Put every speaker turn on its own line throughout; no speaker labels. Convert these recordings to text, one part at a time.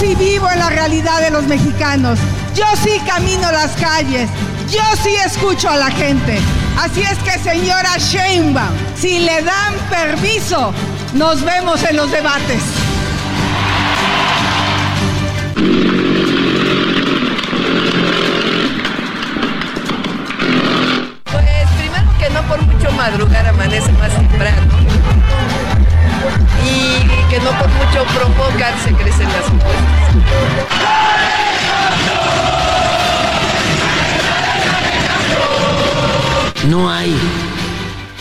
Sí vivo en la realidad de los mexicanos. Yo sí camino las calles. Yo sí escucho a la gente. Así es que, señora Sheinbaum, si le dan permiso, nos vemos en los debates.
Pues primero que no por mucho madrugar amanece más temprano. Y que no por mucho provocar se crecen las cosas.
No hay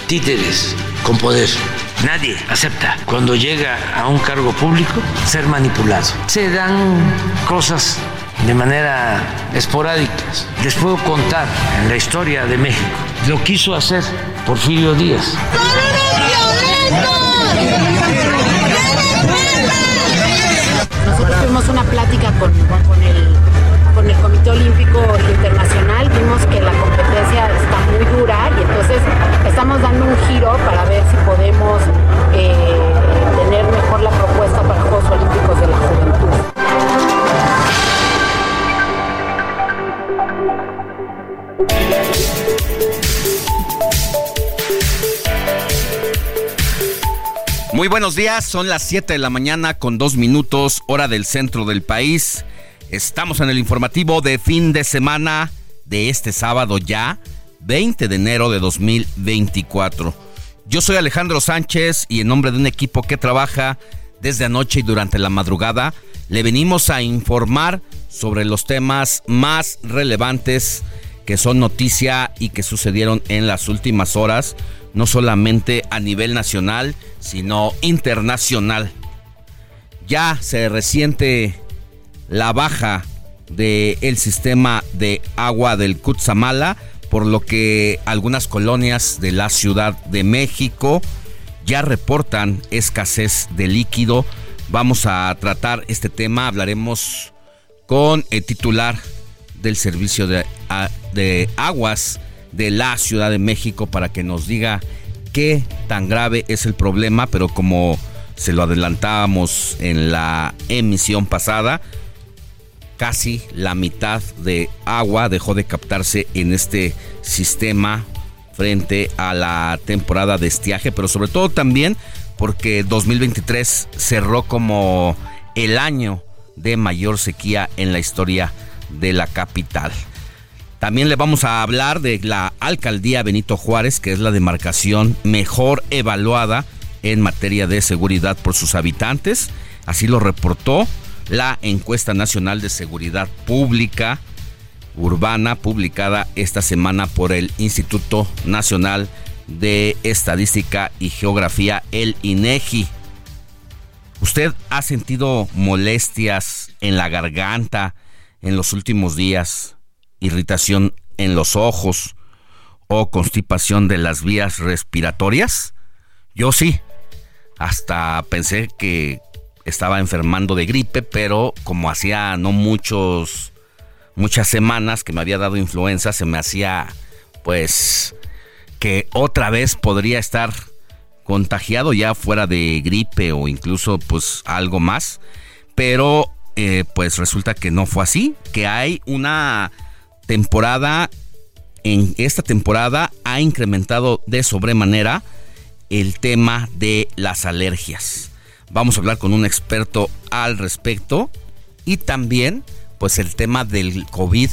títeres con poder. Nadie acepta cuando llega a un cargo público ser manipulado. Se dan cosas de manera esporádica. Les puedo contar en la historia de México. Lo quiso hacer Porfirio Díaz.
Nosotros tuvimos una plática con, con el, con el Comité Olímpico Internacional, vimos que la competencia está muy dura y entonces estamos dando un giro para ver si podemos eh, tener mejor la propuesta para Juegos Olímpicos de la Juventud.
Muy buenos días, son las 7 de la mañana con dos minutos, hora del centro del país. Estamos en el informativo de fin de semana de este sábado ya, 20 de enero de 2024. Yo soy Alejandro Sánchez y en nombre de un equipo que trabaja desde anoche y durante la madrugada, le venimos a informar sobre los temas más relevantes que son noticia y que sucedieron en las últimas horas, no solamente a nivel nacional, sino internacional. Ya se resiente la baja del sistema de agua del Cutzamala, por lo que algunas colonias de la Ciudad de México ya reportan escasez de líquido. Vamos a tratar este tema, hablaremos con el titular del servicio de, de aguas de la Ciudad de México para que nos diga qué tan grave es el problema, pero como se lo adelantábamos en la emisión pasada, casi la mitad de agua dejó de captarse en este sistema frente a la temporada de estiaje, pero sobre todo también porque 2023 cerró como el año de mayor sequía en la historia de la capital. También le vamos a hablar de la alcaldía Benito Juárez, que es la demarcación mejor evaluada en materia de seguridad por sus habitantes. Así lo reportó la encuesta nacional de seguridad pública urbana publicada esta semana por el Instituto Nacional de Estadística y Geografía, el INEGI. ¿Usted ha sentido molestias en la garganta en los últimos días? irritación en los ojos o constipación de las vías respiratorias? Yo sí. Hasta pensé que estaba enfermando de gripe, pero como hacía no muchos muchas semanas que me había dado influenza, se me hacía pues que otra vez podría estar contagiado ya fuera de gripe o incluso pues algo más, pero eh, pues resulta que no fue así, que hay una temporada, en esta temporada ha incrementado de sobremanera el tema de las alergias. Vamos a hablar con un experto al respecto y también pues el tema del COVID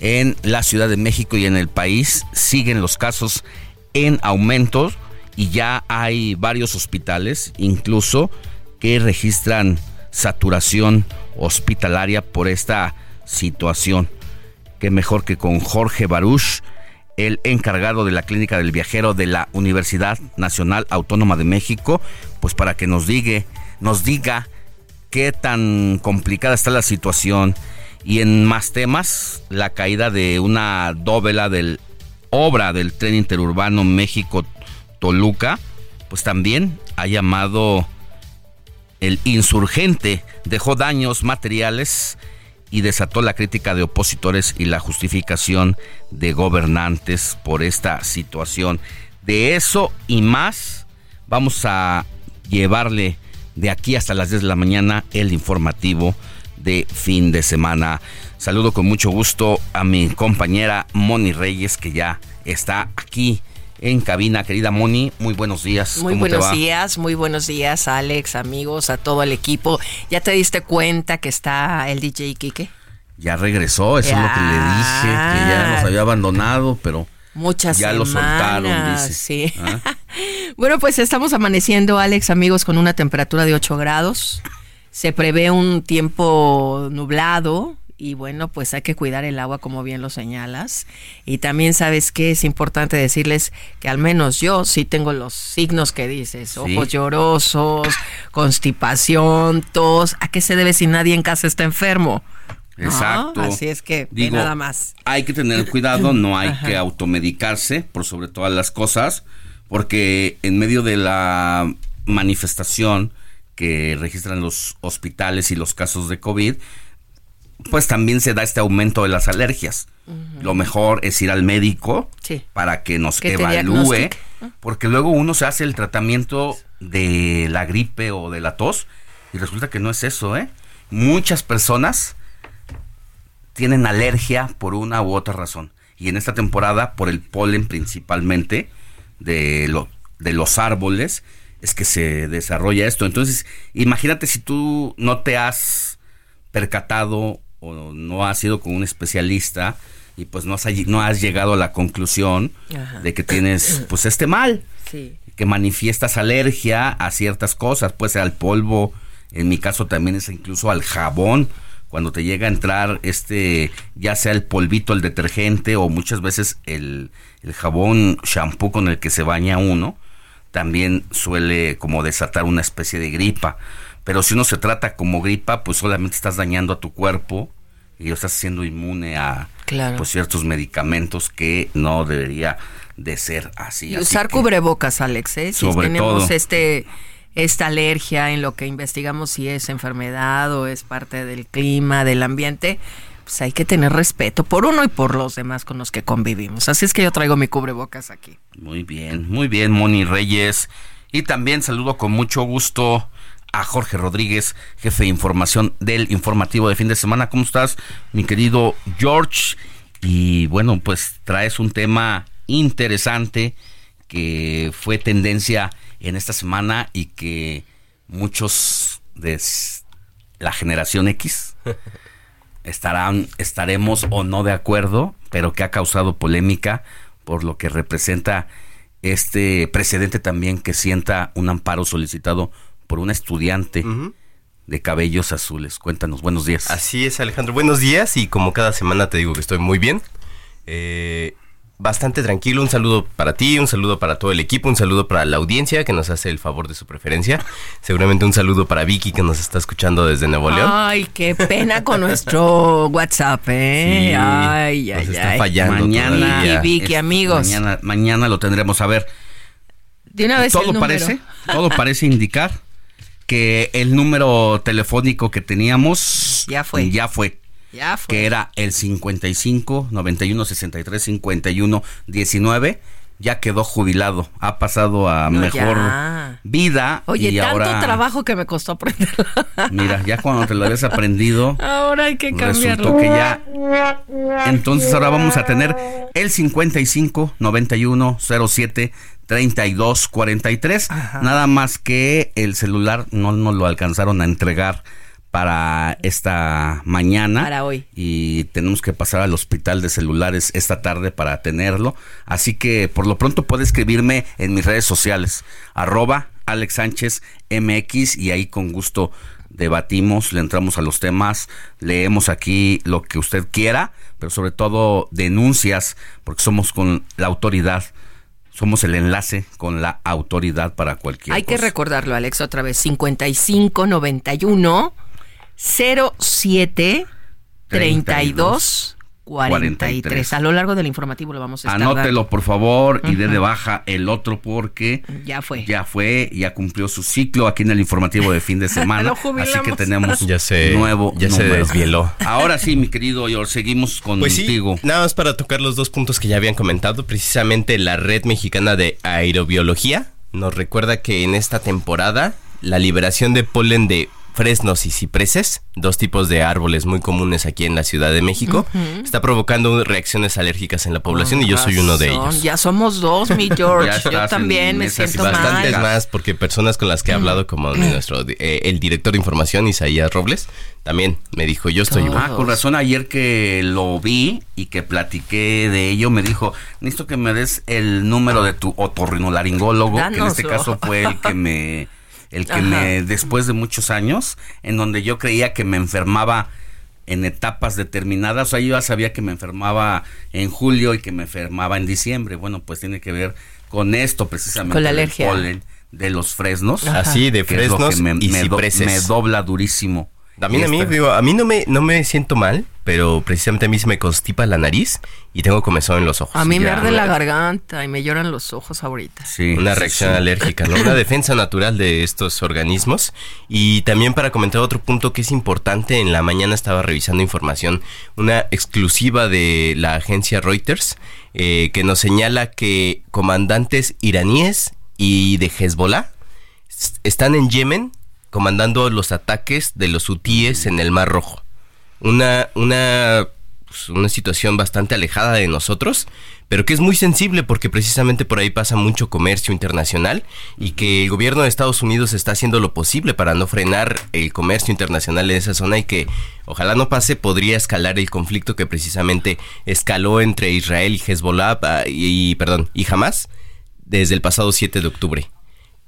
en la Ciudad de México y en el país siguen los casos en aumento y ya hay varios hospitales incluso que registran saturación hospitalaria por esta situación. Qué mejor que con Jorge Baruch, el encargado de la Clínica del Viajero de la Universidad Nacional Autónoma de México, pues para que nos diga, nos diga qué tan complicada está la situación. Y en más temas, la caída de una dóvela del obra del tren interurbano México-Toluca, pues también ha llamado el insurgente, dejó daños materiales y desató la crítica de opositores y la justificación de gobernantes por esta situación. De eso y más vamos a llevarle de aquí hasta las 10 de la mañana el informativo de fin de semana. Saludo con mucho gusto a mi compañera Moni Reyes que ya está aquí en cabina. Querida Moni, muy buenos días.
Muy buenos días, muy buenos días Alex, amigos, a todo el equipo. ¿Ya te diste cuenta que está el DJ Kike?
Ya regresó, eso es lo que le dije, que ya nos había abandonado, pero...
Muchas
ya lo soltaron, dice.
Sí. ¿Ah? bueno, pues estamos amaneciendo, Alex, amigos, con una temperatura de 8 grados. Se prevé un tiempo nublado, y bueno, pues hay que cuidar el agua como bien lo señalas. Y también sabes que es importante decirles que al menos yo sí tengo los signos que dices, ojos llorosos, constipación, tos. ¿A qué se debe si nadie en casa está enfermo?
Exacto.
Así es que nada más.
Hay que tener cuidado, no hay que automedicarse por sobre todas las cosas, porque en medio de la manifestación que registran los hospitales y los casos de COVID, pues también se da este aumento de las alergias. Lo mejor es ir al médico para que nos evalúe, porque luego uno se hace el tratamiento de la gripe o de la tos y resulta que no es eso, ¿eh? Muchas personas tienen alergia por una u otra razón. Y en esta temporada, por el polen principalmente de, lo, de los árboles, es que se desarrolla esto. Entonces, imagínate si tú no te has percatado o no has ido con un especialista y pues no has, no has llegado a la conclusión de que tienes pues este mal, que manifiestas alergia a ciertas cosas, puede ser al polvo, en mi caso también es incluso al jabón, cuando te llega a entrar este, ya sea el polvito, el detergente o muchas veces el, el jabón shampoo con el que se baña uno, también suele como desatar una especie de gripa. Pero si uno se trata como gripa, pues solamente estás dañando a tu cuerpo y estás siendo inmune a pues, ciertos medicamentos que no debería de ser así.
Y usar cubrebocas, Alex, ¿eh? Si tenemos este esta alergia en lo que investigamos si es enfermedad o es parte del clima, del ambiente, pues hay que tener respeto por uno y por los demás con los que convivimos. Así es que yo traigo mi cubrebocas aquí.
Muy bien, muy bien, Moni Reyes. Y también saludo con mucho gusto a Jorge Rodríguez, jefe de información del informativo de fin de semana. ¿Cómo estás, mi querido George? Y bueno, pues traes un tema interesante que fue tendencia en esta semana y que muchos de la generación X estarán, estaremos o no de acuerdo, pero que ha causado polémica por lo que representa este precedente también que sienta un amparo solicitado por una estudiante de cabellos azules. Cuéntanos, buenos días.
Así es, Alejandro. Buenos días y como cada semana te digo que estoy muy bien. Eh, bastante tranquilo. Un saludo para ti, un saludo para todo el equipo, un saludo para la audiencia que nos hace el favor de su preferencia. Seguramente un saludo para Vicky que nos está escuchando desde Nuevo León.
Ay, qué pena con nuestro WhatsApp, ¿eh? ay, ay,
nos está fallando.
Mañana, Vicky, amigos.
Mañana, mañana lo tendremos a ver.
De una vez
todo parece, todo parece indicar que el número telefónico que teníamos
ya fue.
Ya fue. Que era el 55 91 63 51 19. ya quedó jubilado, ha pasado a
No,
mejor
ya.
vida
Oye,
y
tanto
ahora
trabajo que me costó aprenderlo.
mira, ya cuando te lo habías aprendido
Ahora hay que cambiarlo.
resultó que ya entonces ahora vamos a tener el 55 91 07 32 43. Nada más que el celular no nos lo alcanzaron a entregar para esta mañana.
Para hoy.
Y tenemos que pasar al hospital de celulares esta tarde para tenerlo. Así que por lo pronto puede escribirme en mis redes sociales. Arroba Alex Sánchez MX y ahí con gusto debatimos, le entramos a los temas, leemos aquí lo que usted quiera, pero sobre todo denuncias, porque somos con la autoridad, somos el enlace con la autoridad para cualquier
Hay que recordarlo, Alex, otra vez. 55 91 07 32 43. A lo largo del informativo lo vamos a estar
Anótelo,
dando.
por favor, y dé de baja el otro porque
Ya fue.
ya fue, ya cumplió su ciclo aquí en el informativo de fin de semana.
Lo
así que tenemos
Ya se-
nuevo
ya se desvieló.
Ahora sí, mi querido George, seguimos
Pues sí,
contigo.
nada más para tocar los dos puntos que ya habían comentado, precisamente la Red Mexicana de Aerobiología nos recuerda que en esta temporada la liberación de polen de fresnos y cipreses, dos tipos de árboles muy comunes aquí en la Ciudad de México, está provocando reacciones alérgicas en la población y yo soy uno de ellos.
Ya somos dos, mi George. Yo
estás
también me siento
bastantes
mal.
más porque personas con las que he hablado como nuestro eh, el director de información Isaías Robles también me dijo yo estoy igual.
Ah, con razón, ayer que lo vi y que platiqué de ello, me dijo, necesito que me des el número de tu otorrinolaringólogo, que en este caso fue el que me, el que
Ajá.
me, después de muchos años, en donde yo creía que me enfermaba en etapas determinadas, o sea, yo ya sabía que me enfermaba en julio y que me enfermaba en diciembre, bueno, pues tiene que ver con esto precisamente,
Con la alergia.
polen de los fresnos,
Ajá. Así, de
que es lo
fresnos
que me,
y
me do-
cipreses.
me dobla durísimo.
También a mí, digo, a mí no me, no me siento mal, pero precisamente a mí se me constipa la nariz y tengo comezón en los ojos.
A mí me arde la garganta y me lloran los ojos ahorita.
Sí,
Una reacción
sí.
alérgica, ¿no? Una defensa natural de estos organismos. Y también para comentar otro punto que es importante, en la mañana estaba revisando información, una exclusiva de la agencia Reuters, eh, que nos señala que comandantes iraníes y de Hezbollah están en Yemen comandando los ataques de los hutíes en el Mar Rojo. Una, una, pues, una situación bastante alejada de nosotros, pero que es muy sensible porque precisamente por ahí pasa mucho comercio internacional y que el gobierno de Estados Unidos está haciendo lo posible para no frenar el comercio internacional en esa zona y que ojalá no pase, podría escalar el conflicto que precisamente escaló entre Israel y Hezbollah ah, y, y, perdón, y Hamas desde el pasado 7 de octubre.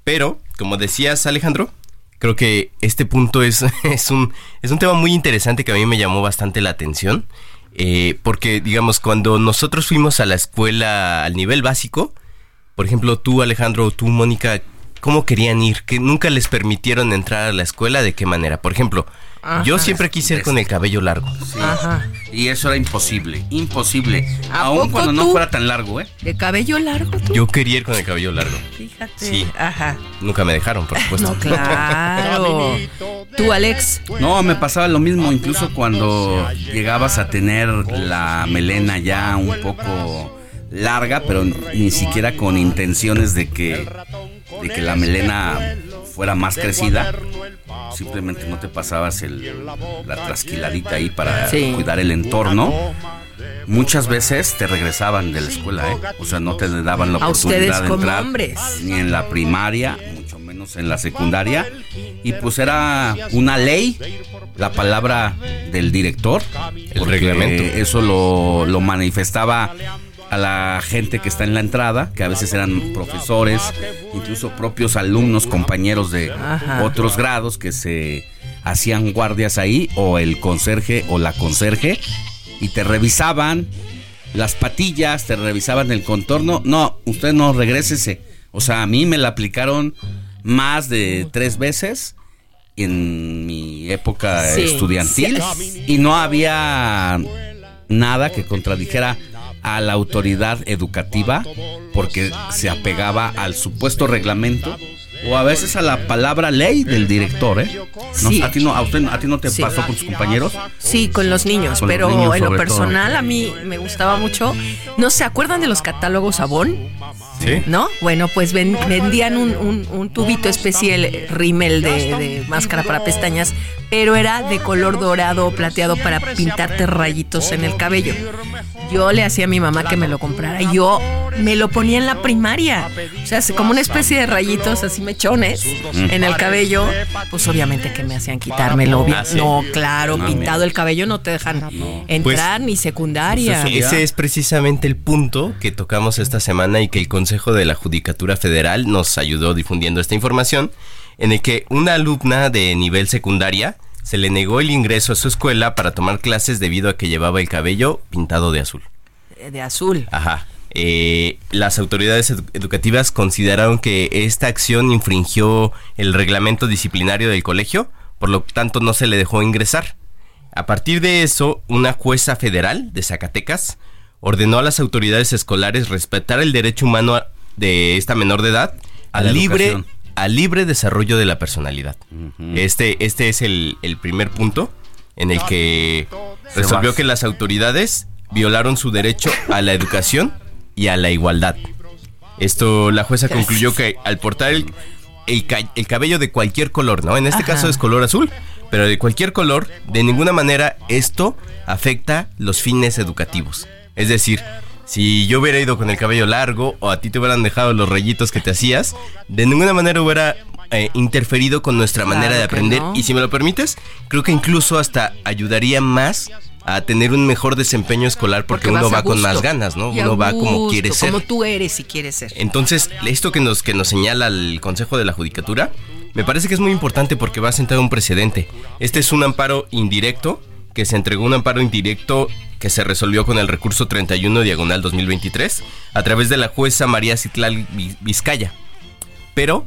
Pero, como decías Alejandro, creo que este punto es, es, un, es un tema muy interesante que a mí me llamó bastante la atención. eh, porque, digamos, cuando nosotros fuimos a la escuela al nivel básico, por ejemplo, tú Alejandro o tú Mónica, ¿cómo querían ir? ¿Que nunca les permitieron entrar a la escuela? ¿De qué manera? Por ejemplo, yo
Ajá.
siempre quise ir con el cabello largo.
Sí. Y eso era imposible, imposible.
¿A
Aun
poco
cuando no fuera tan largo, ¿eh?
¿De cabello largo tú?
Yo quería ir con el cabello largo.
Fíjate.
Sí.
Ajá.
Nunca me dejaron, por supuesto.
No, claro. Tú, Alex.
No, me pasaba lo mismo, incluso cuando llegabas a tener la melena ya un poco larga, pero ni siquiera con intenciones de que, de que la melena fuera más crecida. Simplemente no te pasabas el, la trasquiladita ahí para
Sí.
cuidar el entorno. Muchas veces te regresaban de la escuela, ¿eh? O sea, no te daban la oportunidad de entrar
hombres.
ni en la primaria, mucho menos en la secundaria. Y pues era una ley, la palabra del director.
El reglamento.
Eso lo, lo manifestaba a la gente que está en la entrada, que a veces eran profesores, incluso propios alumnos, compañeros de
Ajá.
otros grados que se hacían guardias ahí, o el conserje o la conserje, y te revisaban las patillas, te revisaban el contorno. No, usted no, regrésese. O sea, a mí me la aplicaron más de tres veces en mi época
Sí.
estudiantil
Sí.
y no había nada que contradijera a la autoridad educativa porque se apegaba al supuesto reglamento O a veces a la palabra ley del director, ¿eh? No,
Sí.
a, ti no, a, usted, ¿A ti no te
Sí.
pasó con tus compañeros?
Sí, con los niños,
Con los
pero
niños
en lo personal a mí me gustaba mucho. ¿No se acuerdan de los catálogos Avon?
Sí.
¿No? Bueno, pues ven- vendían un, un- un tubito especial, eh, rímel de, de máscara para pestañas, pero era de color dorado o plateado para pintarte rayitos en el cabello. Yo le hacía a mi mamá que me lo comprara. y Yo me lo ponía en la primaria. O sea, como una especie de rayitos así mechones en el cabello. Pues obviamente que me hacían quitármelo.
Ah, ¿sí?
No, claro,
No,
pintado el cabello no te dejan entrar ni secundaria.
Pues ese es precisamente el punto que tocamos esta semana y que el Consejo de la Judicatura Federal nos ayudó difundiendo esta información, en el que una alumna de nivel secundaria se le negó el ingreso a su escuela para tomar clases debido a que llevaba el cabello pintado de azul.
de azul.
Ajá. Eh, las autoridades edu- educativas consideraron que esta acción infringió el reglamento disciplinario del colegio, por lo tanto no se le dejó ingresar. A partir de eso, una jueza federal de Zacatecas ordenó a las autoridades escolares respetar el derecho humano a- de esta menor de edad
A
libre, al libre desarrollo de la personalidad. Este, este es el, el primer punto en el que resolvió que las autoridades violaron su derecho a la educación y a la igualdad. Esto, la jueza concluyó que al portar el, el, ca- el cabello de cualquier color, ¿no? En este
Ajá.
caso es color azul, pero de cualquier color, de ninguna manera esto afecta los fines educativos. Es decir, si yo hubiera ido con el cabello largo o a ti te hubieran dejado los rayitos que te hacías, de ninguna manera hubiera eh, interferido con nuestra
Claro
manera de aprender.
no.
Y si me lo permites, creo que incluso hasta ayudaría más a tener un mejor desempeño escolar porque, uno va con más ganas, ¿no? Uno va como quiere ser.
Como tú eres y quieres ser.
Entonces, esto que nos, que nos señala el Consejo de la Judicatura, me parece que es muy importante porque va a sentar un precedente. Este es un amparo indirecto, que se entregó un amparo indirecto que se resolvió con el recurso 31 diagonal 2023 a través de la jueza María Citlal Vi- Vizcaya. Pero,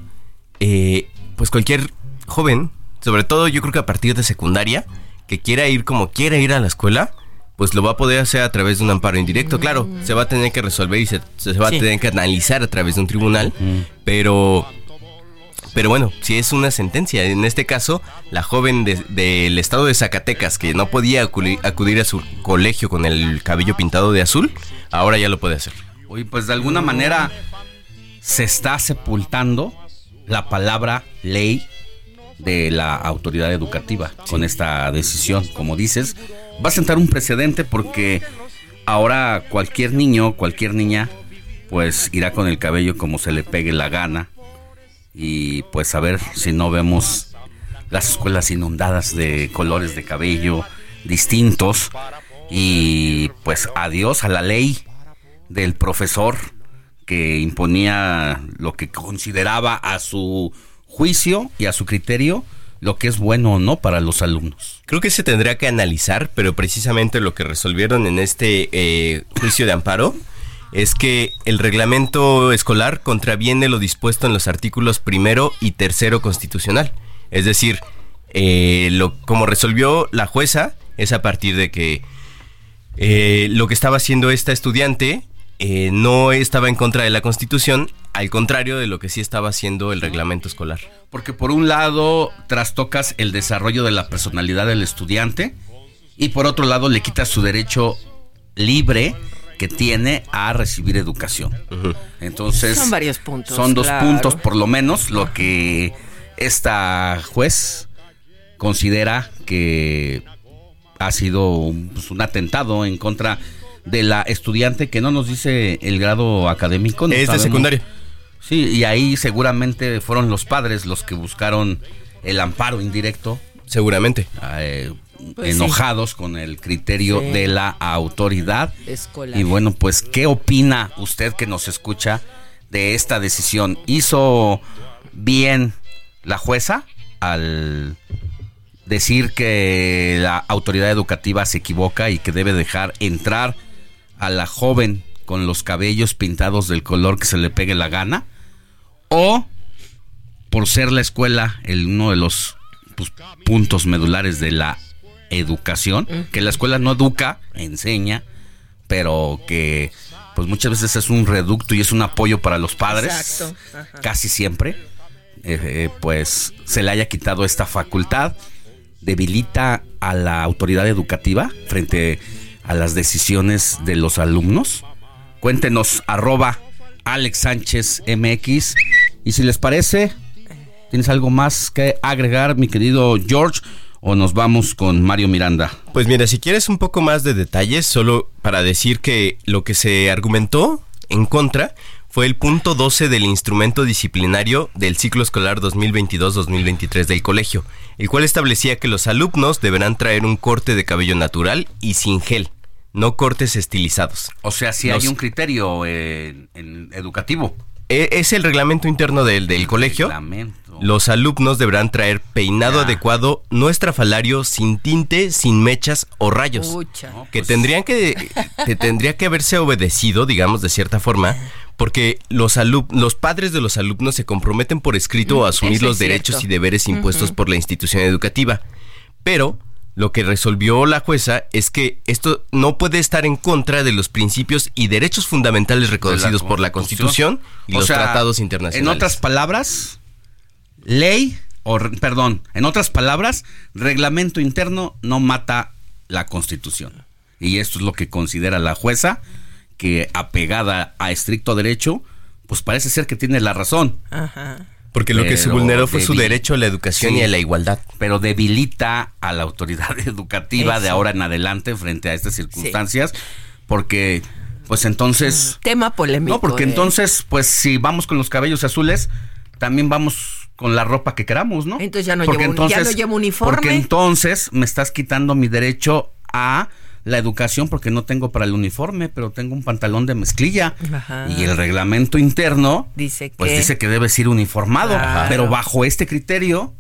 eh, pues cualquier joven, sobre todo yo creo que a partir de secundaria, que quiera ir como quiera ir a la escuela, pues lo va a poder hacer a través de un amparo indirecto. Claro, se va a tener que resolver y se, se va
Sí.
a tener que analizar a través de un tribunal, pero... Pero bueno, si es una sentencia, en este caso, la joven de- del estado de Zacatecas que no podía acudir, acudir a su colegio con el cabello pintado de azul, ahora ya lo puede hacer.
Oye, pues de alguna manera se está sepultando la palabra ley de la autoridad educativa con esta decisión. Como dices, va a sentar un precedente porque ahora cualquier niño, cualquier niña, pues irá con el cabello como se le pegue la gana. Y pues a ver si no vemos las escuelas inundadas de colores de cabello distintos. Y pues adiós a la ley del profesor que imponía lo que consideraba a su juicio y a su criterio lo que es bueno o no para los alumnos.
Creo que se tendría que analizar, pero precisamente lo que resolvieron en este eh, juicio de amparo es que el reglamento escolar contraviene lo dispuesto en los artículos primero y tercero constitucional. Es decir, eh, lo, como resolvió la jueza es a partir de que eh, lo que estaba haciendo esta estudiante eh, no estaba en contra de la constitución, al contrario de lo que sí estaba haciendo el reglamento escolar.
Porque por un lado trastocas el desarrollo de la personalidad del estudiante y por otro lado le quitas su derecho libre que tiene a recibir educación. Entonces
Son varios puntos,
Son dos
claro.
puntos por lo menos lo que esta juez considera que ha sido un, pues, un atentado en contra de la estudiante que no nos dice el grado académico. no
Es de secundaria.
Sí, y ahí seguramente fueron los padres los que buscaron el amparo indirecto.
Seguramente.
eh,
Pues
enojados con el criterio
Sí.
de la autoridad.
Escolar.
Y bueno, pues, ¿qué opina usted que nos escucha de esta decisión? ¿Hizo bien la jueza al decir que la autoridad educativa se equivoca y que debe dejar entrar a la joven con los cabellos pintados del color que se le pegue la gana? ¿O por ser la escuela el, uno de los pues, puntos medulares de la educación, que la escuela no educa, enseña, pero que pues muchas veces es un reducto y es un apoyo para los padres, casi siempre. eh, eh, pues se le haya quitado esta facultad debilita a la autoridad educativa frente a las decisiones de los alumnos? Cuéntenos, arroba Alex Sánchez MX. Y si les parece, ¿tienes algo más que agregar, mi querido George? ¿O nos vamos con Mario Miranda?
Pues mira, si quieres un poco más de detalles, solo para decir que lo que se argumentó en contra fue el punto 12 del instrumento disciplinario del ciclo escolar 2022-2023 del colegio, el cual establecía que los alumnos deberán traer un corte de cabello natural y sin gel, no cortes estilizados.
O sea, si hay un criterio eh, educativo.
E, es el reglamento interno del, del colegio. Los alumnos deberán traer peinado adecuado, no estrafalario, sin tinte, sin mechas o rayos. que pues tendrían que, que tendría que haberse obedecido, digamos, de cierta forma, porque los, los padres de los alumnos se comprometen por escrito a mm, asumir los derechos y deberes impuestos por la institución educativa. Pero lo que resolvió la jueza es que esto no puede estar en contra de los principios y derechos fundamentales reconocidos por la Constitución y los tratados internacionales.
En otras palabras, ley, o perdón, en otras palabras, reglamento interno no mata la Constitución. Y esto es lo que considera la jueza, que apegada a estricto derecho, pues parece ser que tiene la razón. Ajá.
Porque lo que se vulneró fue su derecho a la educación y a la igualdad.
Pero debilita a la autoridad educativa de ahora en adelante frente a estas circunstancias, porque pues entonces...
Tema polémico.
No, porque entonces, pues si vamos con los cabellos azules, también vamos con la ropa que queramos, ¿no?
Entonces ya no, llevo, ya no llevo uniforme.
Porque entonces me estás quitando mi derecho a la educación porque no tengo para el uniforme, pero tengo un pantalón de mezclilla. Y el reglamento interno
dice
pues dice que debes ir uniformado. Pero bajo este criterio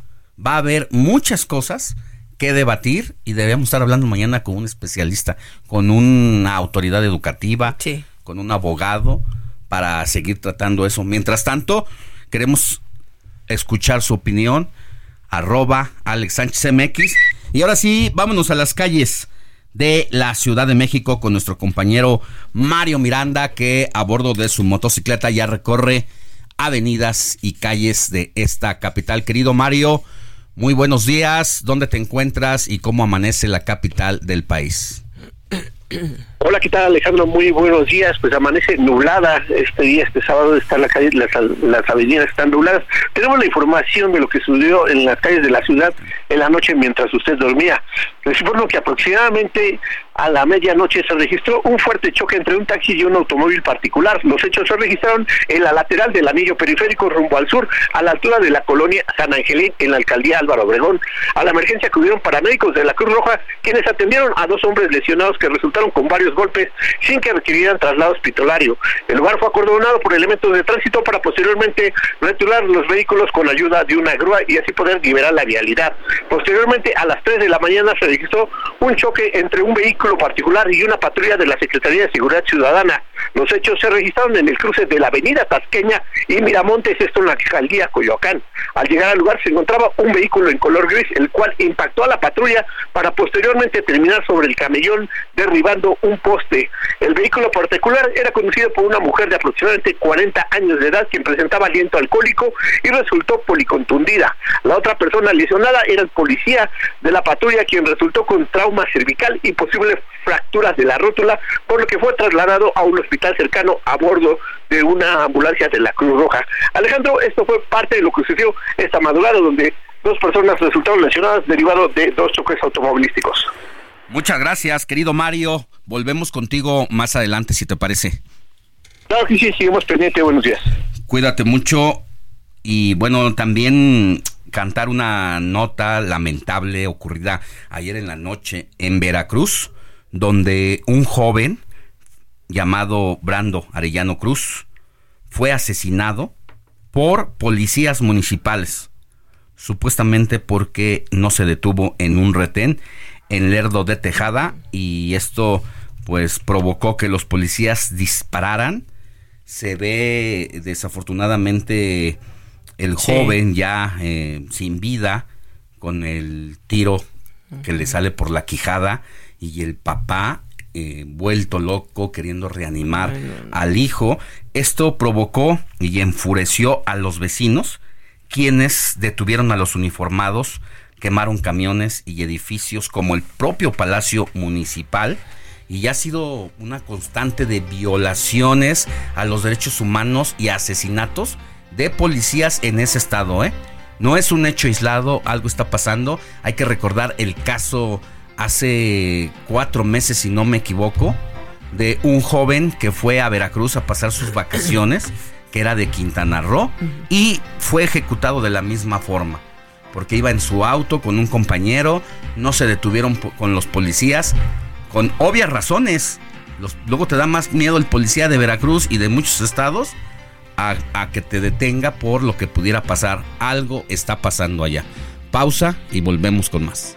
va a haber muchas cosas que debatir y debemos estar hablando mañana con un especialista, con una autoridad educativa, con un abogado para seguir tratando eso. Mientras tanto, queremos escuchar su opinión. Arroba Alex Sánchez MX. Y ahora sí, vámonos a las calles de la Ciudad de México con nuestro compañero Mario Miranda que a bordo de su motocicleta ya recorre avenidas y calles de esta capital. Querido Mario, muy buenos días. ¿Dónde te encuentras y cómo amanece la capital del país?
Hola, ¿qué tal Alejandro? Muy buenos días. Pues amanece nublada este día, este sábado está la calle, las, las avenidas están nubladas. Tenemos la información de lo que sucedió en las calles de la ciudad en la noche mientras usted dormía. Les informo que aproximadamente a la medianoche se registró un fuerte choque entre un taxi y un automóvil particular. Los hechos se registraron en la lateral del anillo periférico rumbo al sur, a la altura de la colonia San Angelín, en la alcaldía Álvaro Obregón. A la emergencia acudieron paramédicos de la Cruz Roja, quienes atendieron a dos hombres lesionados que resultaron con varios golpes sin que requirieran traslado hospitalario. El lugar fue acordonado por elementos de tránsito para posteriormente retirar los vehículos con ayuda de una grúa y así poder liberar la vialidad. Posteriormente, a las 3 de la mañana se registró un choque entre un vehículo particular y una patrulla de la Secretaría de Seguridad Ciudadana. Los hechos se registraron en el cruce de la avenida Tasqueña y Miramontes, esto en la alcaldía Coyoacán. Al llegar al lugar se encontraba un vehículo en color gris, el cual impactó a la patrulla para posteriormente terminar sobre el camellón, derribando un poste. El vehículo particular era conducido por una mujer de aproximadamente 40 años de edad, quien presentaba aliento alcohólico y resultó policontundida. La otra persona lesionada era el policía de la patrulla, quien resultó con trauma cervical y posibles fracturas de la rótula, por lo que fue trasladado a un hospital cercano a bordo de una ambulancia de la Cruz Roja. Alejandro, esto fue parte de lo que sucedió esta madrugada, donde dos personas resultaron lesionadas derivado de dos choques automovilísticos.
Muchas gracias, querido Mario. Volvemos contigo más adelante, si te parece.
Claro que sí, seguimos pendiente. Buenos días.
Cuídate mucho. Y bueno, también cantar una nota lamentable ocurrida ayer en la noche en Veracruz, donde un joven llamado Brando Arellano Cruz fue asesinado por policías municipales, supuestamente porque no se detuvo en un retén en Lerdo de Tejada y esto pues provocó que los policías dispararan. Se ve desafortunadamente el joven ya eh, sin vida con el tiro que le sale por la quijada y el papá eh, vuelto loco queriendo reanimar al hijo. Esto provocó y enfureció a los vecinos quienes detuvieron a los uniformados, quemaron camiones y edificios como el propio Palacio Municipal y ya ha sido una constante de violaciones a los derechos humanos y asesinatos de policías en ese estado. ¿eh? No es un hecho aislado, algo está pasando. Hay que recordar el caso hace cuatro meses, si no me equivoco, de un joven que fue a Veracruz a pasar sus vacaciones, que era de Quintana Roo, y fue ejecutado de la misma forma. Porque iba en su auto con un compañero, no se detuvieron con los policías, con obvias razones. luego te da más miedo el policía de Veracruz y de muchos estados a, a, que te detenga por lo que pudiera pasar. Algo está pasando allá. Pausa y volvemos con más.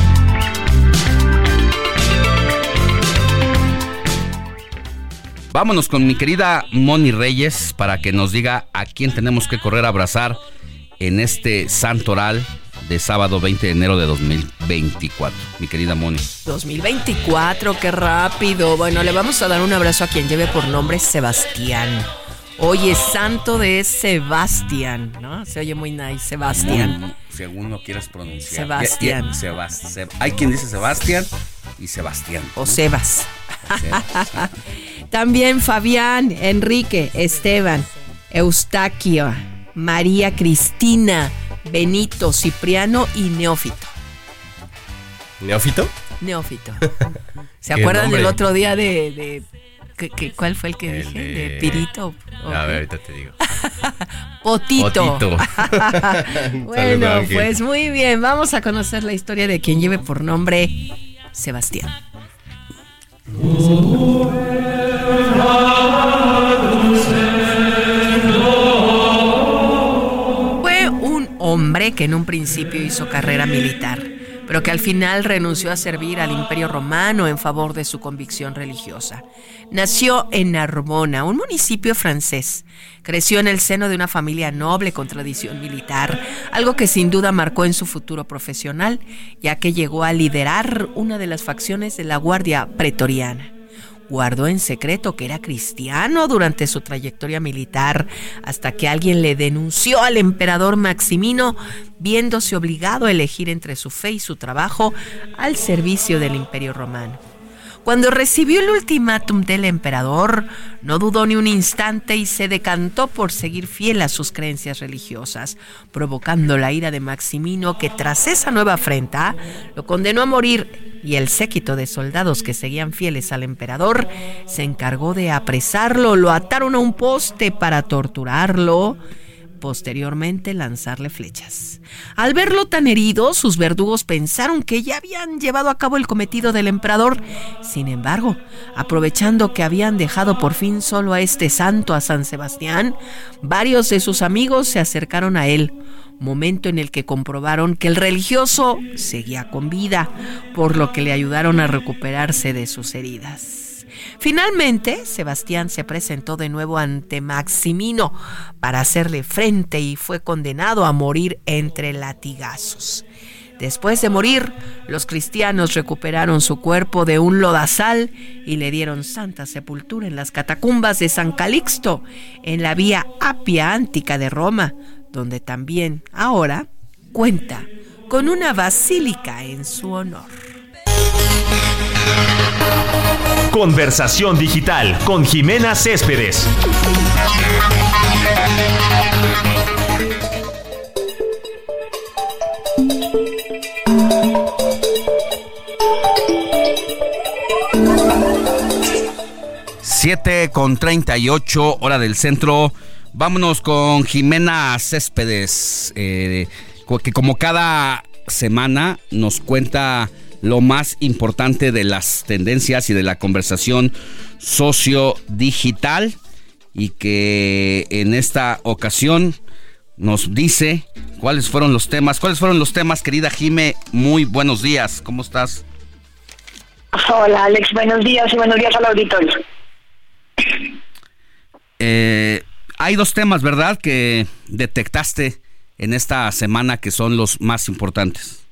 Vámonos con mi querida Moni Reyes para que nos diga a quién tenemos que correr a abrazar en este santoral de sábado 20 de enero de 2024. Mi querida Moni.
2024, qué rápido. Bueno, le vamos a dar un abrazo a quien lleve por nombre Sebastián. Oye, santo de Sebastián, ¿no? Se oye muy nice, Sebastián.
Según lo quieras pronunciar.
Sebastián.
hay quien dice Sebastián y Sebastián.
O Sebas. También Fabián, Enrique, Esteban, Eustaquio, María Cristina, Benito, Cipriano y Neófito.
¿Neófito?
Neófito. ¿Se acuerdan del otro día de cuál fue el que dije? De, Pirito.
A ver, ahorita te digo.
Potito. bueno, pues muy bien. Vamos a conocer la historia de quien lleve por nombre Sebastián. Fue un hombre que en un principio hizo carrera militar pero que al final renunció a servir al Imperio Romano en favor de su convicción religiosa. Nació en Narbona, un municipio francés. Creció en el seno de una familia noble con tradición militar, algo que sin duda marcó en su futuro profesional, ya que llegó a liderar una de las facciones de la Guardia Pretoriana guardó en secreto que era cristiano durante su trayectoria militar, hasta que alguien le denunció al emperador Maximino, viéndose obligado a elegir entre su fe y su trabajo al servicio del imperio romano. Cuando recibió el ultimátum del emperador, no dudó ni un instante y se decantó por seguir fiel a sus creencias religiosas, provocando la ira de Maximino que tras esa nueva afrenta lo condenó a morir y el séquito de soldados que seguían fieles al emperador se encargó de apresarlo, lo ataron a un poste para torturarlo posteriormente lanzarle flechas. Al verlo tan herido, sus verdugos pensaron que ya habían llevado a cabo el cometido del emperador. Sin embargo, aprovechando que habían dejado por fin solo a este santo, a San Sebastián, varios de sus amigos se acercaron a él, momento en el que comprobaron que el religioso seguía con vida, por lo que le ayudaron a recuperarse de sus heridas. Finalmente, Sebastián se presentó de nuevo ante Maximino para hacerle frente y fue condenado a morir entre latigazos. Después de morir, los cristianos recuperaron su cuerpo de un lodazal y le dieron santa sepultura en las catacumbas de San Calixto, en la vía Apia Antica de Roma, donde también ahora cuenta con una basílica en su honor.
Conversación digital con Jimena Céspedes.
Siete con treinta y ocho, hora del centro. Vámonos con Jimena Céspedes, eh, que como cada semana nos cuenta lo más importante de las tendencias y de la conversación sociodigital y que en esta ocasión nos dice cuáles fueron los temas. ¿Cuáles fueron los temas, querida Jime? Muy buenos días. ¿Cómo estás?
Hola, Alex. Buenos días y buenos días al auditorio.
Eh, hay dos temas, ¿verdad?, que detectaste en esta semana que son los más importantes.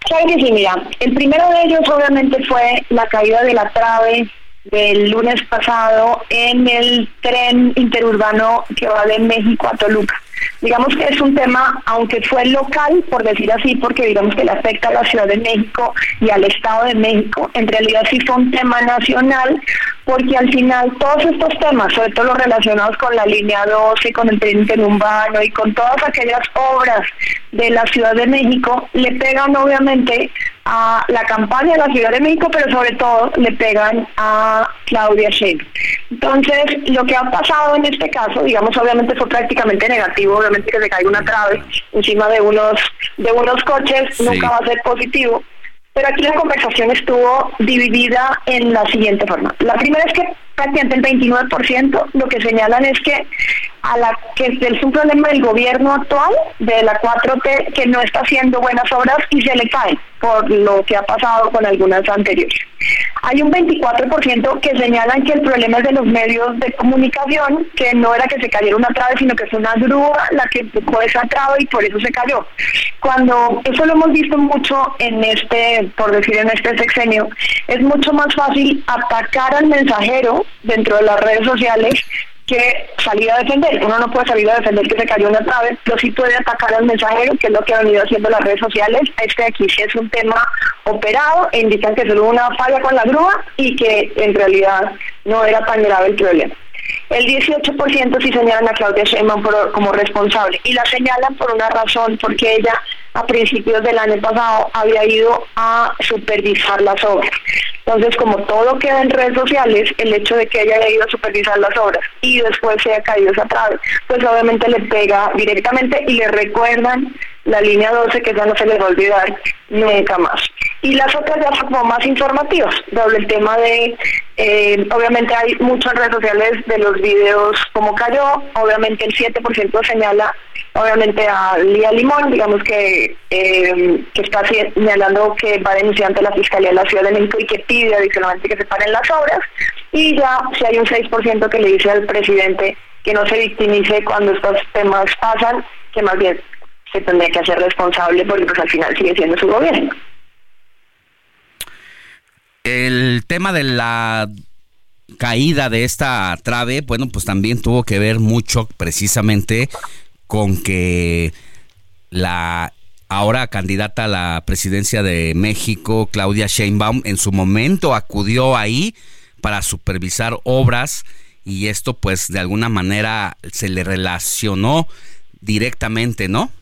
Claro mira. El primero de ellos obviamente fue la caída de la trave del lunes pasado en el tren interurbano que va de México a Toluca. Digamos que es un tema, aunque fue local, por decir así, porque digamos que le afecta a la Ciudad de México y al Estado de México, en realidad sí fue un tema nacional, porque al final todos estos temas, sobre todo los relacionados con la línea 12, con el tren interurbano y con todas aquellas obras de la Ciudad de México, le pegan obviamente a la campaña de la Ciudad de México, pero sobre todo le pegan a Claudia Sheinbaum. Entonces, lo que ha pasado en este caso, digamos, obviamente fue prácticamente negativo, obviamente que se caiga una trave encima de unos de unos coches nunca va a ser positivo. Pero aquí la conversación estuvo dividida en la siguiente forma. La primera es que prácticamente el 29% lo que señalan es que a la que es un problema del gobierno actual, de la 4T, que no está haciendo buenas obras y se le cae por lo que ha pasado con algunas anteriores. Hay un 24% que señalan que el problema es de los medios de comunicación, que no era que se cayera una trave, sino que fue una grúa la que empujó esa trave y por eso se cayó. Cuando eso lo hemos visto mucho en este, por decir en este sexenio, es mucho más fácil atacar al mensajero dentro de las redes sociales que salir a defender. Uno no puede salir a defender que se cayó una trave, pero sí puede atacar al mensajero, que es lo que han venido haciendo las redes sociales. Este de aquí sí es un tema operado e indican que solo una falla con la grúa y que en realidad no era tan grave el problema. El 18% sí señalan a Claudia Sheinbaum como responsable y la señalan por una razón, porque ella a principios del año pasado había ido a supervisar las obras. Entonces, como todo queda en redes sociales, el hecho de que ella haya ido a supervisar las obras y después se haya caído esa trave, pues obviamente le pega directamente y le recuerdan la línea 12 que ya no se les va a olvidar nunca más. Y las otras ya son como más informativas, doble el tema de, eh, obviamente hay muchas redes sociales de los videos como cayó, obviamente el 7% señala obviamente a Lía Limón, digamos que, eh, que está señalando que va a denunciar ante la Fiscalía de la Ciudad de México y que pide adicionalmente que se paren las obras. Y ya si hay un 6% que le dice al presidente que no se victimice cuando estos temas pasan, que más bien se tendría que hacer responsable porque pues al final sigue siendo su gobierno.
El tema de la caída de esta trave, bueno, pues también tuvo que ver mucho precisamente con que la ahora candidata a la presidencia de México, Claudia Sheinbaum, en su momento acudió ahí para supervisar obras y esto pues de alguna manera se le relacionó directamente, ¿no?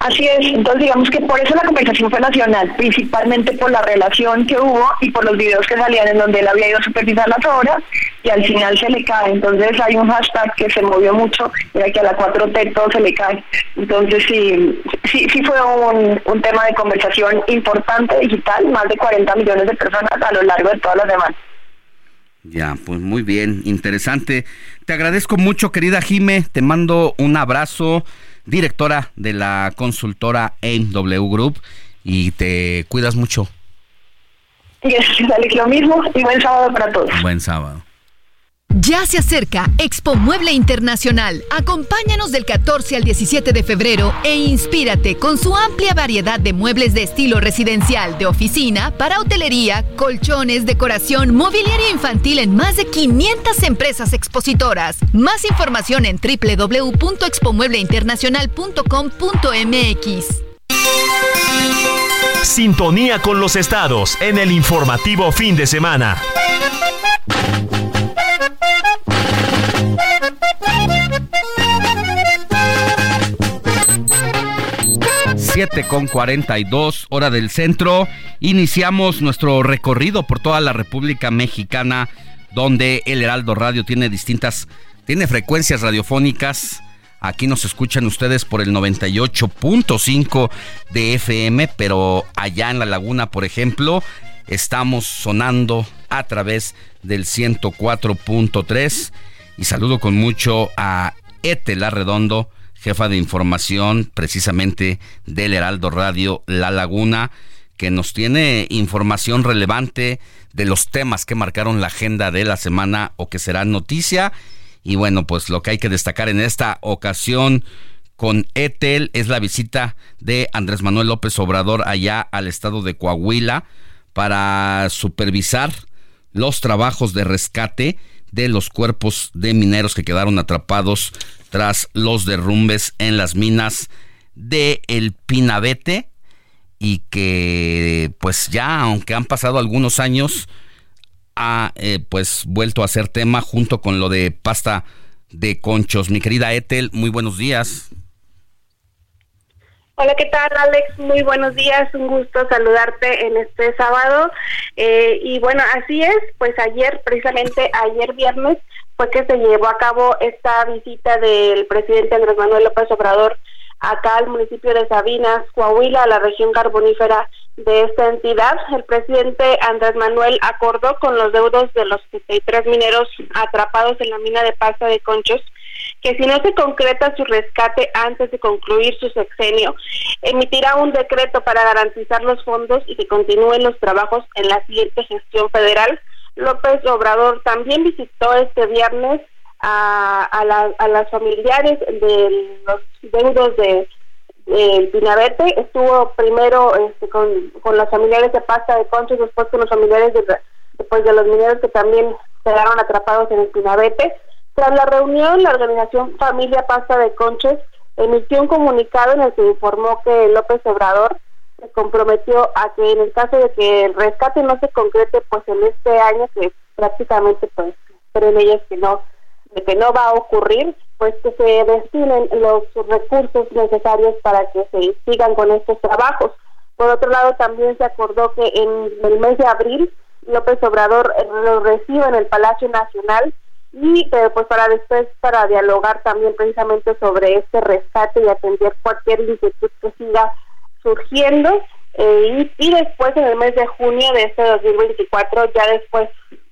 Así es, entonces digamos que por eso la conversación fue nacional, principalmente por la relación que hubo y por los videos que salían en donde él había ido a supervisar las obras y al final se le cae. Entonces hay un hashtag que se movió mucho, era que a la 4T todo se le cae. Entonces sí, sí, sí fue un, un tema de conversación importante digital, más de 40 millones de personas a lo largo de todas las semanas.
Ya, pues muy bien, interesante. Te agradezco mucho, querida Jime, te mando un abrazo directora de la consultora AIMW Group y te cuidas mucho.
Gracias, Alex, lo mismo y buen sábado para todos.
Buen sábado.
Ya se acerca Expo Mueble Internacional. Acompáñanos del 14 al 17 de febrero e inspírate con su amplia variedad de muebles de estilo residencial, de oficina, para hotelería, colchones, decoración, mobiliario infantil en más de 500 empresas expositoras. Más información en www.expomuebleinternacional.com.mx.
Sintonía con los estados en el informativo fin de semana.
7 con 42 hora del centro. Iniciamos nuestro recorrido por toda la República Mexicana, donde el Heraldo Radio tiene distintas, tiene frecuencias radiofónicas. Aquí nos escuchan ustedes por el 98.5 de FM, pero allá en la laguna, por ejemplo, estamos sonando a través del 104.3. Y saludo con mucho a Etel Arredondo, jefa de información precisamente del Heraldo Radio La Laguna, que nos tiene información relevante de los temas que marcaron la agenda de la semana o que será noticia. Y bueno, pues lo que hay que destacar en esta ocasión con Etel es la visita de Andrés Manuel López Obrador allá al estado de Coahuila para supervisar los trabajos de rescate de los cuerpos de mineros que quedaron atrapados tras los derrumbes en las minas de El Pinabete y que pues ya aunque han pasado algunos años ha eh, pues vuelto a ser tema junto con lo de pasta de conchos. Mi querida Ethel, muy buenos días.
Hola, ¿qué tal Alex? Muy buenos días, un gusto saludarte en este sábado. Eh, y bueno, así es, pues ayer, precisamente ayer viernes, fue que se llevó a cabo esta visita del presidente Andrés Manuel López Obrador acá al municipio de Sabinas, Coahuila, a la región carbonífera de esta entidad. El presidente Andrés Manuel acordó con los deudos de los 63 mineros atrapados en la mina de pasta de Conchos que si no se concreta su rescate antes de concluir su sexenio, emitirá un decreto para garantizar los fondos y que continúen los trabajos en la siguiente gestión federal. López Obrador también visitó este viernes a, las familiares de los deudos de, de Pinabete. Estuvo primero este, con, con los familiares de Pasta de Conchos, después con los familiares de, después de los mineros que también quedaron atrapados en el Pinabete. Tras la reunión, la organización Familia Pasta de Conches emitió un comunicado en el que informó que López Obrador se comprometió a que en el caso de que el rescate no se concrete pues en este año que prácticamente pues creen ellos que no que no va a ocurrir pues que se destinen los recursos necesarios para que se sigan con estos trabajos. Por otro lado también se acordó que en el mes de abril López Obrador lo reciba en el Palacio Nacional y eh, pues para después para dialogar también precisamente sobre este rescate y atender cualquier inquietud que siga surgiendo eh, y, después en el mes de junio de este 2024 ya después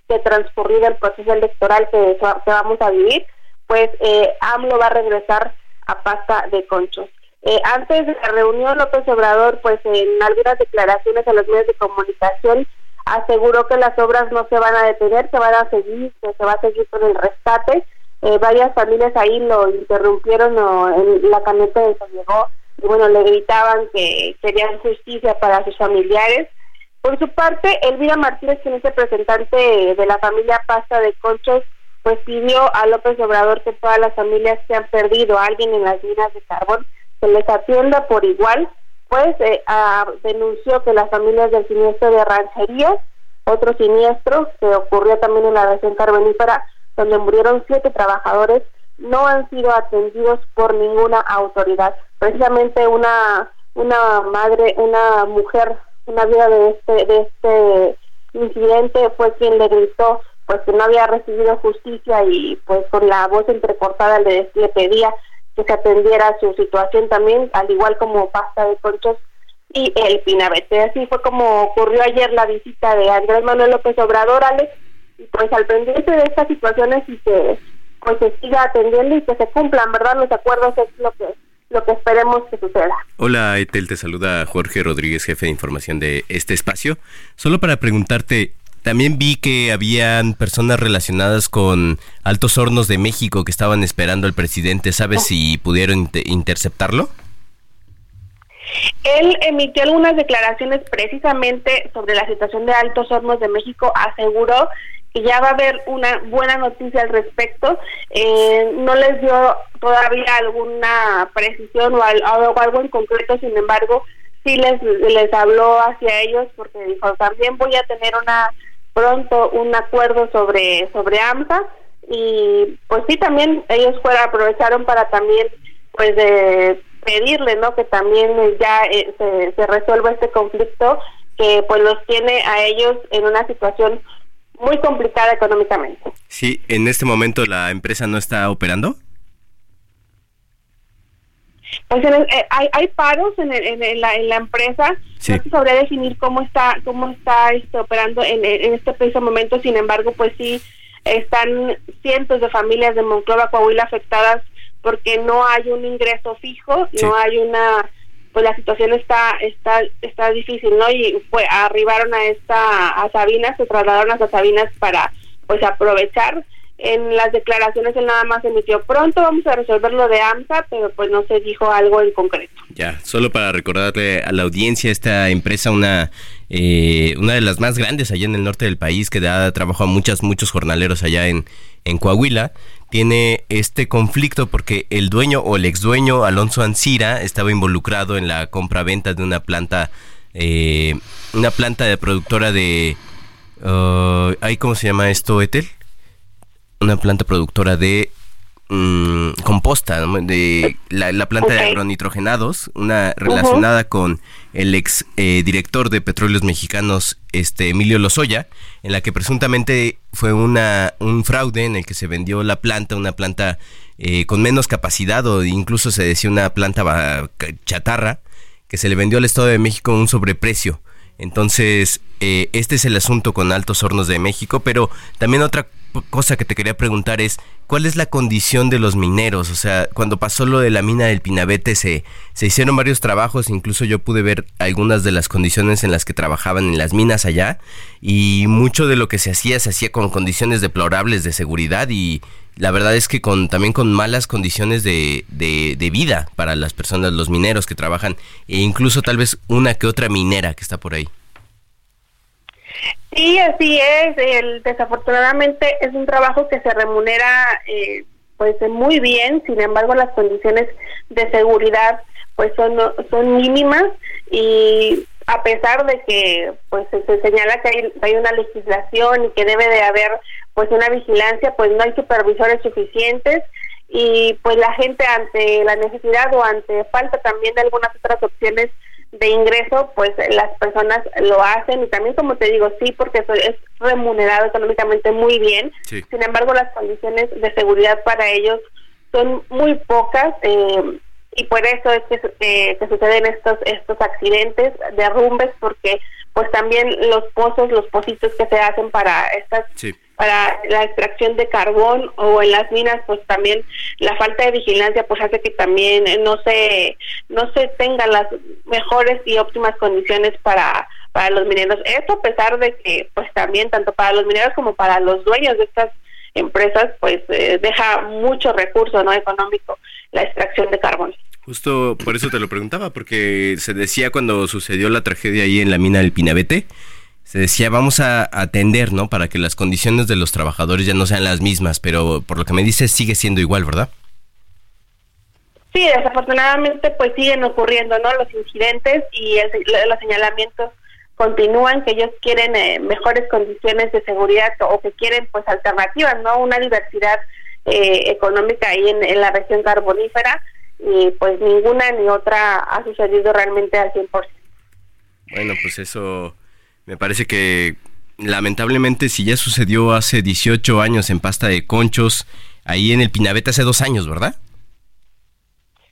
de transcurrido el proceso electoral que, que vamos a vivir pues eh, AMLO va a regresar a pasta de conchos. Eh, antes de la reunión López Obrador pues en algunas declaraciones a los medios de comunicación aseguró que las obras no se van a detener, que van a seguir, que se va a seguir con el rescate. Eh, varias familias ahí lo interrumpieron o en la camioneta de se llegó y bueno, le gritaban que querían justicia para sus familiares. Por su parte, Elvira Martínez, quien es representante de la familia Pasta de Conchos, pues pidió a López Obrador que todas las familias que han perdido a alguien en las minas de carbón se les atienda por igual pues eh, denunció que las familias del siniestro de Rancherías, otro siniestro que ocurrió también en la región carbonífera, donde murieron siete trabajadores, no han sido atendidos por ninguna autoridad. Precisamente una una madre, una mujer, una vida de este de este incidente fue quien le gritó pues que no había recibido justicia y pues con la voz entrecortada le, le pedía que se atendiera su situación también, al igual como pasta de conchos y el pinabete. Así fue como ocurrió ayer la visita de Andrés Manuel López Obrador, Alex, y pues al pendiente de estas situaciones y que pues se siga atendiendo y que se cumplan, ¿verdad? Los acuerdos es lo que lo que esperemos que suceda.
Hola, Etel, te saluda Jorge Rodríguez, jefe de información de este espacio. Solo para preguntarte, también vi que habían personas relacionadas con Altos Hornos de México que estaban esperando al presidente. ¿Sabes si pudieron interceptarlo?
Él emitió algunas declaraciones precisamente sobre la situación de Altos Hornos de México. Aseguró que ya va a haber una buena noticia al respecto. Eh, no les dio todavía alguna precisión o algo, en concreto, sin embargo, sí les, les habló hacia ellos porque dijo, también voy a tener una pronto un acuerdo sobre sobre AMSA y pues sí también ellos fuera aprovecharon para también pues de pedirle no que también ya eh, se, se resuelva este conflicto que pues los tiene a ellos en una situación muy complicada económicamente.
Sí, en este momento la empresa no está operando.
Pues eh, hay, hay paros en, en, la, en la empresa. No se sabría definir cómo está cómo está este, operando en, en este preciso momento. Sin embargo, pues sí están cientos de familias de Monclova, Coahuila afectadas porque no hay un ingreso fijo, no hay una pues la situación está está está difícil, ¿no? Y pues arribaron a esta a Sabinas, se trasladaron hasta Sabinas para pues aprovechar en las declaraciones él nada más emitió pronto vamos a resolver lo de AMSA, pero pues no se dijo algo en concreto.
Ya, solo para recordarle a la audiencia, esta empresa, una, eh, una de las más grandes allá en el norte del país, que da trabajo a muchas, muchos jornaleros allá en, en Coahuila, tiene este conflicto porque el dueño o el ex dueño, Alonso Ancira, estaba involucrado en la compra-venta de una planta, eh, una planta de productora de... Uh, ¿Cómo se llama esto, Etel? Una planta productora de mm, composta, de la, planta de agronitrogenados, una relacionada con el ex eh, director de Petróleos Mexicanos, este Emilio Lozoya, en la que presuntamente fue una, un fraude en el que se vendió la planta, una planta eh, con menos capacidad o incluso se decía una planta chatarra, que se le vendió al Estado de México un sobreprecio. Entonces, eh, este es el asunto con Altos Hornos de México, pero también otra cosa que te quería preguntar es, ¿cuál es la condición de los mineros? O sea, cuando pasó lo de la mina del Pinabete se, se hicieron varios trabajos, incluso yo pude ver algunas de las condiciones en las que trabajaban en las minas allá y mucho de lo que se hacía se hacía con condiciones deplorables de seguridad y la verdad es que con también con malas condiciones de, de, de vida para las personas, los mineros que trabajan e incluso tal vez una que otra minera que está por ahí.
Sí, así es. El, desafortunadamente es un trabajo que se remunera eh, pues muy bien, sin embargo las condiciones de seguridad pues son, son mínimas y a pesar de que pues se, señala que hay, hay, una legislación y que debe de haber pues una vigilancia, pues no hay supervisores suficientes y pues la gente ante la necesidad o ante falta también de algunas otras opciones de ingreso, pues las personas lo hacen. Y también como te digo, sí, porque es remunerado económicamente muy bien, sin embargo las condiciones de seguridad para ellos son muy pocas eh, y por eso es que, eh, que suceden estos estos accidentes, derrumbes, porque pues también los pozos, los pozitos que se hacen para estas para la extracción de carbón o en las minas pues también la falta de vigilancia pues hace que también no se no se tengan las mejores y óptimas condiciones para para los mineros. Esto a pesar de que pues también tanto para los mineros como para los dueños de estas empresas pues eh, deja mucho recurso no económico la extracción de carbón.
Justo por eso te lo preguntaba, porque se decía cuando sucedió la tragedia ahí en la mina del Pinabete, se decía vamos a atender, ¿no? Para que las condiciones de los trabajadores ya no sean las mismas, pero por lo que me dices sigue siendo igual, ¿verdad?
Sí, desafortunadamente pues siguen ocurriendo, ¿no? Los incidentes y los señalamientos continúan, que ellos quieren eh, mejores condiciones de seguridad o que quieren pues alternativas, ¿no? Una diversidad eh, económica ahí en, en la región carbonífera y pues ninguna ni otra ha sucedido realmente al 100%.
Bueno, pues eso me parece que lamentablemente si ya sucedió hace 18 años en Pasta de Conchos, ahí en el Pinabete hace dos años, ¿verdad?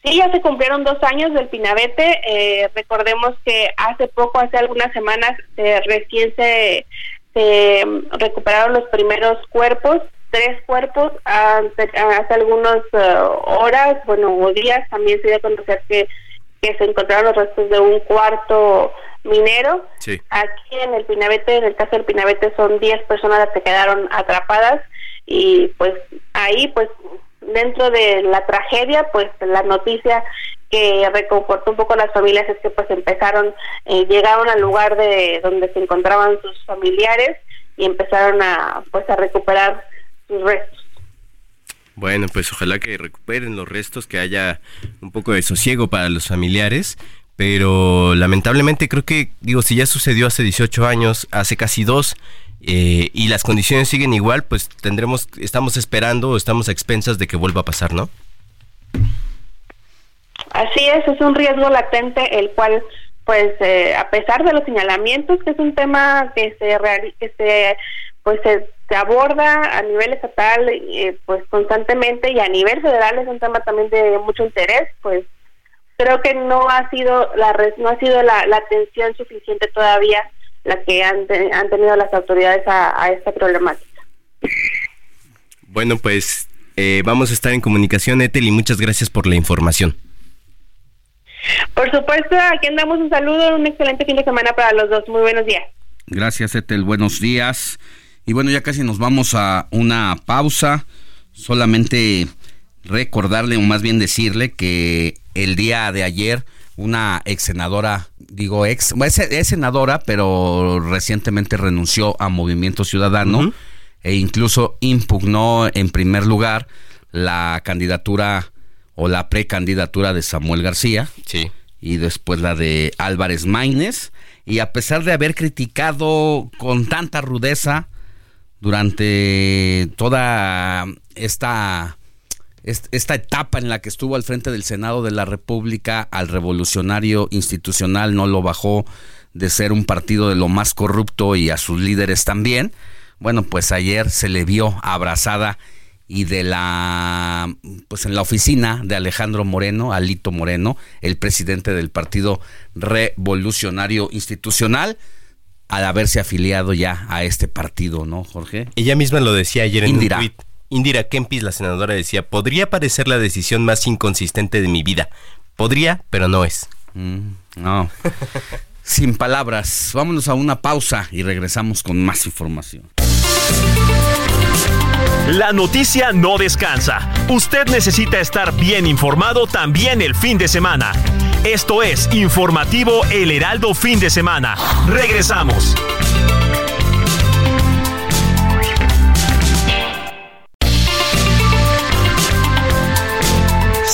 Sí, ya se cumplieron dos años del Pinabete. Eh, recordemos que hace poco, hace algunas semanas, recién se, se recuperaron los primeros cuerpos tres cuerpos hace, hace algunas eh, horas, bueno, o días, también se dio a conocer que, que se encontraron los restos de un cuarto minero. Aquí en el Pinabete, en el caso del Pinabete, son 10 personas las que quedaron atrapadas y pues ahí, pues dentro de la tragedia, pues la noticia que reconfortó un poco a las familias es que pues empezaron, eh, llegaron al lugar de donde se encontraban sus familiares y empezaron a pues a recuperar restos.
Bueno, pues ojalá que recuperen los restos, que haya un poco de sosiego para los familiares, pero lamentablemente creo que, digo, si ya sucedió hace 18 años, hace casi dos, eh, y las condiciones siguen igual, pues tendremos, estamos esperando, estamos a expensas de que vuelva a pasar, ¿no?
Así es, es un riesgo latente el cual pues eh, a pesar de los señalamientos que es un tema que se que se pues se, aborda a nivel estatal eh, pues constantemente y a nivel federal es un tema también de mucho interés pues creo que no ha sido la no ha sido la, atención suficiente todavía la que han, han tenido las autoridades a, esta problemática
bueno pues Eh, vamos a estar en comunicación, Etel, y muchas gracias por la información.
Por supuesto, aquí andamos un saludo, un excelente fin de semana para los dos. Muy buenos días.
Gracias, Etel. Buenos días. Y bueno, ya casi nos vamos a una pausa. Solamente recordarle, o más bien decirle, que el día de ayer una ex senadora, digo ex, es, senadora, pero recientemente renunció a Movimiento Ciudadano e incluso impugnó en primer lugar la candidatura o la precandidatura de Samuel García.
Sí.
Y después la de Álvarez Maínez. Y a pesar de haber criticado con tanta rudeza durante toda esta esta etapa en la que estuvo al frente del Senado de la República al revolucionario institucional no lo bajó de ser un partido de lo más corrupto y a sus líderes también. Bueno, pues ayer se le vio abrazada y de la pues en la oficina de Alejandro Moreno, Alito Moreno, el presidente del Partido Revolucionario Institucional al haberse afiliado ya a este partido, ¿no, Jorge?
Ella misma lo decía ayer en un tweet Indira Kempis, la senadora, decía, podría parecer la decisión más inconsistente de mi vida. Podría, pero no es.
Mm, no. Sin palabras. Vámonos a una pausa y regresamos con más información.
La noticia no descansa. Usted necesita estar bien informado también el fin de semana. Esto es Informativo El Heraldo Fin de Semana. Regresamos.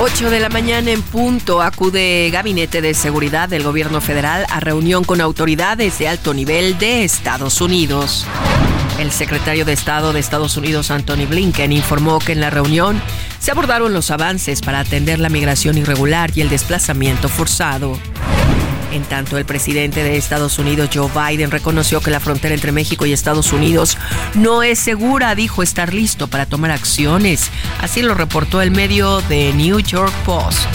8 de la mañana en punto acude Gabinete de Seguridad del Gobierno Federal a reunión con autoridades de alto nivel de Estados Unidos. El secretario de Estado de Estados Unidos, Anthony Blinken, informó que en la reunión se abordaron los avances para atender la migración irregular y el desplazamiento forzado. En tanto, el presidente de Estados Unidos, Joe Biden, reconoció que la frontera entre México y Estados Unidos no es segura, dijo estar listo para tomar acciones. Así lo reportó el medio de New York Post.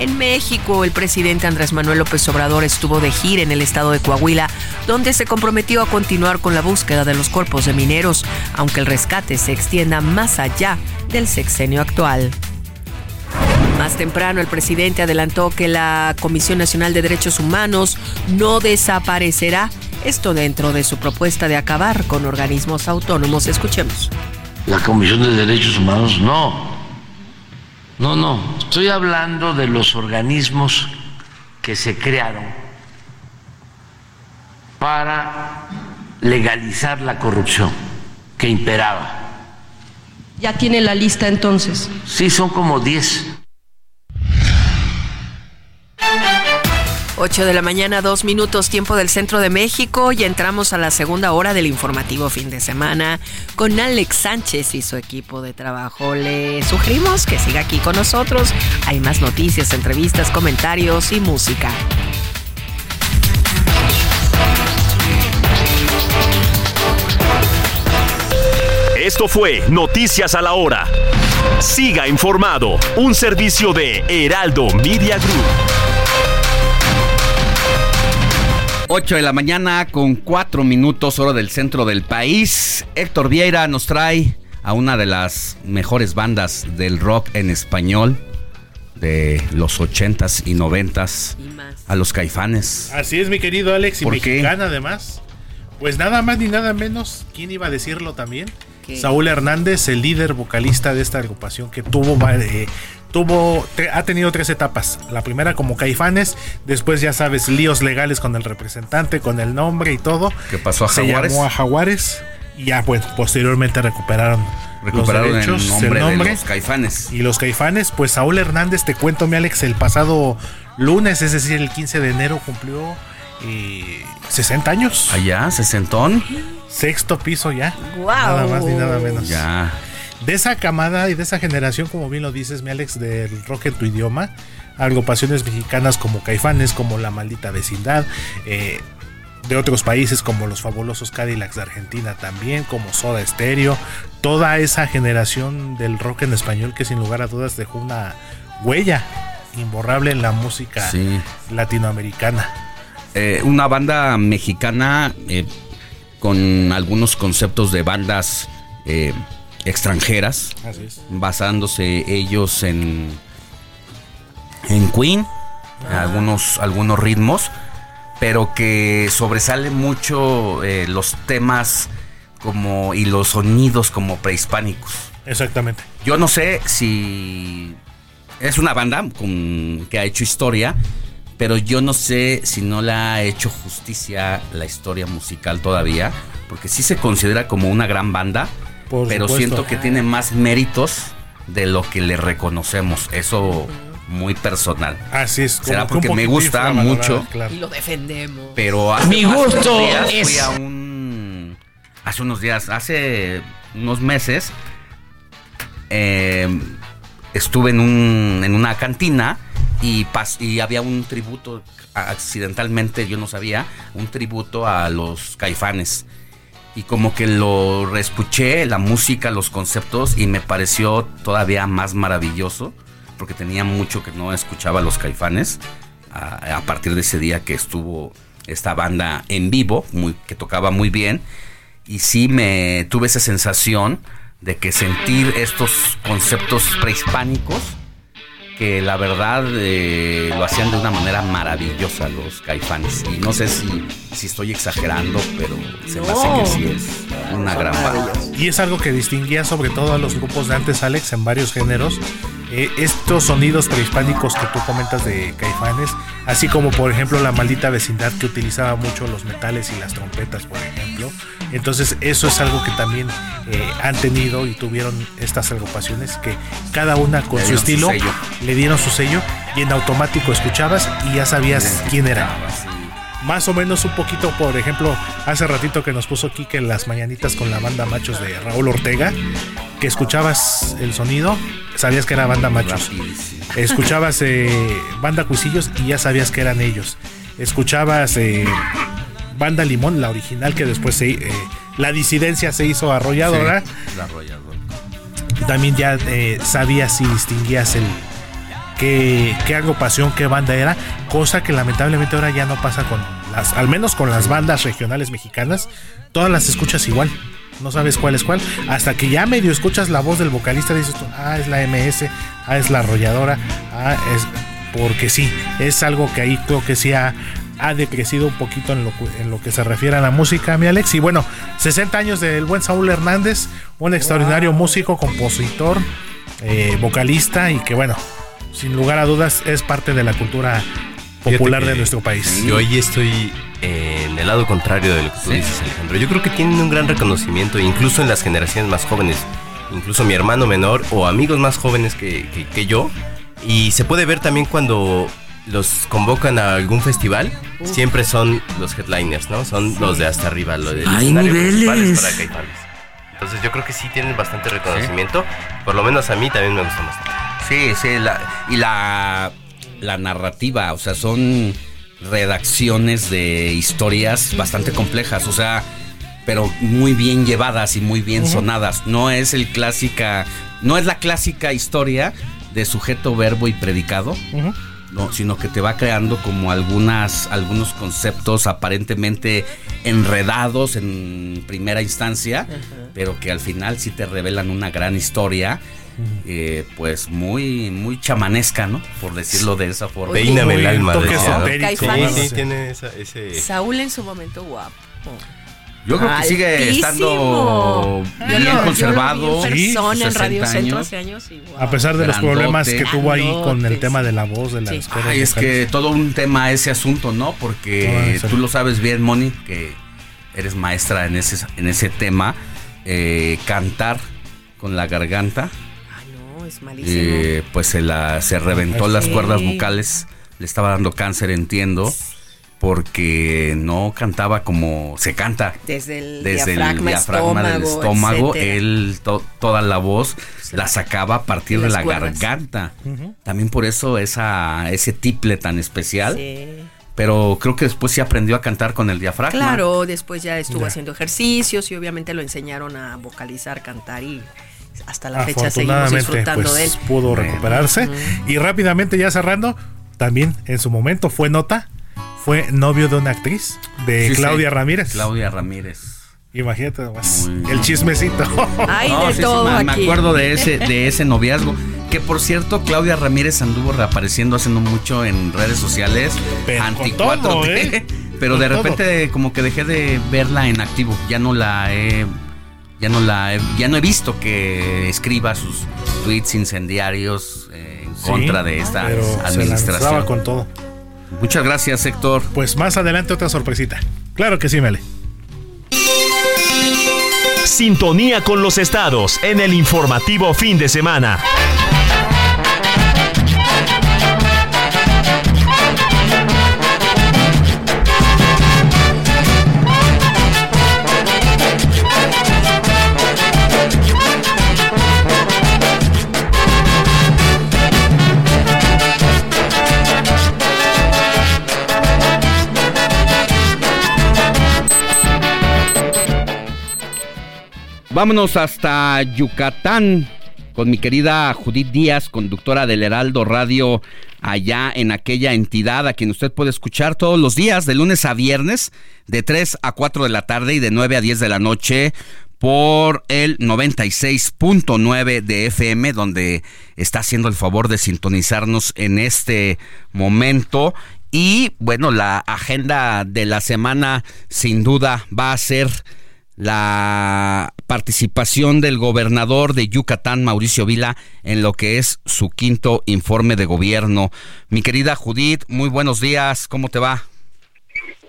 En México, el presidente Andrés Manuel López Obrador estuvo de gira en el estado de Coahuila, donde se comprometió a continuar con la búsqueda de los cuerpos de mineros, aunque el rescate se extienda más allá del sexenio actual. Más temprano, el presidente adelantó que la Comisión Nacional de Derechos Humanos no desaparecerá. Esto dentro de su propuesta de acabar con organismos autónomos. Escuchemos.
La Comisión de Derechos Humanos no. No, no. Estoy hablando de los organismos que se crearon para legalizar la corrupción que imperaba.
¿Ya tiene la lista entonces?
Sí, son como 10.
8 de la mañana, dos minutos, tiempo del centro de México, y entramos a la segunda hora del informativo fin de semana con Alex Sánchez y su equipo de trabajo. Le sugerimos que siga aquí con nosotros. Hay más noticias, entrevistas, comentarios y música.
Esto fue Noticias a la Hora. Siga informado, un servicio de Heraldo Media Group.
8 de la mañana con 4 minutos hora del centro del país. Héctor Vieira nos trae a una de las mejores bandas del rock en español de los 80s y 90s, a los Caifanes.
Así es, mi querido Alex, y mexicana además. Pues nada más ni nada menos, ¿quién iba a decirlo también? Saúl Hernández, el líder vocalista de esta agrupación que tuvo eh, tuvo, ha tenido tres etapas. La primera como Caifanes, después ya sabes, líos legales con el representante, con el nombre y todo.
¿Qué pasó a
Jaguares? Se llamó a Jaguares y ya pues posteriormente recuperaron
recuperaron los derechos, el nombre, de los Caifanes.
Y los Caifanes, pues Saúl Hernández, te cuento, mi Alex, el pasado lunes, es decir, el 15 de enero cumplió 60 eh, años.
Allá, sesentón.
Sexto piso ya. Nada más ni nada menos.
Ya
de esa camada y de esa generación, como bien lo dices, mi Alex, del rock en tu idioma, agrupaciones mexicanas como Caifanes, como La Maldita Vecindad, eh, de otros países como los fabulosos Cadillacs de Argentina también, como Soda Stereo, toda esa generación del rock en español que sin lugar a dudas dejó una huella imborrable en la música latinoamericana.
Eh, una banda mexicana eh, con algunos conceptos de bandas eh, extranjeras, basándose ellos en, en Queen,
Ah.
algunos, algunos ritmos, pero que sobresale mucho los temas como y los sonidos como prehispánicos.
Exactamente.
Yo no sé si es una banda con, que ha hecho historia, pero yo no sé si no le ha hecho justicia la historia musical todavía, porque sí se considera como una gran banda,
Por
pero
supuesto.
siento que tiene más méritos de lo que le reconocemos. Eso muy personal.
Así es.
Será porque me gusta mucho.
claro.
Y lo defendemos.
Pero hace,
Mi
hace unos
gusto
días
es-
fui a un. Hace unos días, hace unos meses, eh, estuve en, un, en una cantina y, había un tributo, accidentalmente, yo no sabía, un tributo a los caifanes. Y como que lo reescuché, la música, los conceptos, y me pareció todavía más maravilloso, porque tenía mucho que no escuchaba a los caifanes, a, a partir de ese día que estuvo esta banda en vivo, muy, que tocaba muy bien, y sí me tuve esa sensación de que sentir estos conceptos prehispánicos, que la verdad eh, lo hacían de una manera maravillosa los caifanes. Y no sé si, si estoy exagerando, pero se me hace que sí es una gran banda.
Y es algo que distinguía sobre todo a los grupos de antes, Alex, en varios géneros. Eh, estos sonidos prehispánicos que tú comentas de Caifanes, así como por ejemplo la maldita vecindad que utilizaba mucho los metales y las trompetas, por ejemplo. Entonces eso es algo que también eh, han tenido y tuvieron estas agrupaciones que cada una con
Le
su estilo le dieron su sello y en automático escuchabas y ya sabías quién era. Más o menos un poquito, por ejemplo, hace ratito que nos puso Kike en las mañanitas con la banda Machos de Raúl Ortega, que escuchabas el sonido, sabías que era banda Machos. Escuchabas eh, banda Cuisillos y ya sabías que eran ellos. Escuchabas eh, banda Limón, la original que después se, eh, la disidencia se hizo arrolladora.
Sí, la arrolladora.
También ya eh, sabías y distinguías el qué, qué agrupación, qué banda era, cosa que lamentablemente ahora ya no pasa con las, al menos con las bandas regionales mexicanas, todas las escuchas igual. No sabes cuál es cuál. Hasta que ya medio escuchas la voz del vocalista, dices tú, ah, es la MS, ah, es la arrolladora, ah, es. Porque sí, es algo que ahí creo que sí ha, ha decrecido un poquito en lo, en lo que se refiere a la música, mi Alex. Y bueno, 60 años del buen Saúl Hernández, un extraordinario músico, compositor, eh, vocalista y que bueno, sin lugar a dudas es parte de la cultura popular de nuestro país.
Yo ahí estoy eh, en el lado contrario de lo que tú
Sí.
dices, Alejandro. Yo creo que tienen un gran reconocimiento, incluso en las generaciones más jóvenes. Incluso mi hermano menor o amigos más jóvenes que, que- que yo. Y se puede ver también cuando los convocan a algún festival. Siempre son los headliners, ¿no? Son los de hasta arriba, los de
Hay niveles.
para. Entonces yo creo que sí tienen bastante reconocimiento. Por lo menos a mí también me gustan bastante.
Sí, sí, la- y la, la narrativa, o sea, son redacciones de historias bastante complejas, o sea, pero muy bien llevadas y muy bien sonadas. No es el clásica, no es la clásica historia de sujeto, verbo y predicado, no, sino que te va creando como algunas, algunos conceptos aparentemente enredados en primera instancia, pero que al final sí te revelan una gran historia. eh, pues muy muy chamanesca, ¿no? Por decirlo de esa forma.
Peíname el alma,
toque
decía, ¿no?
Caifanes.
Sí, sí, tiene esa- ese...
Saúl en su momento guapo.
Yo creo que sigue
Altísimo.
estando
Yo
bien
yo
conservado.
lo vi en persona en
60
Radio Centro
años.
hace años y wow.
A pesar de los problemas que tuvo ahí con el tema de la voz, de las cuerdas
Ay, es que todo un tema ese asunto, ¿no? Porque tú lo sabes bien, Moni, que eres maestra en ese, en ese tema. eh, cantar con la garganta.
No, es malísimo.
eh, pues se, la, se reventó las
Sí.
cuerdas vocales. Le estaba dando cáncer, entiendo. Porque no cantaba como se canta.
Desde el
Desde
diafragma,
el diafragma del estómago,
etcétera.
él to- toda la voz la sacaba a partir
de
la
cuerdas.
garganta. También por eso esa, ese tiple tan especial.
Sí.
Pero creo que después sí aprendió a cantar con el diafragma.
Claro, después ya estuvo
Ya.
haciendo ejercicios y obviamente lo enseñaron a vocalizar, cantar y hasta la fecha seguimos disfrutando
pues,
de él.
pudo recuperarse. Y rápidamente, ya cerrando, también en su momento fue nota, fue novio de una actriz, de
Sí, sí.
Claudia Ramírez.
Claudia Ramírez.
Imagínate nomás, el chismecito.
No,
de
sí, sí,
todo
me, me
aquí.
acuerdo de ese, de ese noviazgo. Que por cierto, Claudia Ramírez anduvo reapareciendo hace no mucho en redes sociales.
Pero
anti
con todo,
4T,
¿eh?
Pero
Con
de
todo.
repente como que dejé de verla en activo. Ya no la he. Ya no la he, ya no he visto que escriba sus tweets incendiarios eh, en
Sí,
contra de esta
pero se
administración.
lanzaba con todo.
Muchas gracias, Héctor.
Pues más adelante otra sorpresita. Claro que sí, Mele.
Sintonía con los estados en el informativo fin de semana.
Vámonos hasta Yucatán con mi querida Judith Díaz, conductora del Heraldo Radio, allá en aquella entidad a quien usted puede escuchar todos los días, de lunes a viernes, de 3 a 4 de la tarde y de 9 a 10 de la noche por el 96.9 de FM, donde está haciendo el favor de sintonizarnos en este momento. Y bueno, la agenda de la semana sin duda va a ser la participación del gobernador de Yucatán, Mauricio Vila, en lo que es su quinto informe de gobierno. Mi querida Judith, muy buenos días, ¿cómo te va?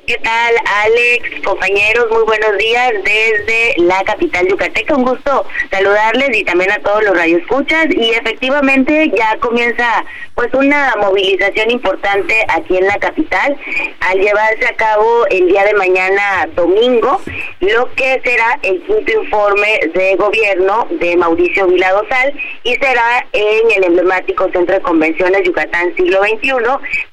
¿Qué tal, Alex, compañeros? Muy buenos días desde la capital yucateca. Un gusto saludarles y también a todos los radioescuchas. Y efectivamente ya comienza pues una movilización importante aquí en la capital al llevarse a cabo el día de mañana domingo lo que será el quinto informe de gobierno de Mauricio Vila Dosal y será en el emblemático Centro de Convenciones Yucatán Siglo XXI.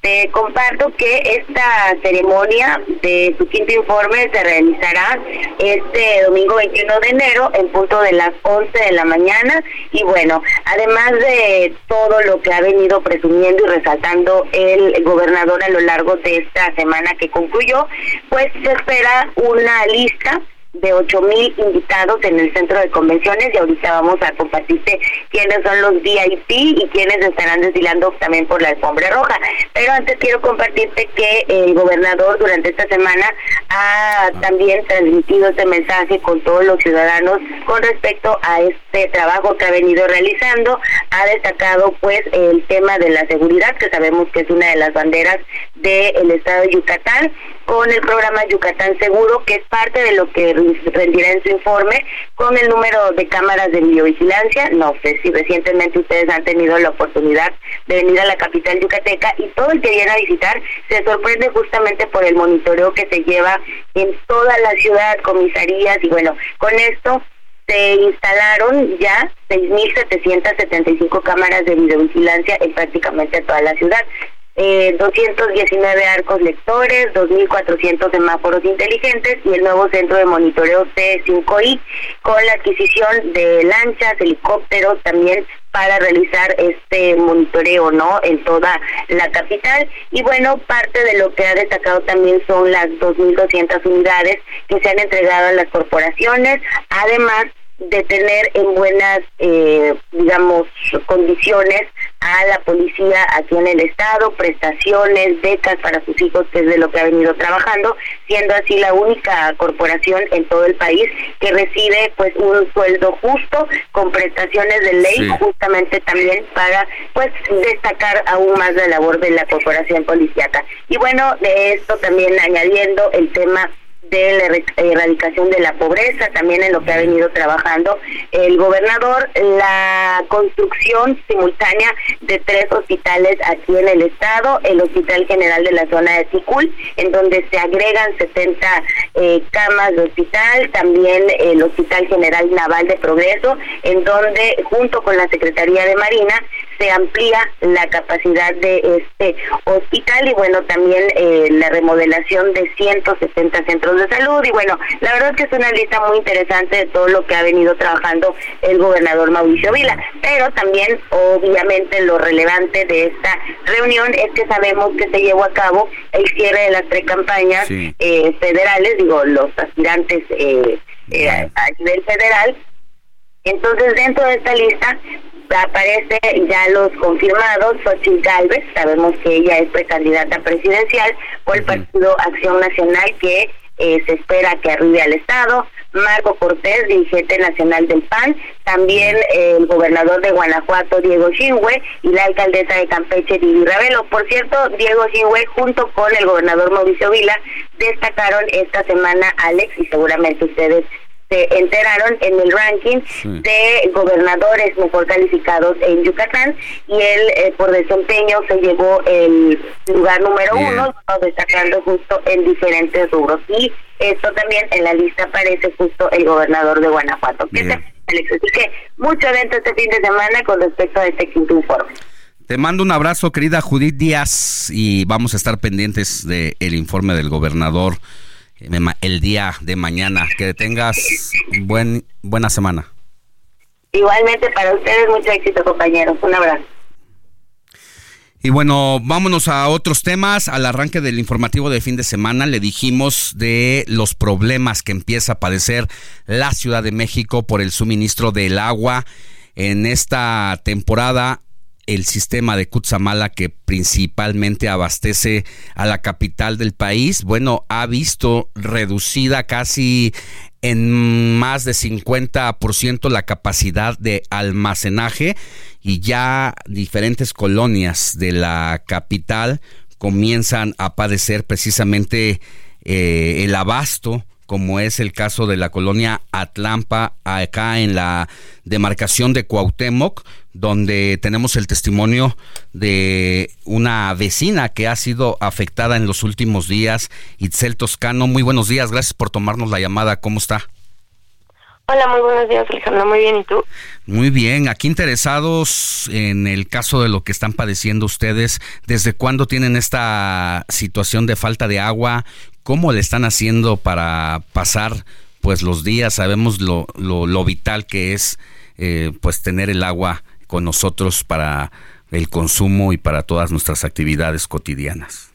Te comparto que esta ceremonia de su quinto informe se realizará este domingo 21 de enero en punto de las 11 de la mañana. Y bueno, además de todo lo que ha venido presumiendo y resaltando el gobernador a lo largo de esta semana que concluyó, pues se espera una lista de ocho mil invitados en el centro de convenciones y ahorita vamos a compartirte quiénes son los VIP y quiénes estarán desfilando también por la alfombra roja. Pero antes quiero compartirte que el gobernador durante esta semana ha también transmitido este mensaje con todos los ciudadanos con respecto a este trabajo que ha venido realizando. Ha destacado pues el tema de la seguridad, que sabemos que es una de las banderas del estado de Yucatán, con el programa Yucatán Seguro, que es parte de lo que rendirá en su informe con el número de cámaras de videovigilancia. No sé si recientemente ustedes han tenido la oportunidad de venir a la capital yucateca y todo el que viene a visitar se sorprende justamente por el monitoreo que se lleva en toda la ciudad, comisarías y bueno, con esto se instalaron ya 6.775 cámaras de videovigilancia en prácticamente toda la ciudad. Eh, 219 arcos lectores, 2.400 semáforos inteligentes y el nuevo centro de monitoreo T5I con la adquisición de lanchas, helicópteros también para realizar este monitoreo, ¿no? En toda la capital. Y bueno, parte de lo que ha destacado también son las 2.200 unidades que se han entregado a las corporaciones, además de tener en buenas, eh, digamos, condiciones a la policía aquí en el estado, prestaciones, becas para sus hijos, que es de lo que ha venido trabajando, siendo así la única corporación en todo el país que recibe pues un sueldo justo con prestaciones de ley,
Sí.
justamente también para pues destacar aún más la labor de la corporación policíaca. Y bueno, de esto también añadiendo el tema de la erradicación de la pobreza, también en lo que ha venido trabajando el gobernador, la construcción simultánea de tres hospitales aquí en el estado, el Hospital General de la zona de Ticul, en donde se agregan 70 eh, camas de hospital, también el Hospital General Naval de Progreso, en donde junto con la Secretaría de Marina se amplía la capacidad de este hospital y bueno, también eh, la remodelación de 160 centros de salud. Y bueno, la verdad es que es una lista muy interesante de todo lo que ha venido trabajando el gobernador Mauricio Vila, pero también obviamente lo relevante de esta reunión es que sabemos que se llevó a cabo el cierre de las tres campañas eh, federales, digo, los aspirantes eh, a nivel federal. Entonces, dentro de esta lista aparece ya los confirmados, Xochitl Galvez, sabemos que ella es precandidata presidencial por el Partido Acción Nacional que eh, se espera que arribe al Estado, Marco Cortés, dirigente nacional del PAN, también eh, el gobernador de Guanajuato, Diego Xinhue, y la alcaldesa de Campeche, Vivi Ravelo. Por cierto, Diego Xinhue, junto con el gobernador Mauricio Vila, destacaron esta semana, Alex, y seguramente ustedes se enteraron en el ranking de gobernadores mejor calificados en Yucatán y él eh, por desempeño se llevó el lugar número uno, destacando justo en diferentes rubros. Y esto también en la lista aparece justo el gobernador de Guanajuato. ¿Qué te Alex? Así que mucho evento este fin de semana con respecto a este quinto informe.
Te mando un abrazo, querida Judith Díaz, y vamos a estar pendientes del el informe del gobernador el día de mañana. Que tengas buen buena semana.
Igualmente para ustedes, mucho éxito, compañeros. Un abrazo.
Y bueno, vámonos a otros temas. Al arranque del informativo de fin de semana le dijimos de los problemas que empieza a padecer la Ciudad de México por el suministro del agua en esta temporada el sistema de Cutzamala que principalmente abastece a la capital del país, bueno, ha visto reducida casi en más de 50% la capacidad de almacenaje y ya diferentes colonias de la capital comienzan a padecer precisamente eh, el abasto como es el caso de la colonia Atlampa, acá en la demarcación de Cuauhtémoc, donde tenemos el testimonio de una vecina que ha sido afectada en los últimos días, Itzel Toscano. Muy buenos días, gracias por tomarnos la llamada. ¿Cómo está?
Hola, muy buenos días, Alejandro. Muy bien, ¿y tú?
Muy bien, aquí interesados en el caso de lo que están padeciendo ustedes. ¿Desde cuándo tienen esta situación de falta de agua? ¿Cómo le están haciendo para pasar pues los días? Sabemos lo, lo, vital que es eh, pues tener el agua con nosotros para el consumo y para todas nuestras actividades cotidianas.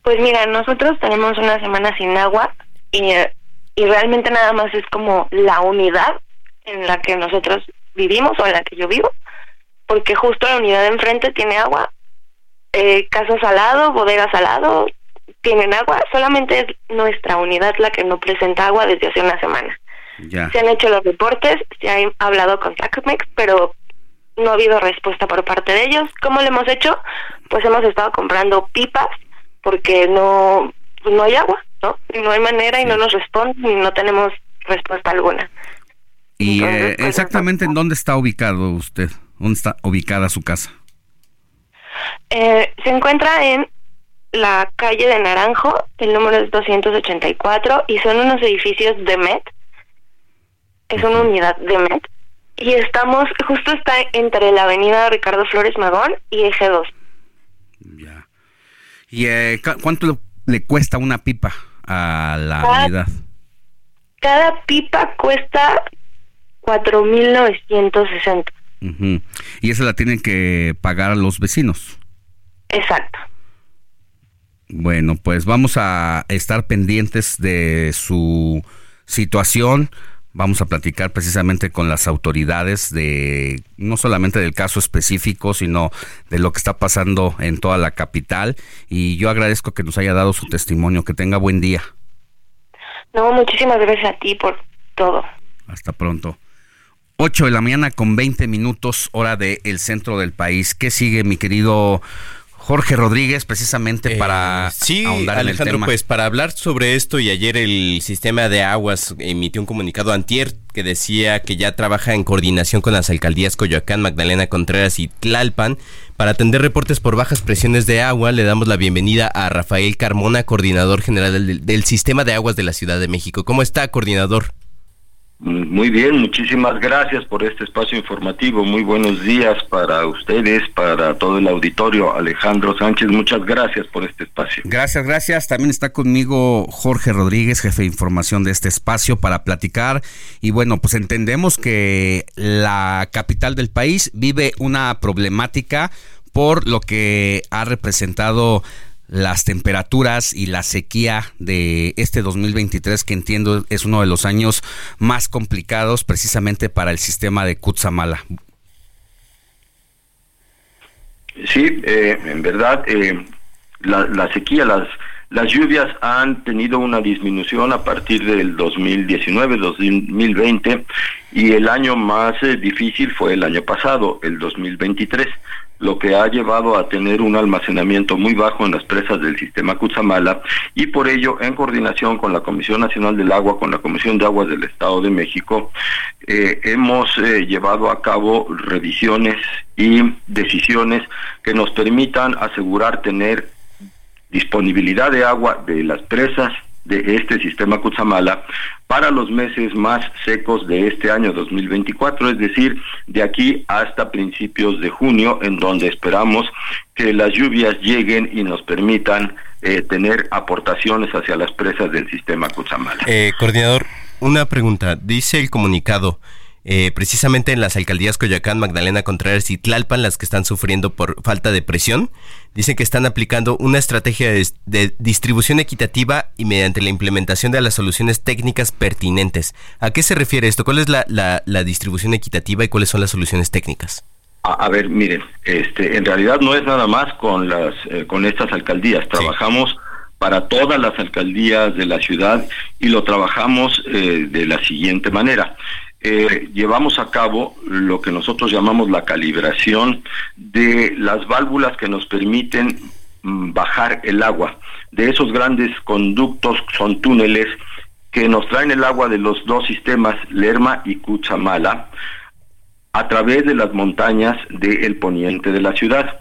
Pues mira, nosotros tenemos una semana sin agua y, y realmente nada más es como la unidad en la que nosotros vivimos o en la que yo vivo, porque justo la unidad de enfrente tiene agua, eh, casa salado, bodega salado, tienen agua, solamente es nuestra unidad la que no presenta agua desde hace una semana. Se han hecho los reportes, se ha hablado con TACMEX, pero no ha habido respuesta por parte de ellos. ¿Cómo lo hemos hecho? Pues hemos estado comprando pipas porque no, no hay agua, ¿no? No hay manera y no nos responden y no tenemos respuesta alguna.
¿Y eh, pues, exactamente en dónde está ubicado usted? ¿Dónde está ubicada su casa?
Eh, se encuentra en la calle de Naranjo, el número es 284, y son unos edificios de MET. Es una unidad de MET. Y estamos, justo está entre la avenida Ricardo Flores Magón y Eje 2.
Ya. ¿Y eh, cuánto le cuesta una pipa a la unidad?
Cada pipa cuesta 4.960.
Uh Y esa la tienen que pagar a los vecinos.
Exacto.
Bueno, pues vamos a estar pendientes de su situación. Vamos a platicar precisamente con las autoridades de no solamente del caso específico, sino de lo que está pasando en toda la capital. Y yo agradezco que nos haya dado su testimonio. Que tenga buen día.
No, muchísimas gracias a ti por todo.
Hasta pronto. 8 de la mañana con 20 minutos, hora del centro del país. ¿Qué sigue, mi querido Jorge Rodríguez, precisamente para
sí, ahondar en el tema. Pues para hablar sobre esto y ayer el sistema de aguas emitió un comunicado antier que decía que ya trabaja en coordinación con las alcaldías Coyoacán, Magdalena Contreras y Tlalpan para atender reportes por bajas presiones de agua. Le damos la bienvenida a Rafael Carmona, coordinador general del, del sistema de aguas de la Ciudad de México. ¿Cómo está, coordinador?
Muy bien, muchísimas gracias por este espacio informativo. Muy buenos días para ustedes, para todo el auditorio. Alejandro Sánchez, muchas gracias por este espacio.
Gracias, gracias. También está conmigo Jorge Rodríguez, jefe de información de este espacio, para platicar. Y bueno, pues entendemos que la capital del país vive una problemática por lo que ha representado las temperaturas y la sequía de este 2023 que entiendo es uno de los años más complicados precisamente para el sistema de Kutsamala.
Sí, eh, en verdad eh, la, sequía, las, las lluvias han tenido una disminución a partir del 2019, 2020 y el año más eh, difícil fue el año pasado, el 2023 lo que ha llevado a tener un almacenamiento muy bajo en las presas del sistema Cutzamala y por ello, en coordinación con la Comisión Nacional del Agua, con la Comisión de Aguas del Estado de México, eh, hemos eh, llevado a cabo revisiones y decisiones que nos permitan asegurar tener disponibilidad de agua de las presas de este sistema Cutzamala para los meses más secos de este año 2024, es decir, de aquí hasta principios de junio, en donde esperamos que las lluvias lleguen y nos permitan eh, tener aportaciones hacia las presas del sistema Cutzamala.
Eh, coordinador, una pregunta. Dice el comunicado eh, precisamente en las alcaldías Coyoacán, Magdalena Contreras y Tlalpan, las que están sufriendo por falta de presión, dicen que están aplicando una estrategia de, distribución equitativa y mediante la implementación de las soluciones técnicas pertinentes. ¿A qué se refiere esto? ¿Cuál es la, distribución equitativa y cuáles son las soluciones técnicas?
A, ver, miren, este, en realidad no es nada más con las, eh, con estas alcaldías. Trabajamos para todas las alcaldías de la ciudad y lo trabajamos eh, de la siguiente manera. Eh, llevamos a cabo lo que nosotros llamamos la calibración de las válvulas que nos permiten mm, bajar el agua. De esos grandes conductos son túneles que nos traen el agua de los dos sistemas, Lerma y Cuchamala, a través de las montañas del poniente de la ciudad.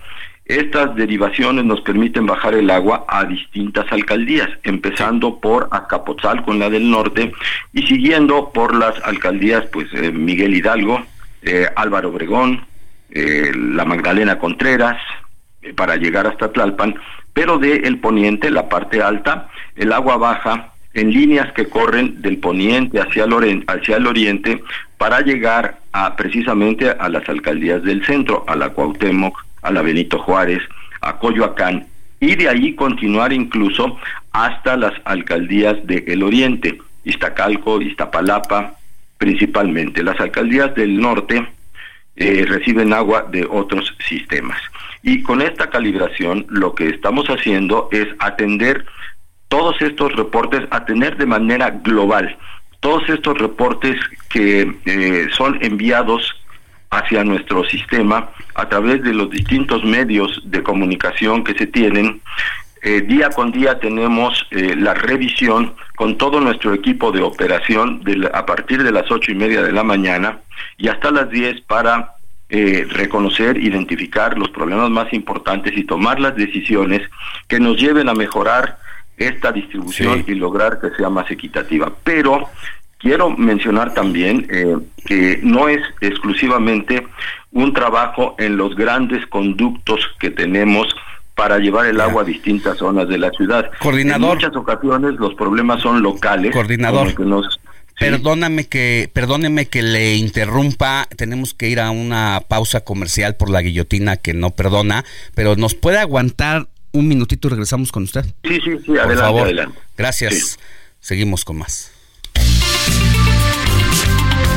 Estas derivaciones nos permiten bajar el agua a distintas alcaldías, empezando por Azcapotzalco en la del norte y siguiendo por las alcaldías pues eh, Miguel Hidalgo, eh, Álvaro Obregón, eh, la Magdalena Contreras, para llegar hasta Tlalpan, pero de el poniente, la parte alta, el agua baja en líneas que corren del poniente hacia el, hacia el oriente para llegar a precisamente a las alcaldías del centro, a la Cuauhtémoc, a la Benito Juárez, a Coyoacán y de ahí continuar incluso hasta las alcaldías del el Oriente, Iztacalco, Iztapalapa, principalmente. Las alcaldías del norte eh, reciben agua de otros sistemas. Y con esta calibración lo que estamos haciendo es atender todos estos reportes, atender de manera global todos estos reportes que eh, son enviados hacia nuestro sistema a través de los distintos medios de comunicación que se tienen. Eh, día con día tenemos eh, la revisión con todo nuestro equipo de operación a partir de las ocho y media de la mañana y hasta las diez para eh, reconocer, identificar los problemas más importantes y tomar las decisiones que nos lleven a mejorar esta distribución y lograr que sea más equitativa. Pero Quiero mencionar también eh, que no es exclusivamente un trabajo en los grandes conductos que tenemos para llevar el agua a distintas zonas de la ciudad.
Coordinador.
En muchas ocasiones los problemas son locales.
Coordinador. Perdóname que, perdóneme que le interrumpa, tenemos que ir a una pausa comercial por la guillotina que no perdona, pero nos puede aguantar un minutito y regresamos con usted.
Sí, sí, sí, adelante, adelante.
Gracias. Seguimos con más.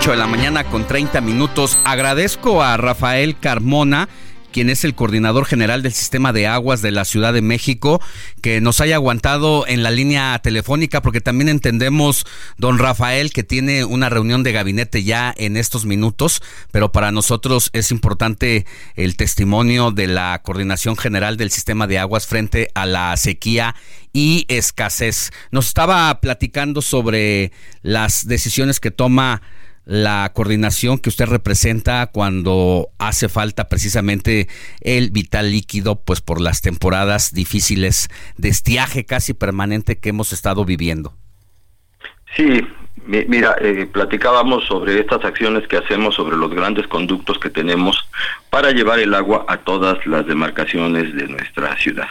8 de la mañana con 30 minutos. Agradezco a Rafael Carmona quien es el coordinador general del sistema de aguas de la Ciudad de México, que nos haya aguantado en la línea telefónica, porque también entendemos, don Rafael, que tiene una reunión de gabinete ya en estos minutos, pero para nosotros es importante el testimonio de la coordinación general del sistema de aguas frente a la sequía y escasez. Nos estaba platicando sobre las decisiones que toma la coordinación que usted representa cuando hace falta precisamente el vital líquido, pues por las temporadas difíciles de estiaje casi permanente que hemos estado viviendo.
Sí, mira, eh, platicábamos sobre estas acciones que hacemos sobre los grandes conductos que tenemos para llevar el agua a todas las demarcaciones de nuestra ciudad.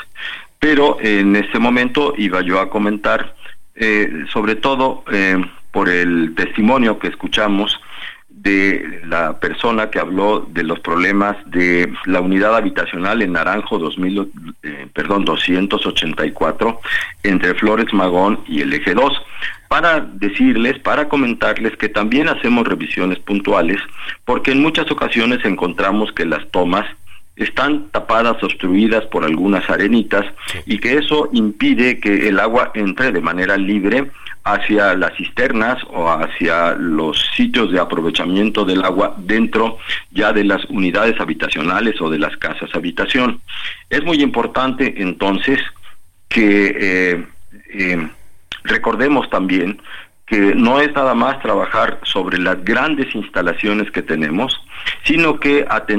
Pero en este momento iba yo a comentar eh, sobre todo eh, por el testimonio que escuchamos de la persona que habló de los problemas de la unidad habitacional en Naranjo 2000, eh, 284 entre Flores Magón y el Eje 2 para decirles, para comentarles que también hacemos revisiones puntuales porque en muchas ocasiones encontramos que las tomas están tapadas, obstruidas por algunas arenitas y que eso impide que el agua entre de manera libre hacia las cisternas o hacia los sitios de aprovechamiento del agua dentro ya de las unidades habitacionales o de las casas habitación. Es muy importante entonces que eh, eh, recordemos también que no es nada más trabajar sobre las grandes instalaciones que tenemos, sino que atender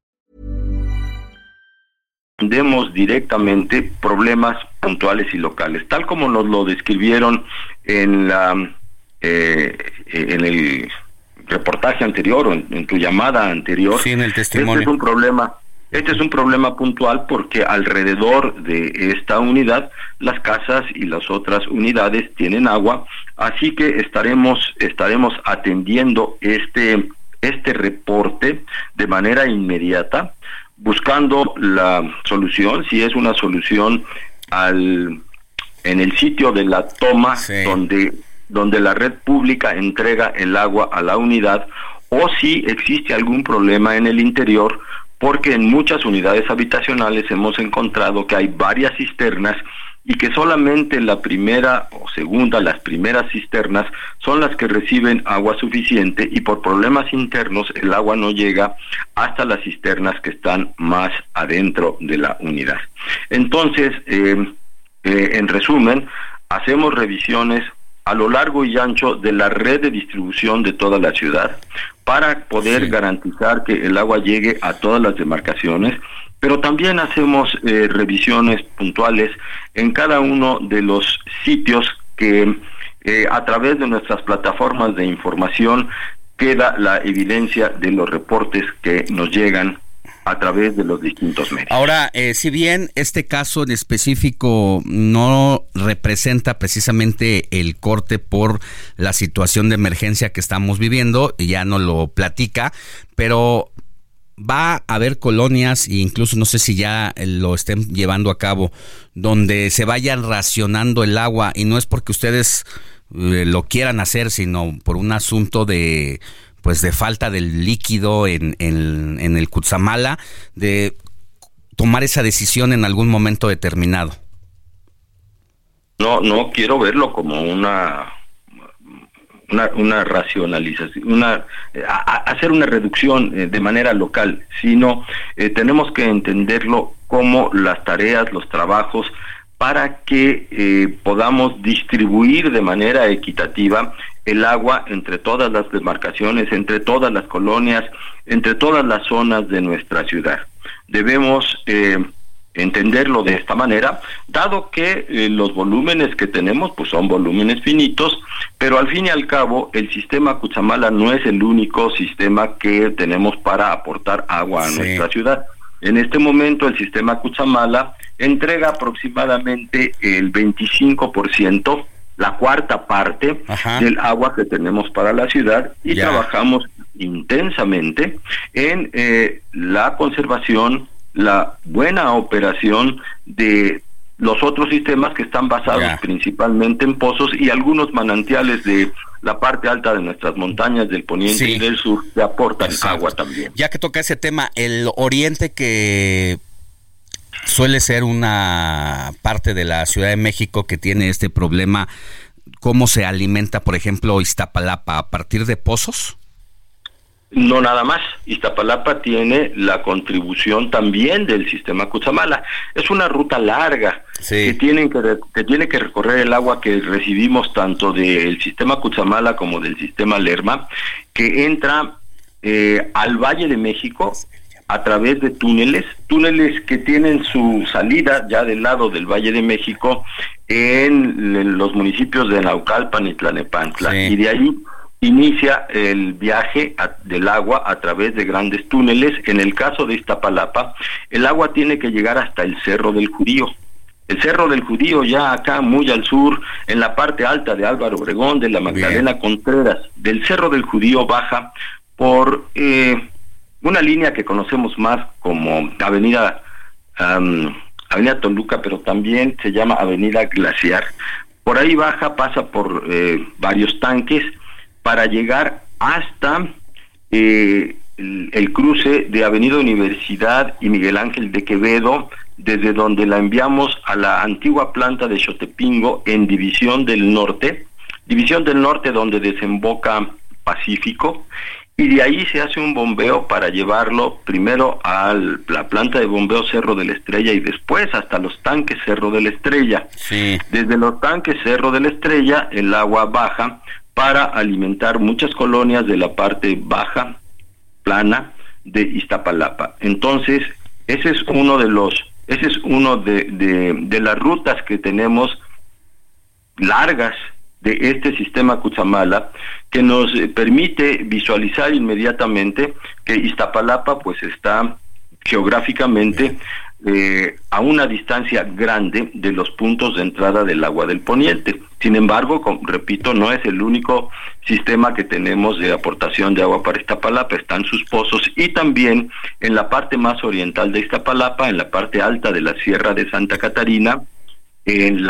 Atendemos directamente problemas puntuales y locales, tal como nos lo describieron en la eh, en el reportaje anterior o en, tu llamada anterior.
Sí, en el testimonio.
Este es un problema. Este es un problema puntual porque alrededor de esta unidad las casas y las otras unidades tienen agua, así que estaremos estaremos atendiendo este este reporte de manera inmediata buscando la solución, si es una solución al en el sitio de la toma donde donde la red pública entrega el agua a la unidad o si existe algún problema en el interior porque en muchas unidades habitacionales hemos encontrado que hay varias cisternas y que solamente la primera o segunda, las primeras cisternas son las que reciben agua suficiente y por problemas internos el agua no llega hasta las cisternas que están más adentro de la unidad. Entonces, eh, eh, en resumen, hacemos revisiones a lo largo y ancho de la red de distribución de toda la ciudad para poder garantizar que el agua llegue a todas las demarcaciones pero también hacemos eh, revisiones puntuales en cada uno de los sitios que eh, a través de nuestras plataformas de información queda la evidencia de los reportes que nos llegan a través de los distintos medios.
Ahora, eh, si bien este caso en específico no representa precisamente el corte por la situación de emergencia que estamos viviendo, ya no lo platica, pero va a haber colonias, e incluso no sé si ya lo estén llevando a cabo, donde se vayan racionando el agua y no es porque ustedes eh, lo quieran hacer, sino por un asunto de pues de falta del líquido en, en, en el Cutzamala, de tomar esa decisión en algún momento determinado.
No, no quiero verlo como una una, racionalización, una, hacer una reducción eh, de manera local, sino eh, tenemos que entenderlo como las tareas, los trabajos, para que eh, podamos distribuir de manera equitativa el agua entre todas las demarcaciones, entre todas las colonias, entre todas las zonas de nuestra ciudad. Debemos eh, entenderlo de esta manera, dado que eh, los volúmenes que tenemos pues son volúmenes finitos, pero al fin y al cabo el sistema Cuchamala no es el único sistema que tenemos para aportar agua a nuestra ciudad. En este momento el sistema Cuchamala entrega aproximadamente el 25%, la cuarta parte del agua que tenemos para la ciudad y trabajamos intensamente en eh, la conservación, la buena operación de los otros sistemas que están basados principalmente en pozos y algunos manantiales de la parte alta de nuestras montañas del poniente y del sur que aportan agua también.
Ya que toca ese tema, el oriente que suele ser una parte de la Ciudad de México que tiene este problema, ¿cómo se alimenta, por ejemplo, Iztapalapa a partir de pozos?
No nada más. Iztapalapa tiene la contribución también del sistema Cuchamala. Es una ruta larga que, tienen que, que tiene que recorrer el agua que recibimos tanto del sistema Cuchamala como del sistema Lerma, que entra eh, al Valle de México a través de túneles, túneles que tienen su salida ya del lado del Valle de México en los municipios de Naucalpan y Tlanepantla. Y de ahí inicia el viaje del agua a través de grandes túneles. En el caso de Iztapalapa, el agua tiene que llegar hasta el Cerro del Judío. El Cerro del Judío ya acá muy al sur, en la parte alta de Álvaro Obregón, de la Magdalena Contreras, del Cerro del Judío baja por eh, una línea que conocemos más como Avenida Avenida Toluca, pero también se llama Avenida Glaciar. Por ahí baja, pasa por eh, varios tanques para llegar hasta eh, el, cruce de Avenida Universidad y Miguel Ángel de Quevedo, desde donde la enviamos a la antigua planta de Xotepingo en División del Norte, División del Norte donde desemboca Pacífico, y de ahí se hace un bombeo para llevarlo primero a la planta de bombeo Cerro de la Estrella y después hasta los tanques Cerro de la Estrella. Desde los tanques Cerro de la Estrella el agua baja para alimentar muchas colonias de la parte baja, plana de Iztapalapa. Entonces, ese es uno de los, ese es uno de, de, las rutas que tenemos largas de este sistema Cuchamala que nos permite visualizar inmediatamente que Iztapalapa pues está geográficamente eh, a una distancia grande de los puntos de entrada del agua del poniente. Sin embargo, repito, no es el único sistema que tenemos de aportación de agua para Iztapalapa, están sus pozos y también en la parte más oriental de Iztapalapa, en la parte alta de la Sierra de Santa Catarina, en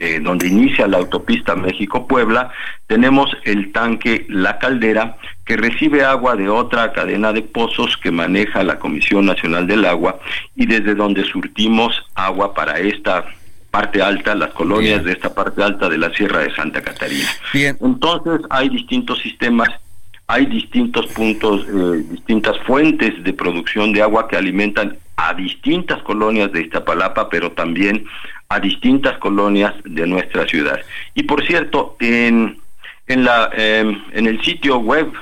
eh, donde inicia la autopista México-Puebla, tenemos el tanque La Caldera, que recibe agua de otra cadena de pozos que maneja la Comisión Nacional del Agua y desde donde surtimos agua para esta parte alta, las colonias de esta parte alta de la Sierra de Santa Catarina. Bien. Entonces hay distintos sistemas, hay distintos puntos, eh, distintas fuentes de producción de agua que alimentan a distintas colonias de Iztapalapa, pero también a distintas colonias de nuestra ciudad. Y por cierto, en, en, la, em, en el sitio web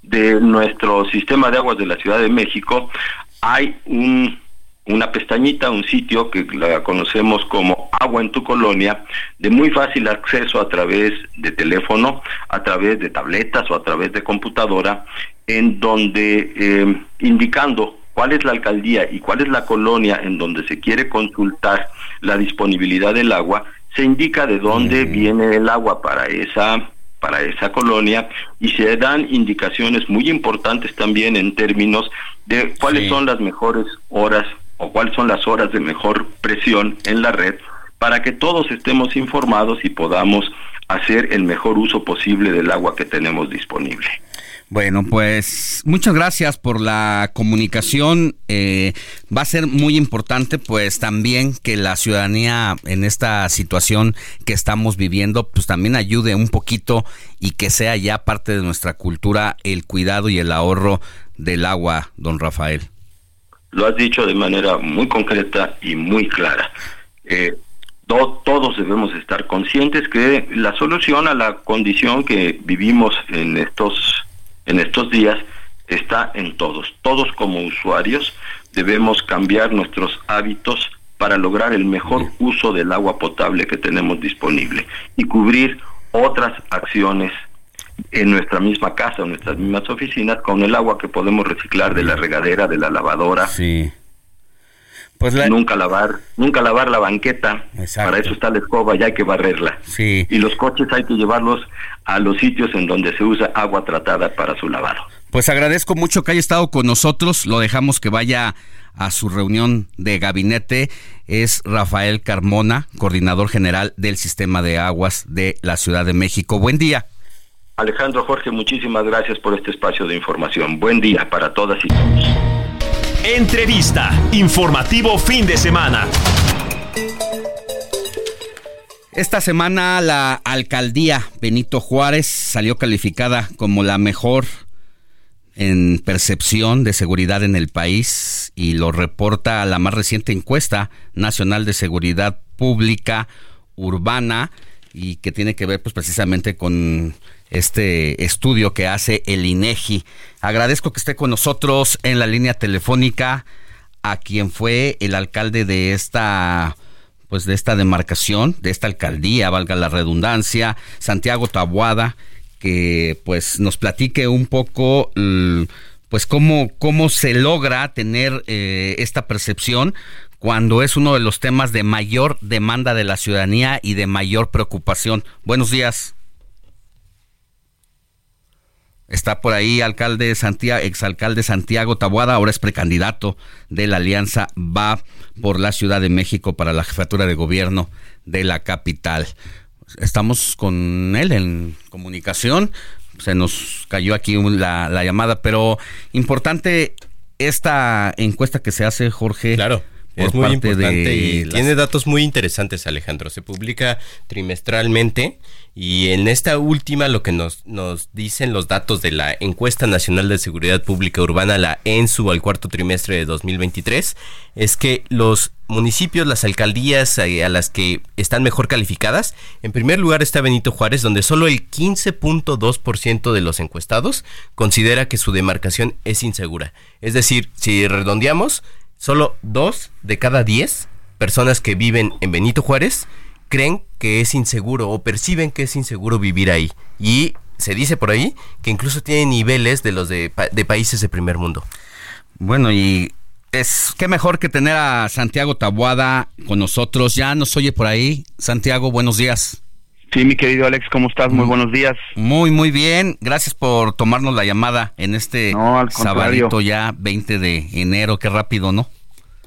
de nuestro sistema de aguas de la Ciudad de México hay un, una pestañita, un sitio que la conocemos como Agua en tu Colonia, de muy fácil acceso a través de teléfono, a través de tabletas o a través de computadora, en donde em, indicando cuál es la alcaldía y cuál es la colonia en donde se quiere consultar la disponibilidad del agua, se indica de dónde mm. viene el agua para esa para esa colonia y se dan indicaciones muy importantes también en términos de cuáles son las mejores horas o cuáles son las horas de mejor presión en la red para que todos estemos informados y podamos hacer el mejor uso posible del agua que tenemos disponible.
Bueno, pues muchas gracias por la comunicación. Eh, va a ser muy importante, pues también que la ciudadanía en esta situación que estamos viviendo, pues también ayude un poquito y que sea ya parte de nuestra cultura el cuidado y el ahorro del agua, don Rafael.
Lo has dicho de manera muy concreta y muy clara. Eh, todos debemos estar conscientes que la solución a la condición que vivimos en estos en estos días está en todos. Todos como usuarios debemos cambiar nuestros hábitos para lograr el mejor uso del agua potable que tenemos disponible y cubrir otras acciones en nuestra misma casa, en nuestras mismas oficinas, con el agua que podemos reciclar de la regadera, de la lavadora.
Sí.
Pues Nunca lavar, nunca lavar la banqueta. Para eso está la escoba y hay que barrerla.
Sí.
Y los coches hay que llevarlos a los sitios en donde se usa agua tratada para su lavado.
Pues agradezco mucho que haya estado con nosotros. Lo dejamos que vaya a su reunión de gabinete. Es Rafael Carmona, coordinador general del Sistema de Aguas de la Ciudad de México. Buen día.
Alejandro Jorge, muchísimas gracias por este espacio de información. Buen día para todas y todos.
Entrevista. Informativo fin de semana.
Esta semana la alcaldía Benito Juárez salió calificada como la mejor en percepción de seguridad en el país y lo reporta la más reciente encuesta nacional de seguridad pública urbana y que tiene que ver pues precisamente con este estudio que hace el INEGI. Agradezco que esté con nosotros en la línea telefónica a quien fue el alcalde de esta pues de esta demarcación, de esta alcaldía, valga la redundancia, Santiago Tabuada, que pues nos platique un poco pues cómo, cómo se logra tener eh, esta percepción cuando es uno de los temas de mayor demanda de la ciudadanía y de mayor preocupación. Buenos días. Está por ahí alcalde Santiago, exalcalde Santiago Tabuada, ahora es precandidato de la Alianza Va por la Ciudad de México para la jefatura de gobierno de la capital. Estamos con él en comunicación. Se nos cayó aquí la, la llamada, pero importante esta encuesta que se hace, Jorge.
Claro es muy importante y tiene datos muy interesantes, Alejandro. Se publica trimestralmente y en esta última lo que nos, nos dicen los datos de la Encuesta Nacional de Seguridad Pública Urbana, la ENSU, al cuarto trimestre de 2023, es que los municipios, las alcaldías eh, a las que están mejor calificadas, en primer lugar está Benito Juárez, donde solo el 15.2% de los encuestados considera que su demarcación es insegura. Es decir, si redondeamos, solo dos de cada diez personas que viven en Benito Juárez creen que es inseguro o perciben que es inseguro vivir ahí. Y se dice por ahí que incluso tiene niveles de los de, países de primer mundo.
Bueno, y es que mejor que tener a Santiago Tabuada con nosotros. Ya nos oye por ahí. Santiago, buenos días.
Sí, mi querido Alex, ¿cómo estás? Muy buenos días.
Muy, muy bien. Gracias por tomarnos la llamada en este no, sabadito ya 20 de enero. Qué rápido, ¿no?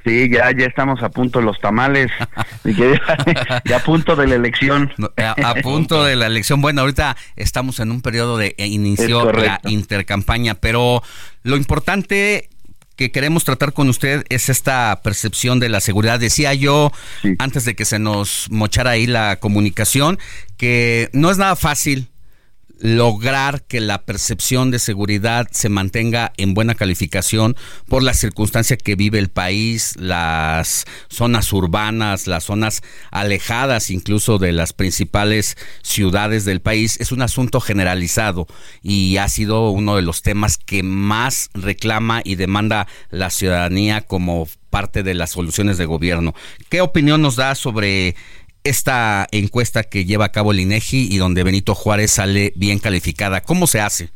Sí, ya, ya estamos a punto de los tamales, ya a punto de la elección.
A, punto de la elección. Bueno, ahorita estamos en un periodo de inicio la intercampaña, pero lo importante que queremos tratar con usted es esta percepción de la seguridad. Decía yo, antes de que se nos mochara ahí la comunicación, que no es nada fácil lograr que la percepción de seguridad se mantenga en buena calificación por la circunstancia que vive el país, las zonas urbanas, las zonas alejadas incluso de las principales ciudades del país, es un asunto generalizado y ha sido uno de los temas que más reclama y demanda la ciudadanía como parte de las soluciones de gobierno. ¿Qué opinión nos da sobre esta encuesta que lleva a cabo el INEGI y donde Benito Juárez sale bien calificada. ¿Cómo se hace?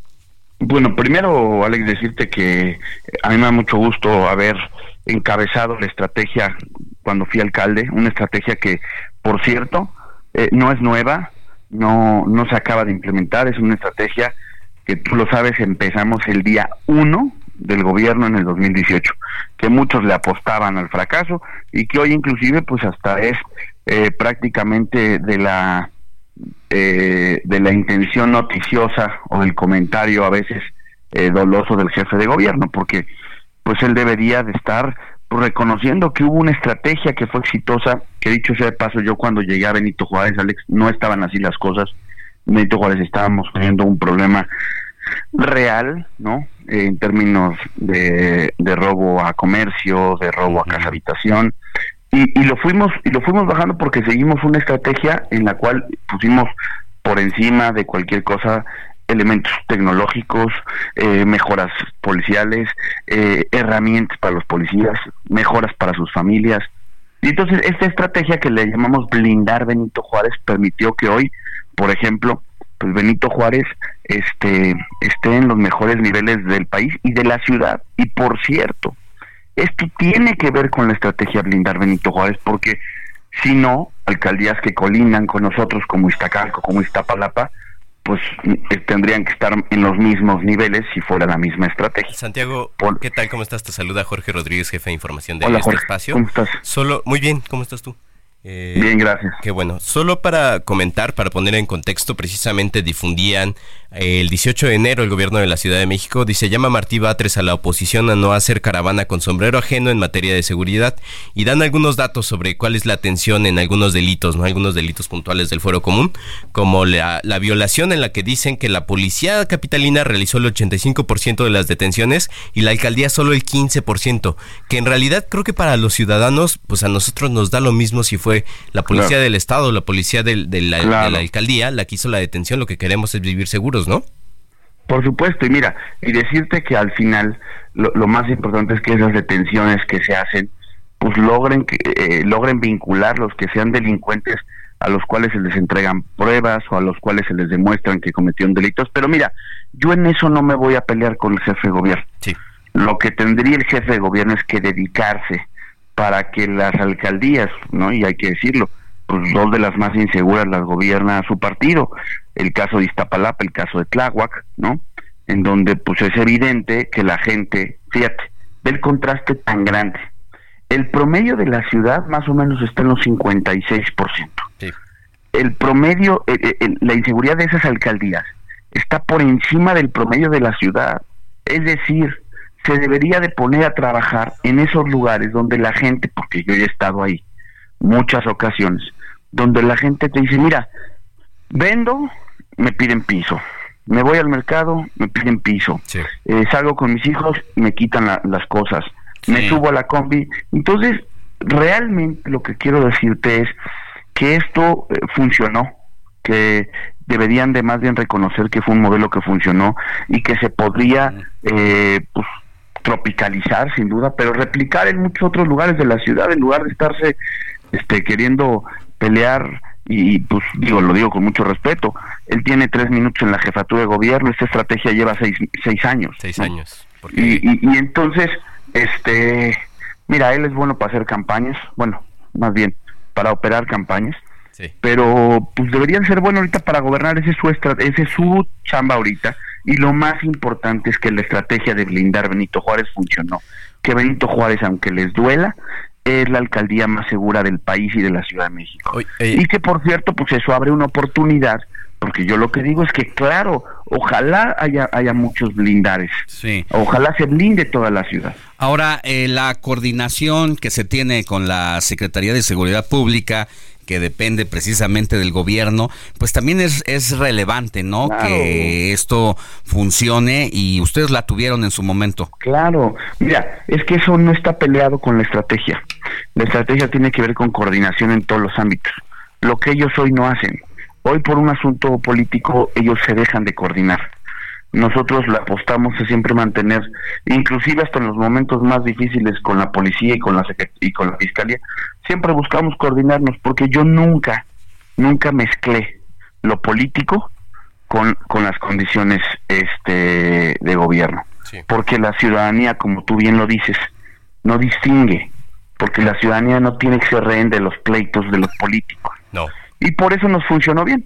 Bueno, primero, Alex, decirte que a mí me da mucho gusto haber encabezado la estrategia cuando fui alcalde, una estrategia que, por cierto, eh, no es nueva, no, no se acaba de implementar, es una estrategia que tú lo sabes, empezamos el día 1 del gobierno en el 2018, que muchos le apostaban al fracaso y que hoy inclusive pues hasta es eh, prácticamente de la eh, de la intención noticiosa o del comentario a veces eh, doloso del jefe de gobierno, porque pues él debería de estar reconociendo que hubo una estrategia que fue exitosa, que dicho sea de paso, yo cuando llegué a Benito Juárez, Alex, no estaban así las cosas. Benito Juárez estábamos teniendo un problema real, ¿no? en términos de, de robo a comercio, de robo a casa habitación, Y, y lo fuimos y lo fuimos bajando porque seguimos una estrategia en la cual pusimos por encima de cualquier cosa elementos tecnológicos, eh, mejoras policiales, eh, herramientas para los policías, mejoras para sus familias. Y entonces esta estrategia que le llamamos blindar Benito Juárez permitió que hoy, por ejemplo, pues Benito Juárez este, esté en los mejores niveles del país y de la ciudad. Y por cierto, esto tiene que ver con la estrategia blindar Benito Juárez, porque si no, alcaldías que colindan con nosotros como Iztacalco, como Iztapalapa, pues eh, tendrían que estar en los mismos niveles si fuera la misma estrategia.
Santiago, ¿qué tal? ¿Cómo estás? Te saluda Jorge Rodríguez, jefe de información de
Hola,
este
Jorge,
espacio.
¿cómo estás?
Solo, muy bien, ¿cómo estás tú? Eh,
Bien, gracias.
Qué bueno. Solo para comentar, para poner en contexto, precisamente difundían eh, el 18 de enero el gobierno de la Ciudad de México dice llama Martí Batres a la oposición a no hacer caravana con sombrero ajeno en materia de seguridad y dan algunos datos sobre cuál es la atención en algunos delitos, no algunos delitos puntuales del fuero común, como la, la violación en la que dicen que la policía capitalina realizó el 85% de las detenciones y la alcaldía solo el 15%, que en realidad creo que para los ciudadanos, pues a nosotros nos da lo mismo si fue la policía
Claro.
del estado la policía del- de, la, de
Claro.
la alcaldía la que hizo la detención, lo que queremos es vivir seguros, ¿no?
Por supuesto, y mira, y decirte que al final lo, lo más importante es que esas detenciones que se hacen, pues logren eh, logren vincularlos, que sean delincuentes a los cuales se les entregan pruebas o a los cuales se les demuestran que cometieron delitos. Pero mira, yo en eso no me voy a pelear con el jefe de gobierno.
Sí.
Lo que tendría el jefe de gobierno es que dedicarse para que las alcaldías, ¿no? Y hay que decirlo, pues dos de las más inseguras las gobierna su partido, el caso de Iztapalapa, el caso de Tláhuac, ¿no? En donde pues es evidente que la gente, fíjate, ve el contraste tan grande. El promedio de la ciudad más o menos está en los 56%. El promedio, eh, eh, eh, la inseguridad de esas alcaldías está por encima del promedio de la ciudad. Es decir, se debería de poner a trabajar en esos lugares donde la gente, porque yo he estado ahí muchas ocasiones, donde la gente te dice, mira, vendo, me piden piso, me voy al mercado, me piden piso, Eh, salgo con mis hijos, me quitan la- las cosas, me subo a la combi. Entonces, realmente lo que quiero decirte es que esto eh, funcionó, que deberían de más bien reconocer que fue un modelo que funcionó y que se podría eh, pues, tropicalizar sin duda, pero replicar en muchos otros lugares de la ciudad en lugar de estarse este, queriendo pelear y pues digo, lo digo con mucho respeto, él tiene tres minutos en la jefatura de gobierno, esta estrategia lleva seis, seis años.
Seis
¿no?
años.
Y, y, y entonces, este, mira, él es bueno para hacer campañas, bueno, más bien, para operar campañas, pero pues deberían ser bueno ahorita para gobernar, ese es su, estra- ese es su chamba ahorita, y lo más importante es que la estrategia de blindar Benito Juárez funcionó, que Benito Juárez, aunque les duela, es la alcaldía más segura del país y de la Ciudad de México. Y que por cierto, pues eso abre una oportunidad, porque yo lo que digo es que claro, ojalá haya, haya muchos blindares,
Sí.
ojalá se blinde toda la ciudad.
Ahora, eh, la coordinación que se tiene con la Secretaría de Seguridad Pública, que depende precisamente del gobierno, pues también es, es relevante, ¿no?
Claro.
Que esto funcione y ustedes la tuvieron en su momento.
Claro, mira, es que eso no está peleado con la estrategia. La estrategia tiene que ver con coordinación en todos los ámbitos. Lo que ellos hoy no hacen. Hoy por un asunto político ellos se dejan de coordinar. Nosotros le apostamos a siempre mantener, inclusive hasta en los momentos más difíciles con la policía y con la y con la fiscalía, siempre buscamos coordinarnos porque yo nunca, nunca mezclé lo político con, con las condiciones este de gobierno. Porque la ciudadanía, como tú bien lo dices, no distingue, porque la ciudadanía no tiene que ser rehén de los pleitos de los políticos.
No.
Y por eso nos funcionó bien.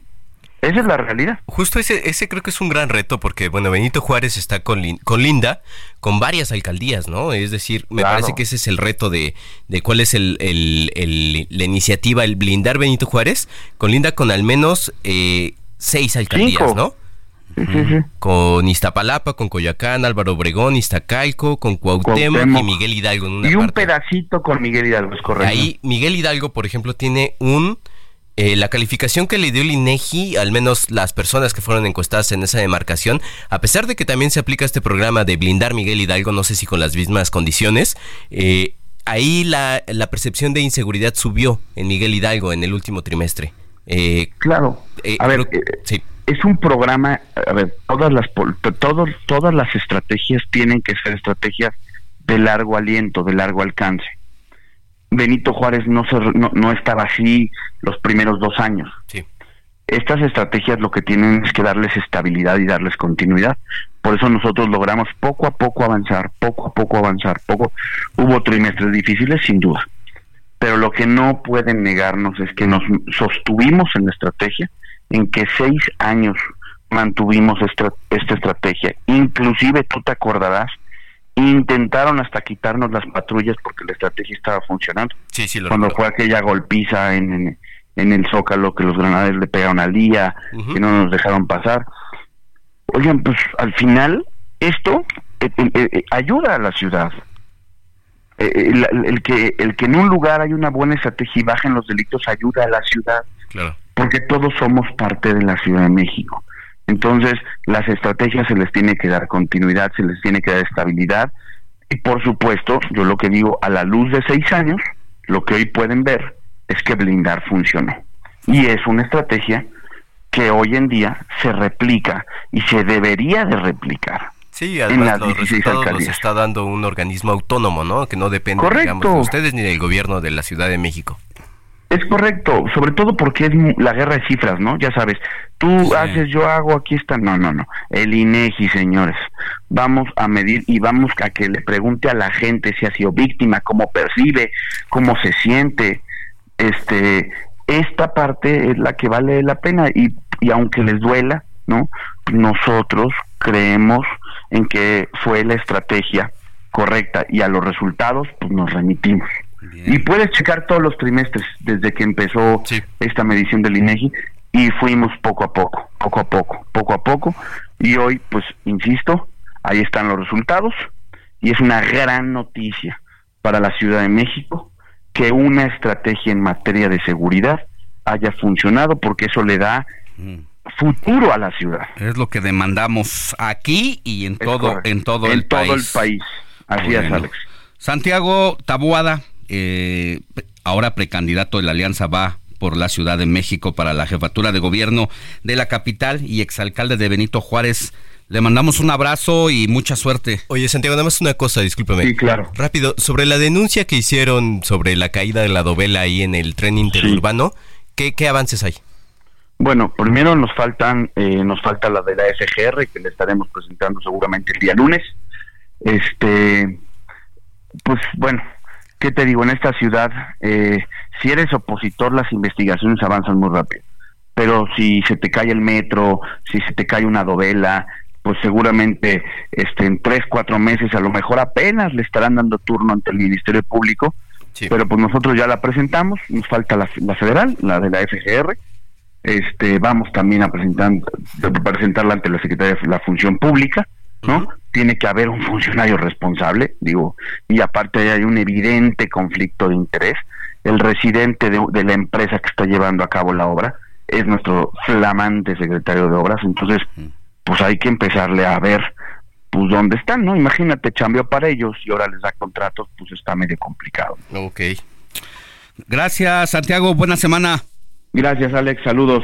Esa es la realidad.
Justo ese, ese creo que es un gran reto porque, bueno, Benito Juárez está con, Lin- con Linda, con varias alcaldías, ¿no? Es decir, me
Claro.
parece que ese es el reto de, de cuál es el, el- el- la iniciativa, el blindar Benito Juárez, con Linda con al menos eh, seis alcaldías,
Cinco.
¿no?
Sí, sí, sí.
Con Iztapalapa, con Coyacán, Álvaro Obregón, Iztacalco, con Cuauhtémoc, y. Miguel Hidalgo en una
Y un
parte.
pedacito con Miguel Hidalgo, es correcto.
Ahí Miguel Hidalgo, por ejemplo, tiene un eh, la calificación que le dio el INEGI, al menos las personas que fueron encuestadas en esa demarcación, a pesar de que también se aplica este programa de blindar Miguel Hidalgo, no sé si con las mismas condiciones, eh, ahí la, la, percepción de inseguridad subió en Miguel Hidalgo en el último trimestre.
Eh, claro. Eh, a ver, eh, sí. es un programa, a ver, todas las, todos, todas las estrategias tienen que ser estrategias de largo aliento, de largo alcance. Benito Juárez no, no, no estaba así los primeros dos años.
Sí.
Estas estrategias lo que tienen es que darles estabilidad y darles continuidad. Por eso nosotros logramos poco a poco avanzar, poco a poco avanzar, poco. Hubo trimestres difíciles, sin duda. Pero lo que no pueden negarnos es que nos sostuvimos en la estrategia, en que seis años mantuvimos esta, esta estrategia. Inclusive tú te acordarás, intentaron hasta quitarnos las patrullas porque la estrategia estaba funcionando.
Sí, sí,
Cuando fue aquella golpiza en, en, el Zócalo que los granaderos le pegaron al día, que no nos dejaron pasar. Oigan, pues al final esto eh, eh, eh, ayuda a la ciudad. El, el, que el que en un lugar hay una buena estrategia y bajen los delitos ayuda a la ciudad.
Claro.
Porque todos somos parte de la Ciudad de México. Entonces, las estrategias se les tiene que dar continuidad, se les tiene que dar estabilidad. Y por supuesto, yo lo que digo, a la luz de seis años, lo que hoy pueden ver es que blindar funcionó. Y es una estrategia que hoy en día se replica y se debería de replicar.
Sí, además los resultados los está dando un organismo autónomo, ¿no? Que no depende, digamos, de ustedes ni del gobierno de la Ciudad de México.
Es correcto, sobre todo porque es la guerra de cifras, ¿no? Ya sabes, tú haces, yo hago, aquí está. No, no, no. El INEGI, señores. Vamos a medir y vamos a que le pregunte a la gente si ha sido víctima, cómo percibe, cómo se siente. Este, esta parte es la que vale la pena y, y aunque les duela, ¿no? Nosotros creemos en que fue la estrategia correcta y a los resultados pues nos remitimos. Y puedes checar todos los trimestres desde que empezó esta medición del INEGI y fuimos poco a poco, poco a poco, poco a poco y hoy pues insisto, ahí están los resultados y es una gran noticia para la Ciudad de México que una estrategia en materia de seguridad haya funcionado porque eso le da mm. futuro a la ciudad.
Es lo que demandamos aquí y en todo en todo el
todo
país.
el país. Así es, Alex.
Santiago Tabuada, eh, ahora precandidato de la Alianza va por la Ciudad de México para la jefatura de gobierno de la capital y exalcalde de Benito Juárez. Le mandamos un abrazo y mucha suerte.
Oye, Santiago, nada más una cosa, discúlpame.
Sí, claro.
Rápido, sobre la denuncia que hicieron sobre la caída de la dovela ahí en el tren interurbano, ¿qué, avances hay?
Bueno, primero nos faltan, eh, nos falta la de la FGR, que le estaremos presentando seguramente el día lunes. Este, pues bueno, ¿qué te digo? En esta ciudad, eh, si eres opositor, las investigaciones avanzan muy rápido. Pero si se te cae el metro, si se te cae una dovela, pues seguramente este, en tres, cuatro meses a lo mejor apenas le estarán dando turno ante el Ministerio Público. Pero pues nosotros ya la presentamos, nos falta la, federal, la de la FGR. Este, vamos también a presentar, presentarla ante la Secretaría de la Función Pública ¿no? Tiene que haber un funcionario responsable, digo, y aparte hay un evidente conflicto de interés. El residente de, la empresa que está llevando a cabo la obra es nuestro flamante secretario de obras, entonces, pues hay que empezarle a ver pues dónde están, ¿no? Imagínate, cambió para ellos y ahora les da contratos, pues está medio complicado.
Ok.
Gracias, Santiago. Buena semana.
Gracias, Alex. Saludos.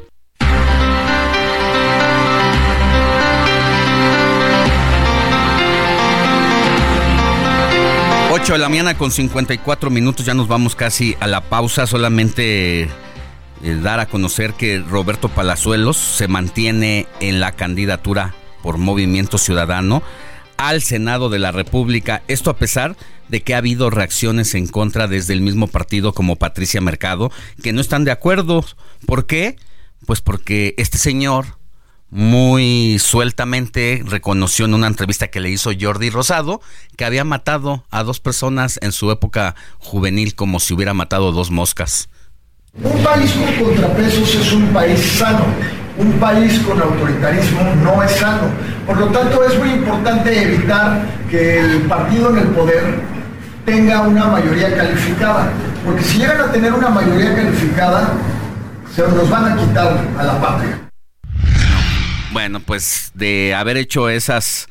8 de la mañana con 54 minutos, ya nos vamos casi a la pausa, solamente eh, dar a conocer que Roberto Palazuelos se mantiene en la candidatura por Movimiento Ciudadano al Senado de la República, esto a pesar de que ha habido reacciones en contra desde el mismo partido como Patricia Mercado, que no están de acuerdo. ¿Por qué? Pues porque este señor muy sueltamente reconoció en una entrevista que le hizo Jordi Rosado que había matado a dos personas en su época juvenil como si hubiera matado dos moscas.
Un país con contrapesos es un país sano. Un país con autoritarismo no es sano. Por lo tanto, es muy importante evitar que el partido en el poder tenga una mayoría calificada. Porque si llegan a tener una mayoría calificada, se nos van a quitar a la patria.
Bueno, pues de haber hecho esas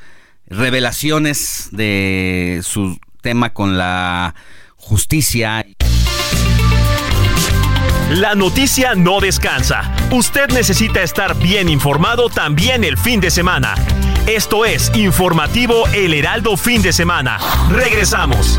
revelaciones de su tema con la justicia.
La noticia no descansa. Usted necesita estar bien informado también el fin de semana. Esto es Informativo El Heraldo Fin de Semana. Regresamos.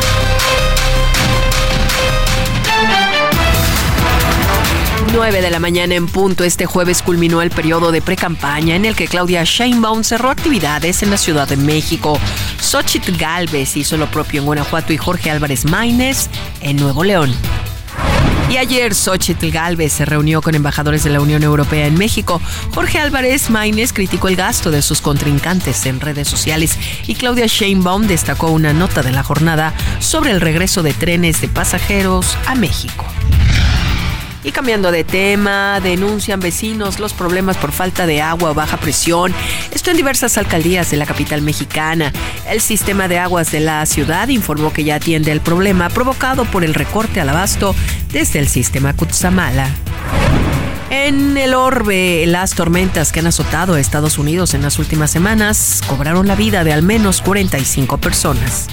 9 de la mañana en punto este jueves culminó el periodo de precampaña en el que Claudia Sheinbaum cerró actividades en la Ciudad de México. Xochitl Galvez hizo lo propio en Guanajuato y Jorge Álvarez Maínez en Nuevo León. Y ayer Xochitl Galvez se reunió con embajadores de la Unión Europea en México. Jorge Álvarez Maínez criticó el gasto de sus contrincantes en redes sociales y Claudia Sheinbaum destacó una nota de la jornada sobre el regreso de trenes de pasajeros a México. Y cambiando de tema, denuncian vecinos los problemas por falta de agua o baja presión. Esto en diversas alcaldías de la capital mexicana. El sistema de aguas de la ciudad informó que ya atiende el problema provocado por el recorte al abasto desde el sistema Cutzamala. En el orbe, las tormentas que han azotado a Estados Unidos en las últimas semanas cobraron la vida de al menos 45 personas.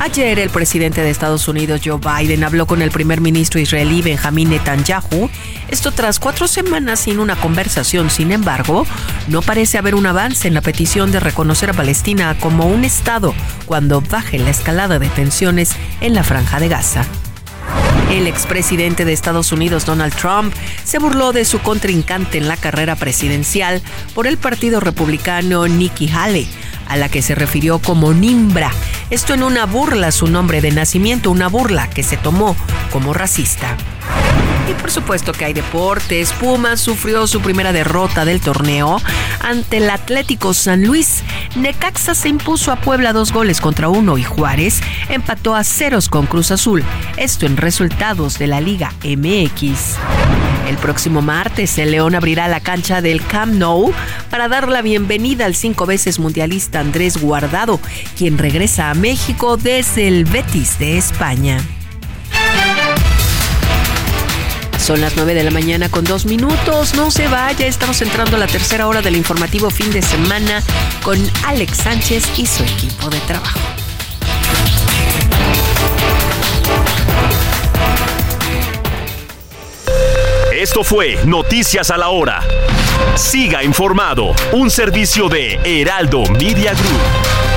Ayer el presidente de Estados Unidos, Joe Biden, habló con el primer ministro israelí Benjamín Netanyahu. Esto tras cuatro semanas sin una conversación. Sin embargo, no parece haber un avance en la petición de reconocer a Palestina como un Estado cuando baje la escalada de tensiones en la franja de Gaza. El expresidente de Estados Unidos, Donald Trump, se burló de su contrincante en la carrera presidencial por el Partido Republicano Nikki Haley a la que se refirió como Nimbra. Esto en una burla su nombre de nacimiento, una burla que se tomó como racista. Y por supuesto que hay deportes. Pumas sufrió su primera derrota del torneo ante el Atlético San Luis. Necaxa se impuso a Puebla dos goles contra uno y Juárez empató a ceros con Cruz Azul. Esto en resultados de la Liga MX. El próximo martes, el León abrirá la cancha del Camp Nou para dar la bienvenida al cinco veces mundialista Andrés Guardado, quien regresa a México desde el Betis de España. Son las 9 de la mañana con dos minutos. No se vaya, estamos entrando a la tercera hora del informativo fin de semana con Alex Sánchez y su equipo de trabajo.
Esto fue Noticias a la Hora. Siga informado, un servicio de Heraldo Media Group.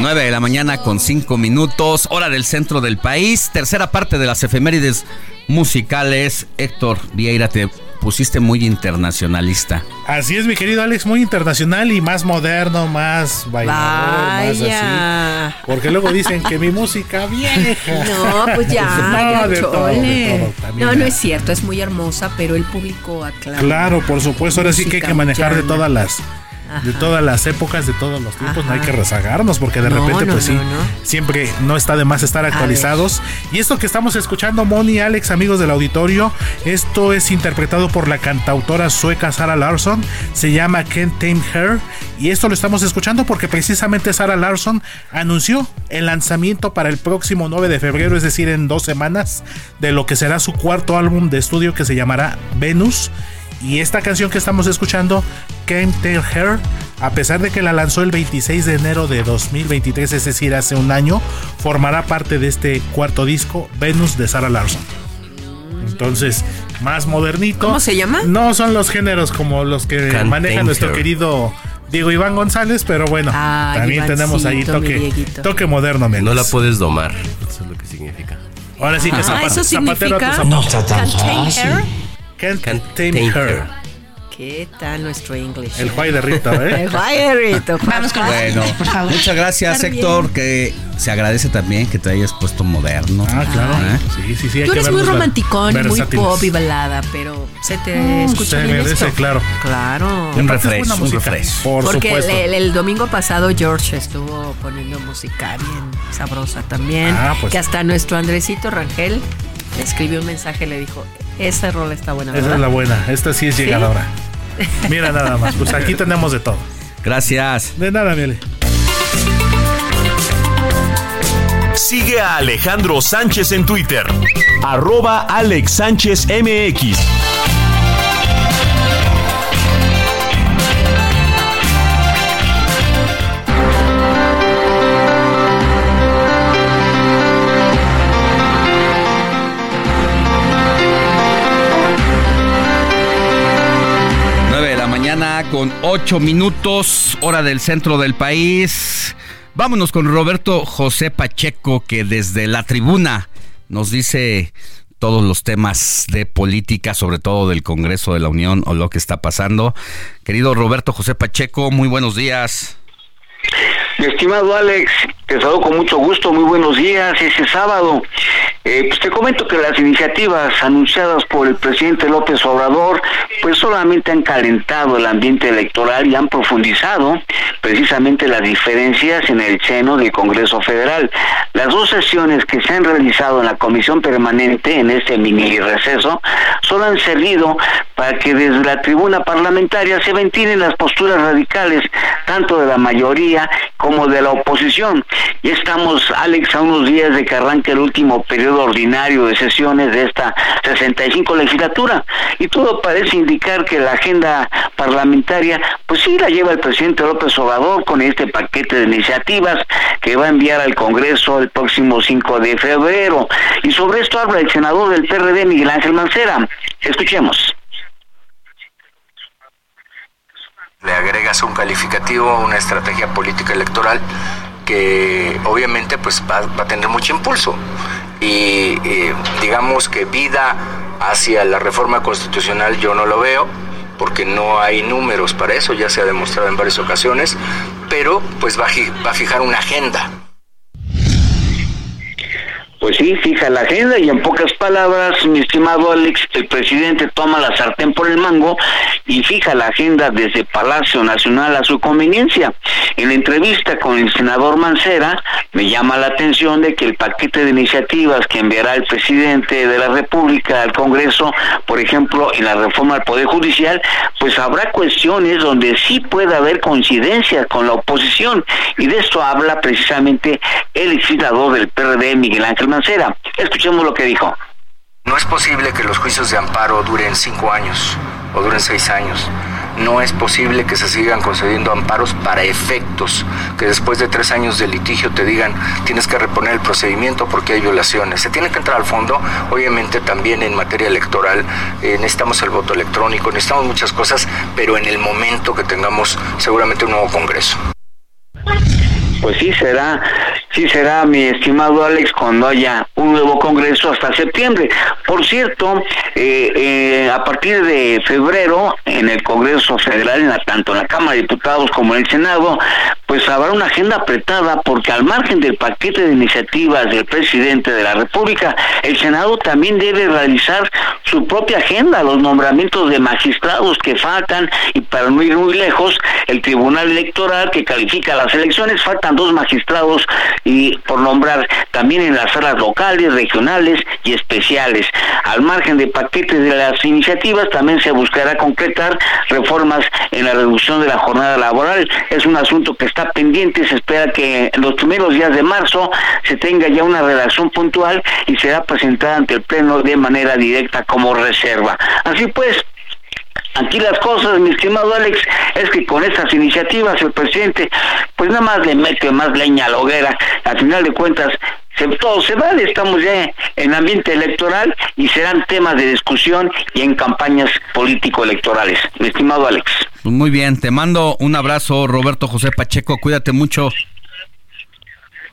9 de la mañana con 5 minutos, hora del centro del país, tercera parte de las efemérides musicales. Héctor Vieira, te pusiste muy internacionalista.
Así es, mi querido Alex, muy internacional y más moderno, más bailador, más así. Porque luego dicen que mi música vieja.
No, pues ya, no, de todo, no, no es cierto, es muy hermosa, pero el público aclara.
Claro, por supuesto, ahora sí que hay que manejar de todas las de todas las épocas, de todos los tiempos, no hay que rezagarnos porque de repente pues sí, siempre no está de más estar actualizados. Y esto que estamos escuchando, Moni, Alex, amigos del auditorio, esto es interpretado por la cantautora sueca Sarah Larson, se llama Can't Tame Her y esto lo estamos escuchando porque precisamente Sarah Larson anunció el lanzamiento para el próximo 9 de febrero, es decir, en dos semanas, de lo que será su cuarto álbum de estudio que se llamará Venus y esta canción que estamos escuchando, Can't Tell Her, a pesar de que la lanzó el 26 de enero de 2023, es decir, hace un año, formará parte de este cuarto disco, Venus de Sarah Larson. Entonces, más modernito.
¿Cómo se llama?
No son los géneros como los que maneja nuestro querido Diego Iván González, pero bueno, también tenemos ahí toque, toque moderno.
No la puedes domar, eso es lo que significa.
Ahora sí que
ah,
zapatero a tu zapato.
No está tan fácil.
Can't, Tame, her.
¿Qué tal nuestro inglés?
El Juay de Rito, ¿eh?
El Juay de Rito.
Vamos con Bueno, por favor. muchas gracias, Héctor, que se agradece también que te hayas puesto moderno.
Ah, claro. ¿Eh? Sí, sí, sí.
Tú eres muy romanticón, muy pop y balada, pero se te mm, escucha
se
bien
merece,
esto.
claro.
Claro.
Un refresco, un refresco.
Por
Porque
supuesto.
el, el domingo pasado George estuvo poniendo música bien sabrosa también.
Ah, pues.
Que hasta nuestro Andresito Rangel le escribió un mensaje y le dijo, esa rola está buena,
Esa es la buena. Esta sí es
¿Sí?
llegadora. Mira nada más. Pues aquí tenemos de todo.
Gracias.
De nada, Miele.
Sigue a Alejandro Sánchez en Twitter. Arroba Alex Sánchez MX.
Con ocho minutos, hora del centro del país. Vámonos con Roberto José Pacheco, que desde la tribuna nos dice todos los temas de política, sobre todo del Congreso de la Unión o lo que está pasando. Querido Roberto José Pacheco, muy buenos días.
Estimado Alex, te saludo con mucho gusto, muy buenos días. Ese sábado, eh, pues te comento que las iniciativas anunciadas por el presidente López Obrador, pues solamente han calentado el ambiente electoral y han profundizado precisamente las diferencias en el seno del Congreso Federal. Las dos sesiones que se han realizado en la Comisión Permanente en este mini receso solo han servido para que desde la tribuna parlamentaria se ventilen las posturas radicales, tanto de la mayoría como de la oposición. Ya estamos, Alex, a unos días de que arranque el último periodo ordinario de sesiones de esta 65 legislatura y todo parece indicar que la agenda parlamentaria, pues sí la lleva el presidente López Obrador con este paquete de iniciativas que va a enviar al Congreso el próximo 5 de febrero. Y sobre esto habla el senador del PRD, Miguel Ángel Mancera. Escuchemos.
Le agregas un calificativo, una estrategia política electoral que obviamente pues va, a tener mucho impulso y eh, digamos que vida hacia la reforma constitucional yo no lo veo porque no hay números para eso, ya se ha demostrado en varias ocasiones, pero pues va a fijar una agenda.
Pues sí, fija la agenda y en pocas palabras, mi estimado Alex, el presidente toma la sartén por el mango y fija la agenda desde Palacio Nacional a su conveniencia. En la entrevista con el senador Mancera, me llama la atención de que el paquete de iniciativas que enviará el presidente de la República al Congreso, por ejemplo, en la reforma al Poder Judicial, pues habrá cuestiones donde sí puede haber coincidencia con la oposición y de esto habla precisamente el legislador del PRD, Miguel Ángel Mancera. Escuchemos lo que dijo.
No es posible que los juicios de amparo duren cinco años o duren seis años. No es posible que se sigan concediendo amparos para efectos, que después de tres años de litigio te digan tienes que reponer el procedimiento porque hay violaciones. Se tiene que entrar al fondo, obviamente también en materia electoral, eh, necesitamos el voto electrónico, necesitamos muchas cosas, pero en el momento que tengamos seguramente un nuevo Congreso.
Pues sí será, sí será, mi estimado Alex, cuando haya un nuevo Congreso hasta septiembre. Por cierto, eh, eh, a partir de febrero, en el Congreso Federal, tanto en la Cámara de Diputados como en el Senado, pues habrá una agenda apretada porque al margen del paquete de iniciativas del presidente de la República, el Senado también debe realizar su propia agenda, los nombramientos de magistrados que faltan y para no ir muy lejos, el Tribunal Electoral que califica las elecciones, faltan dos magistrados y por nombrar también en las salas locales, regionales y especiales. Al margen del paquete de las iniciativas también se buscará concretar reformas en la reducción de la jornada laboral. Es un asunto que está pendiente, se espera que en los primeros días de marzo se tenga ya una redacción puntual y será presentada ante el Pleno de manera directa como reserva. Así pues, Aquí las cosas, mi estimado Alex, es que con estas iniciativas el presidente pues nada más le mete más leña a la hoguera. Al final de cuentas, todo se vale, estamos ya en ambiente electoral y serán temas de discusión y en campañas político-electorales. Mi estimado Alex.
Pues muy bien, te mando un abrazo, Roberto José Pacheco, cuídate mucho.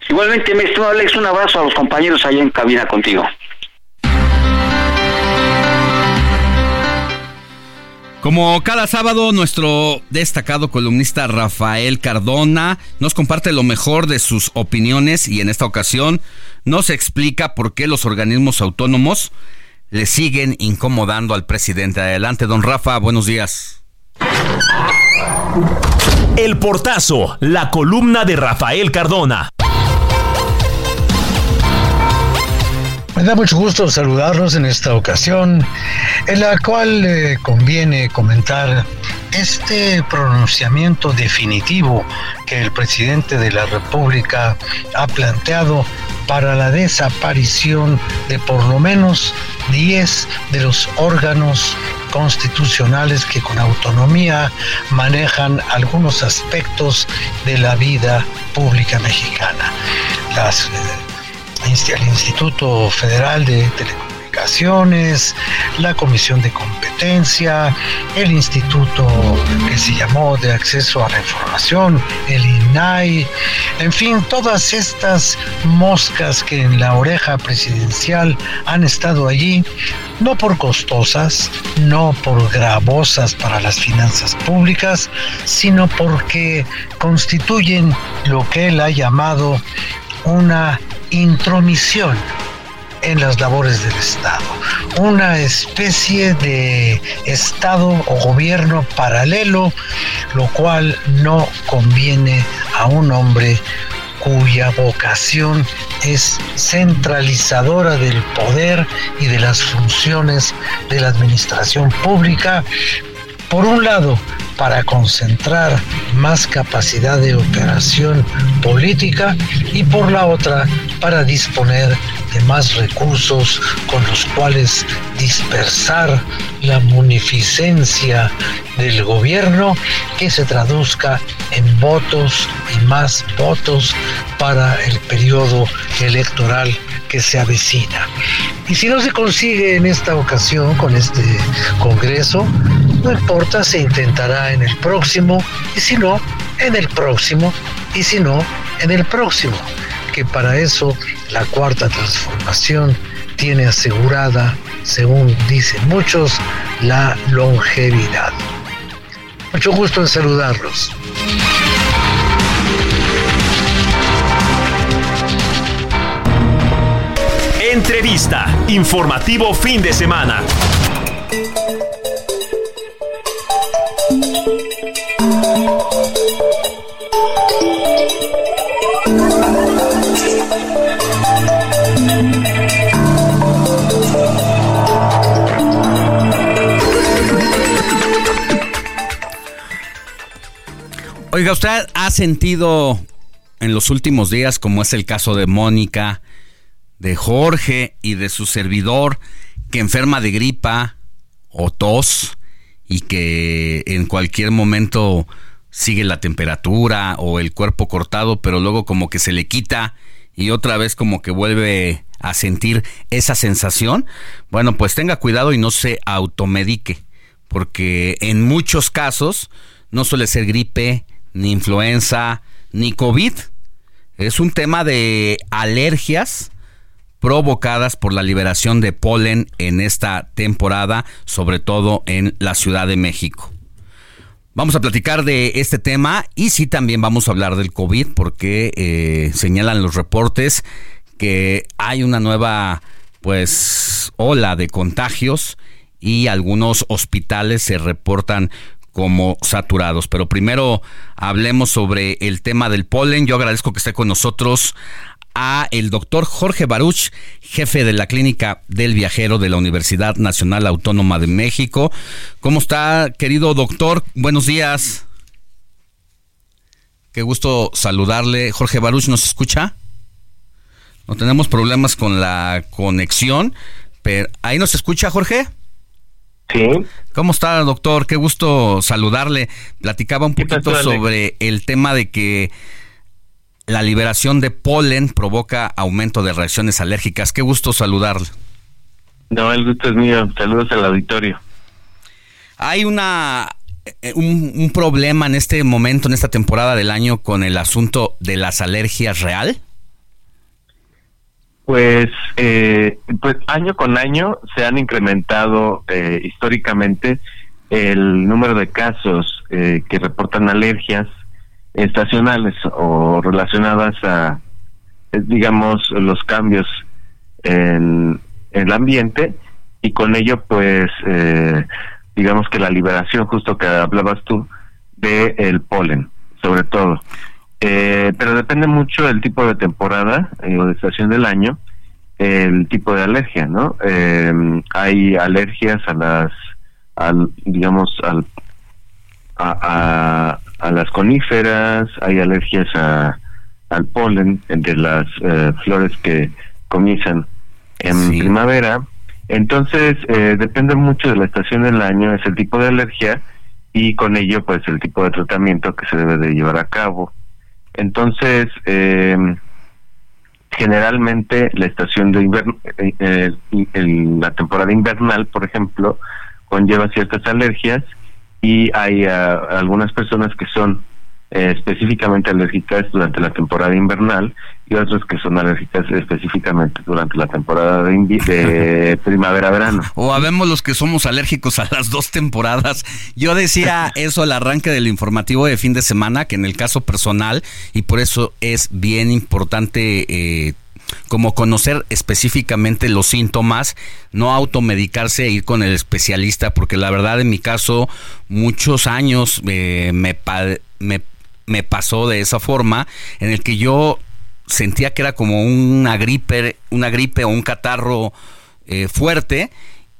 Igualmente, mi estimado Alex, un abrazo a los compañeros allá en cabina contigo.
Como cada sábado, nuestro destacado columnista Rafael Cardona nos comparte lo mejor de sus opiniones y en esta ocasión nos explica por qué los organismos autónomos le siguen incomodando al presidente. Adelante, don Rafa, buenos días.
El portazo, la columna de Rafael Cardona.
Me da mucho gusto saludarlos en esta ocasión, en la cual eh, conviene comentar este pronunciamiento definitivo que el presidente de la República ha planteado para la desaparición de por lo menos 10 de los órganos constitucionales que con autonomía manejan algunos aspectos de la vida pública mexicana. Eh, el Instituto Federal de Telecomunicaciones, la Comisión de Competencia, el Instituto que se llamó de Acceso a la Información, el INAI, en fin, todas estas moscas que en la oreja presidencial han estado allí, no por costosas, no por gravosas para las finanzas públicas, sino porque constituyen lo que él ha llamado una intromisión en las labores del Estado. Una especie de Estado o gobierno paralelo, lo cual no conviene a un hombre cuya vocación es centralizadora del poder y de las funciones de la administración pública, por un lado, para concentrar más capacidad de operación política y por la otra, para disponer de más recursos con los cuales dispersar la munificencia del gobierno que se traduzca en votos y más votos para el periodo electoral que se avecina. Y si no se consigue en esta ocasión con este Congreso, no importa, se intentará en el próximo, y si no, en el próximo, y si no, en el próximo, que para eso la cuarta transformación tiene asegurada, según dicen muchos, la longevidad. Mucho gusto en saludarlos.
Entrevista. Informativo fin de semana.
Oiga, ¿usted ha sentido en los últimos días, como es el caso de Mónica, de Jorge y de su servidor, que enferma de gripa o tos y que en cualquier momento sigue la temperatura o el cuerpo cortado, pero luego como que se le quita y otra vez como que vuelve a sentir esa sensación? Bueno, pues tenga cuidado y no se automedique, porque en muchos casos no suele ser gripe, ni influenza, ni COVID. Es un tema de alergias provocadas por la liberación de polen en esta temporada, sobre todo en la Ciudad de México. Vamos a platicar de este tema y sí también vamos a hablar del COVID porque eh, señalan los reportes que hay una nueva pues ola de contagios y algunos hospitales se reportan como saturados. Pero primero hablemos sobre el tema del polen. Yo agradezco que esté con nosotros a el doctor Jorge Baruch, jefe de la clínica del viajero de la Universidad Nacional Autónoma de México. ¿Cómo está, querido doctor? Buenos días. Qué gusto saludarle. Jorge Baruch, ¿nos escucha? No tenemos problemas con la conexión, pero ¿ahí nos escucha, Jorge?
Sí.
¿Cómo está, doctor? Qué gusto saludarle. Platicaba un poquito sobre el tema de que la liberación de polen provoca aumento de reacciones alérgicas. Qué gusto saludarle.
No, el gusto es mío. Saludos al auditorio.
Hay una eh, un, un, problema en este momento, en esta temporada del año, con el asunto de las alergias real.
Pues, eh, pues año con año se han incrementado eh, históricamente el número de casos eh, que reportan alergias estacionales o relacionadas a, eh, digamos, los cambios en, el ambiente y con ello, pues, eh, digamos que la liberación, justo que hablabas tú, de el polen, sobre todo. pero depende mucho del tipo de temporada o de estación del año, el tipo de alergia, ¿no? hay alergias a las al digamos al a, las coníferas, hay alergias a, al polen de las eh, flores que comienzan en primavera. Entonces, eh, depende mucho de la estación del año, es el tipo de alergia y con ello, pues, el tipo de tratamiento que se debe de llevar a cabo. Entonces, eh, generalmente la estación de invierno, en la temporada invernal, por ejemplo, conlleva ciertas alergias y hay ah, algunas personas que son eh, específicamente alérgicas durante la temporada invernal y otras que son alérgicas específicamente durante la temporada de, de primavera-verano.
O habemos los que somos alérgicos a las dos temporadas. Yo decía eso al arranque del informativo de fin de semana, que en el caso personal, y por eso es bien importante eh, como conocer específicamente los síntomas, no automedicarse e ir con el especialista, porque la verdad en mi caso muchos años eh, me, me, me pasó de esa forma, en el que yo sentía que era como una gripe, una gripe o un catarro eh, fuerte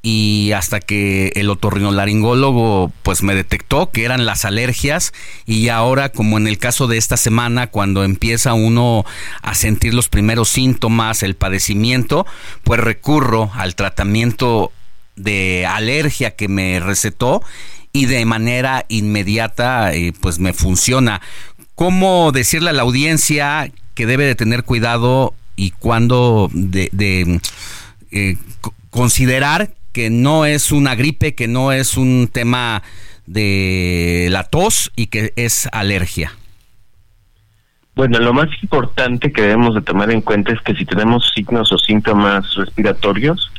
y hasta que el otorrinolaringólogo pues me detectó que eran las alergias y ahora como en el caso de esta semana cuando empieza uno a sentir los primeros síntomas, el padecimiento, pues recurro al tratamiento de alergia que me recetó y de manera inmediata eh, pues me funciona. ¿Cómo decirle a la audiencia que debe de tener cuidado y cuándo de, eh, considerar que no es una gripe, que no es un tema de la tos y que es alergia?
Bueno, lo más importante que debemos de tomar en cuenta es que si tenemos signos o síntomas respiratorios,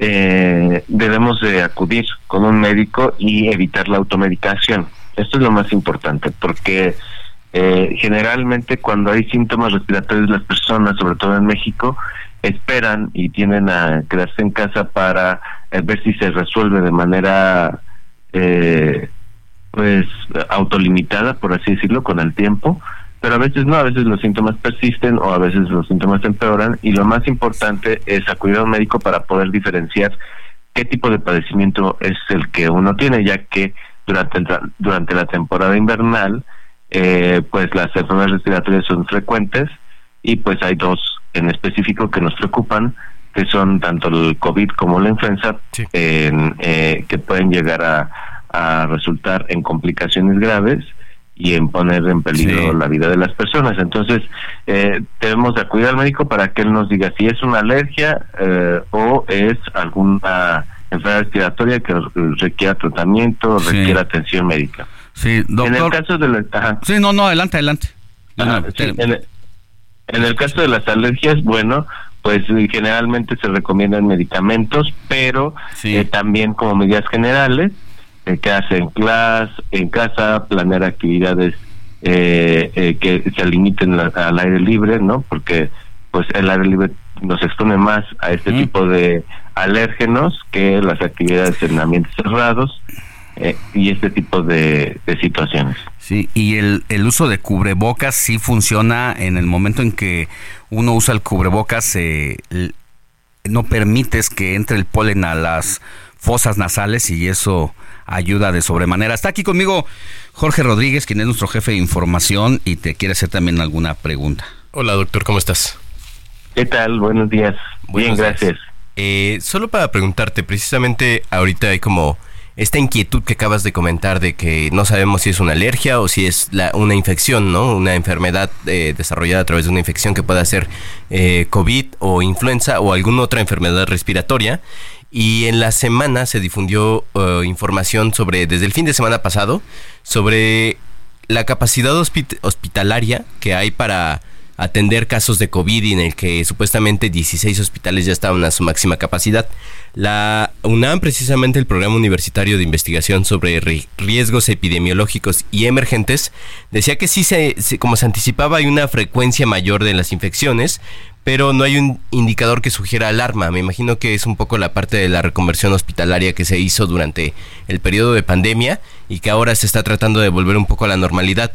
eh, debemos de acudir con un médico y evitar la automedicación. Esto es lo más importante porque eh, generalmente cuando hay síntomas respiratorios las personas, sobre todo en México, esperan y tienden a quedarse en casa para eh, ver si se resuelve de manera eh, pues autolimitada, por así decirlo, con el tiempo, pero a veces no, a veces los síntomas persisten o a veces los síntomas empeoran y lo más importante es acudir a un médico para poder diferenciar qué tipo de padecimiento es el que uno tiene, ya que durante, durante la temporada invernal, eh, pues las enfermedades respiratorias son frecuentes y pues hay dos en específico que nos preocupan, que son tanto el COVID como la influenza, eh, que pueden llegar a, resultar en complicaciones graves y en poner en peligro la vida de las personas. Entonces, eh, debemos de acudir al médico para que él nos diga si es una alergia eh, o es alguna enfermedad respiratoria que requiera tratamiento o requiera atención médica.
Sí, doctor. En el caso de la... Sí, no, no, adelante, adelante.
en el caso de las alergias, bueno, pues generalmente se recomiendan medicamentos, pero eh, también como medidas generales, eh, quedarse en clase, en casa, planear actividades eh, eh, que se limiten al aire libre, ¿no? Porque pues el aire libre nos expone más a este tipo de alérgenos que las actividades en ambientes cerrados y este tipo de, de situaciones.
Sí, y el, el, uso de cubrebocas sí funciona en el momento en que uno usa el cubrebocas, eh, no permites que entre el polen a las fosas nasales y eso ayuda de sobremanera. Está aquí conmigo Jorge Rodríguez, quien es nuestro jefe de información y te quiere hacer también alguna pregunta.
Hola doctor, ¿cómo estás?
¿Qué tal? Buenos días. Bien, gracias.
Eh, solo para preguntarte, precisamente ahorita hay como esta inquietud que acabas de comentar de que no sabemos si es una alergia o si es la, una infección, ¿no? Una enfermedad eh, desarrollada a través de una infección que pueda ser eh, COVID o influenza o alguna otra enfermedad respiratoria. Y en la semana se difundió eh, información sobre, desde el fin de semana pasado, sobre la capacidad hospitalaria que hay para atender casos de COVID y en el que supuestamente 16 hospitales ya estaban a su máxima capacidad. La UNAM, precisamente el Programa Universitario de Investigación sobre Riesgos Epidemiológicos y Emergentes, decía que sí, se, como se anticipaba, hay una frecuencia mayor de las infecciones, pero no hay un indicador que sugiera alarma. Me imagino que es un poco la parte de la reconversión hospitalaria que se hizo durante el periodo de pandemia y que ahora se está tratando de volver un poco a la normalidad.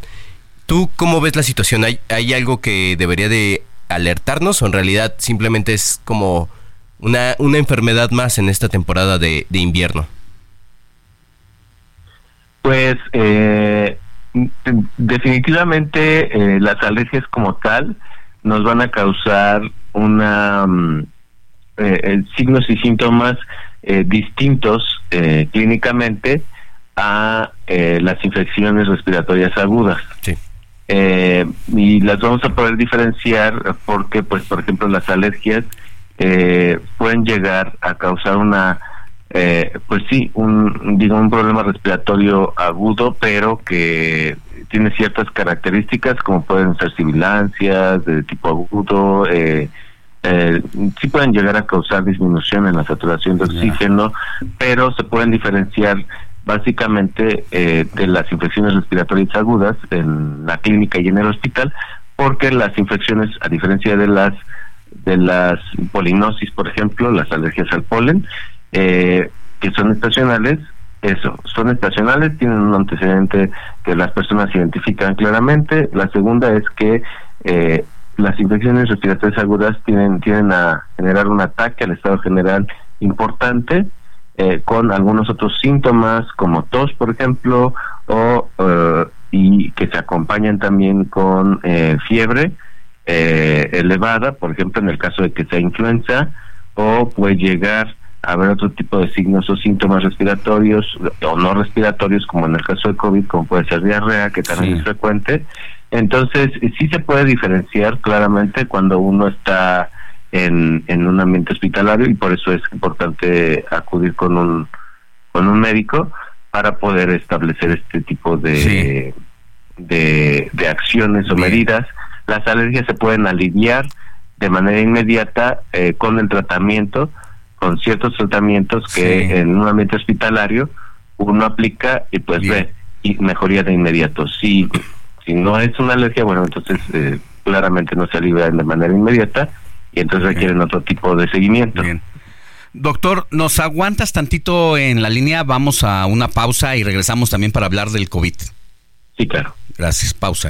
¿Tú cómo ves la situación? ¿Hay, hay algo que debería de alertarnos o en realidad simplemente es como una, una enfermedad más en esta temporada de, invierno?
Pues eh, definitivamente eh, las alergias como tal nos van a causar una mm, eh, signos y síntomas distintos clínicamente a las infecciones respiratorias agudas.
Sí.
y las vamos a poder diferenciar porque, pues, por ejemplo, las alergias eh, pueden llegar a causar una, eh, pues sí, un, digo, un problema respiratorio agudo, pero que tiene ciertas características como pueden ser sibilancias de tipo agudo, eh, eh, sí pueden llegar a causar disminución en la saturación de oxígeno, pero se pueden diferenciar básicamente eh, de las infecciones respiratorias agudas en la clínica y en el hospital, porque las infecciones, a diferencia de las de las polinosis, por ejemplo, las alergias al polen, eh, que son estacionales, eso, son estacionales, tienen un antecedente que las personas identifican claramente. La segunda es que eh, las infecciones respiratorias agudas tienen, tienen a generar un ataque al estado general importante, eh, con algunos otros síntomas como tos, por ejemplo, o y que se acompañan también con fiebre eh, elevada, por ejemplo, en el caso de que sea influenza, o puede llegar a haber otro tipo de signos o síntomas respiratorios o no respiratorios, como en el caso de COVID, como puede ser diarrea, que también es frecuente. Entonces, sí se puede diferenciar claramente cuando uno está en, en un ambiente hospitalario y por eso es importante acudir con un, con un médico para poder establecer este tipo de, de, de, acciones o medidas las alergias se pueden aliviar de manera inmediata eh, con el tratamiento, con ciertos tratamientos que en un ambiente hospitalario uno aplica y pues ve y mejoría de inmediato. Si, si no es una alergia, bueno, entonces eh, claramente no se alivia de manera inmediata y entonces requieren otro tipo de seguimiento.
Doctor, ¿nos aguantas tantito en la línea? Vamos a una pausa y regresamos también para hablar del COVID.
Sí, claro.
Gracias, pausa.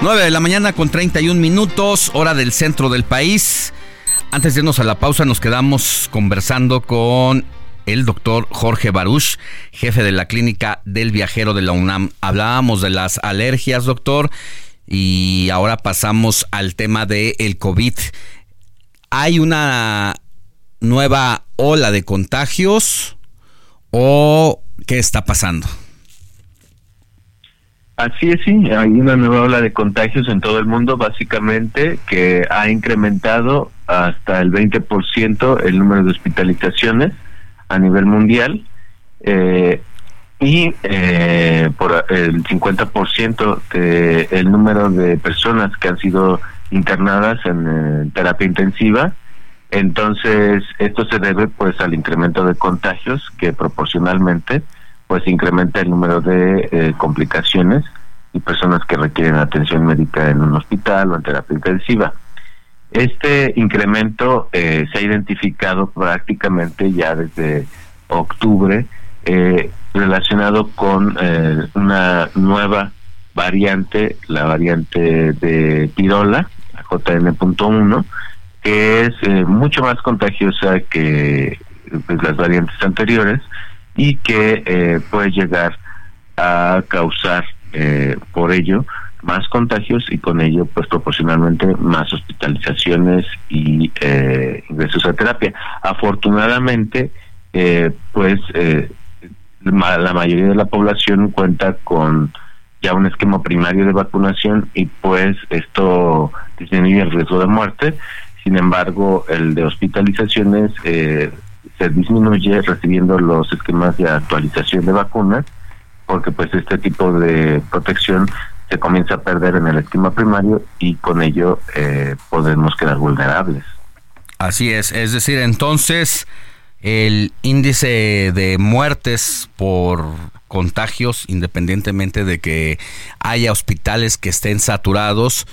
9 de la mañana con 31 minutos, hora del centro del país. Antes de irnos a la pausa, nos quedamos conversando con el doctor Jorge Baruch, jefe de la clínica del viajero de la UNAM. Hablábamos de las alergias, doctor, y ahora pasamos al tema del el COVID. ¿Hay una nueva ola de contagios o qué está pasando?
Así es, sí, hay una nueva ola de contagios en todo el mundo, básicamente, que ha incrementado hasta el 20% el número de hospitalizaciones a nivel mundial eh, y eh, por el 50% de el número de personas que han sido internadas en terapia intensiva. Entonces, esto se debe pues al incremento de contagios que proporcionalmente pues incrementa el número de eh, complicaciones y personas que requieren atención médica en un hospital o en terapia intensiva. Este incremento eh, se ha identificado prácticamente ya desde octubre eh, relacionado con una nueva variante, la variante de Pirola, JN.1, que es eh, mucho más contagiosa que pues, las variantes anteriores y que eh, puede llegar a causar eh, por ello más contagios y con ello pues proporcionalmente más hospitalizaciones y ingresos a terapia. Afortunadamente pues la mayoría de la población cuenta con ya un esquema primario de vacunación y pues esto disminuye el riesgo de muerte. Sin embargo, el de hospitalizaciones eh, se disminuye recibiendo los esquemas de actualización de vacunas porque pues este tipo de protección se comienza a perder en el esquema primario y con ello eh, podemos quedar vulnerables.
Así es, es decir, entonces el índice de muertes por contagios, independientemente de que haya hospitales que estén saturados,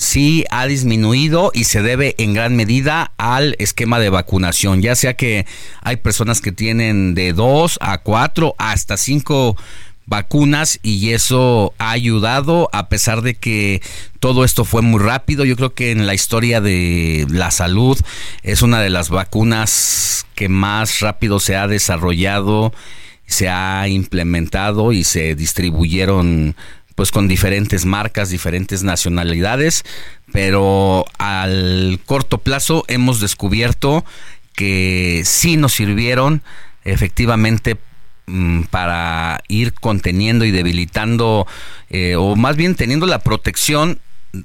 sí ha disminuido y se debe en gran medida al esquema de vacunación, ya sea que hay personas que tienen de dos a cuatro hasta cinco vacunas y eso ha ayudado a pesar de que todo esto fue muy rápido. Yo creo que en la historia de la salud es una de las vacunas que más rápido se ha desarrollado, se ha implementado y se distribuyeron pues con diferentes marcas, diferentes nacionalidades, pero al corto plazo hemos descubierto que sí nos sirvieron efectivamente Mm, para ir conteniendo y debilitando, eh, o más bien teniendo la protección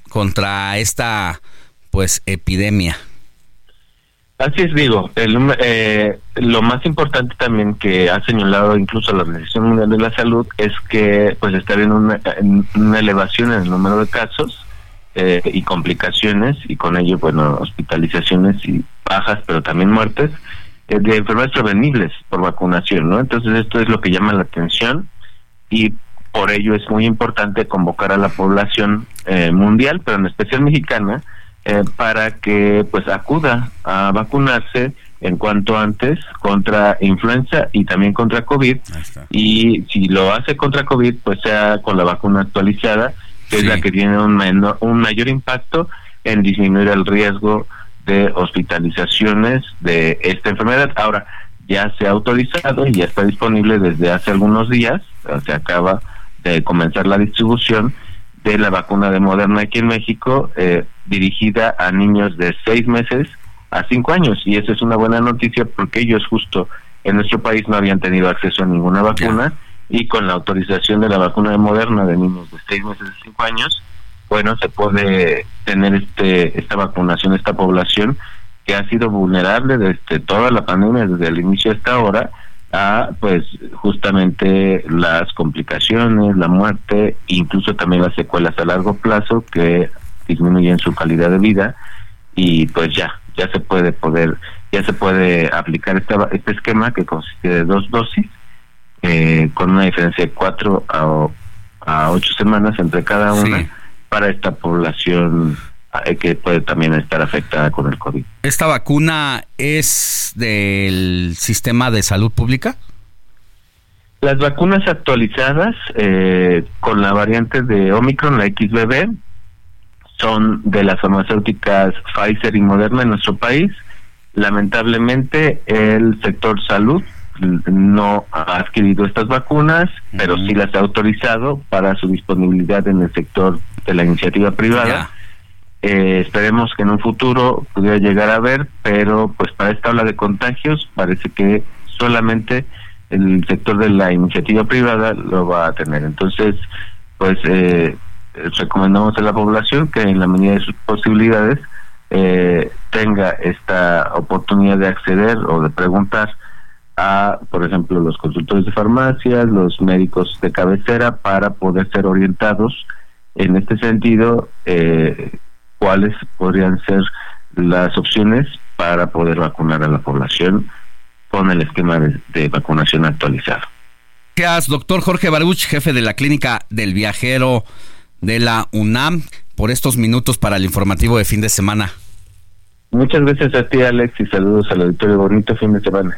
contra esta pues epidemia.
Así es, digo, eh, lo más importante también que ha señalado incluso la Organización Mundial de la Salud es que pues habiendo una, una elevación en el número de casos eh, y complicaciones y con ello, bueno, hospitalizaciones y bajas, pero también muertes eh, de enfermedades prevenibles por vacunación, ¿no? Entonces esto es lo que llama la atención y por ello es muy importante convocar a la población eh, mundial, pero en especial mexicana, eh, para que pues acuda a vacunarse en cuanto antes contra influenza y también contra COVID. Y si lo hace contra COVID, pues sea con la vacuna actualizada, que es la que tiene un, menor, un mayor impacto en disminuir el riesgo de hospitalizaciones de esta enfermedad. Ahora, ya se ha autorizado y ya está disponible desde hace algunos días, se acaba de comenzar la distribución de la vacuna de Moderna aquí en México, eh, dirigida a niños de seis meses a cinco años. Y esa es una buena noticia porque ellos justo en nuestro país no habían tenido acceso a ninguna vacuna y con la autorización de la vacuna de Moderna de niños de seis meses a cinco años, bueno, se puede tener este esta vacunación, esta población que ha sido vulnerable desde toda la pandemia, desde el inicio hasta ahora, a pues justamente las complicaciones, la muerte, incluso también las secuelas a largo plazo que disminuyen su calidad de vida y pues ya, ya se puede poder, ya se puede aplicar este, este esquema que consiste de dos dosis eh, con una diferencia de cuatro a, a ocho semanas entre cada una para esta población que puede también estar afectada con el COVID.
¿Esta vacuna es del sistema de salud pública?
Las vacunas actualizadas eh, con la variante de Omicron, la XBB, son de las farmacéuticas Pfizer y Moderna en nuestro país. Lamentablemente, el sector salud no ha adquirido estas vacunas, pero sí las ha autorizado para su disponibilidad en el sector de la iniciativa privada. Eh, esperemos que en un futuro pudiera llegar a ver, pero pues para esta ola de contagios parece que solamente el sector de la iniciativa privada lo va a tener. Entonces, pues eh, recomendamos a la población que en la medida de sus posibilidades eh, tenga esta oportunidad de acceder o de preguntar a, por ejemplo, los consultores de farmacias, los médicos de cabecera, para poder ser orientados en este sentido, eh, cuáles podrían ser las opciones para poder vacunar a la población con el esquema de, vacunación actualizado.
Gracias, doctor Jorge Baruch, jefe de la clínica del viajero de la UNAM, por estos minutos para el informativo de fin de semana.
Muchas gracias a ti, Alex, y saludos al auditorio. Bonito fin de semana.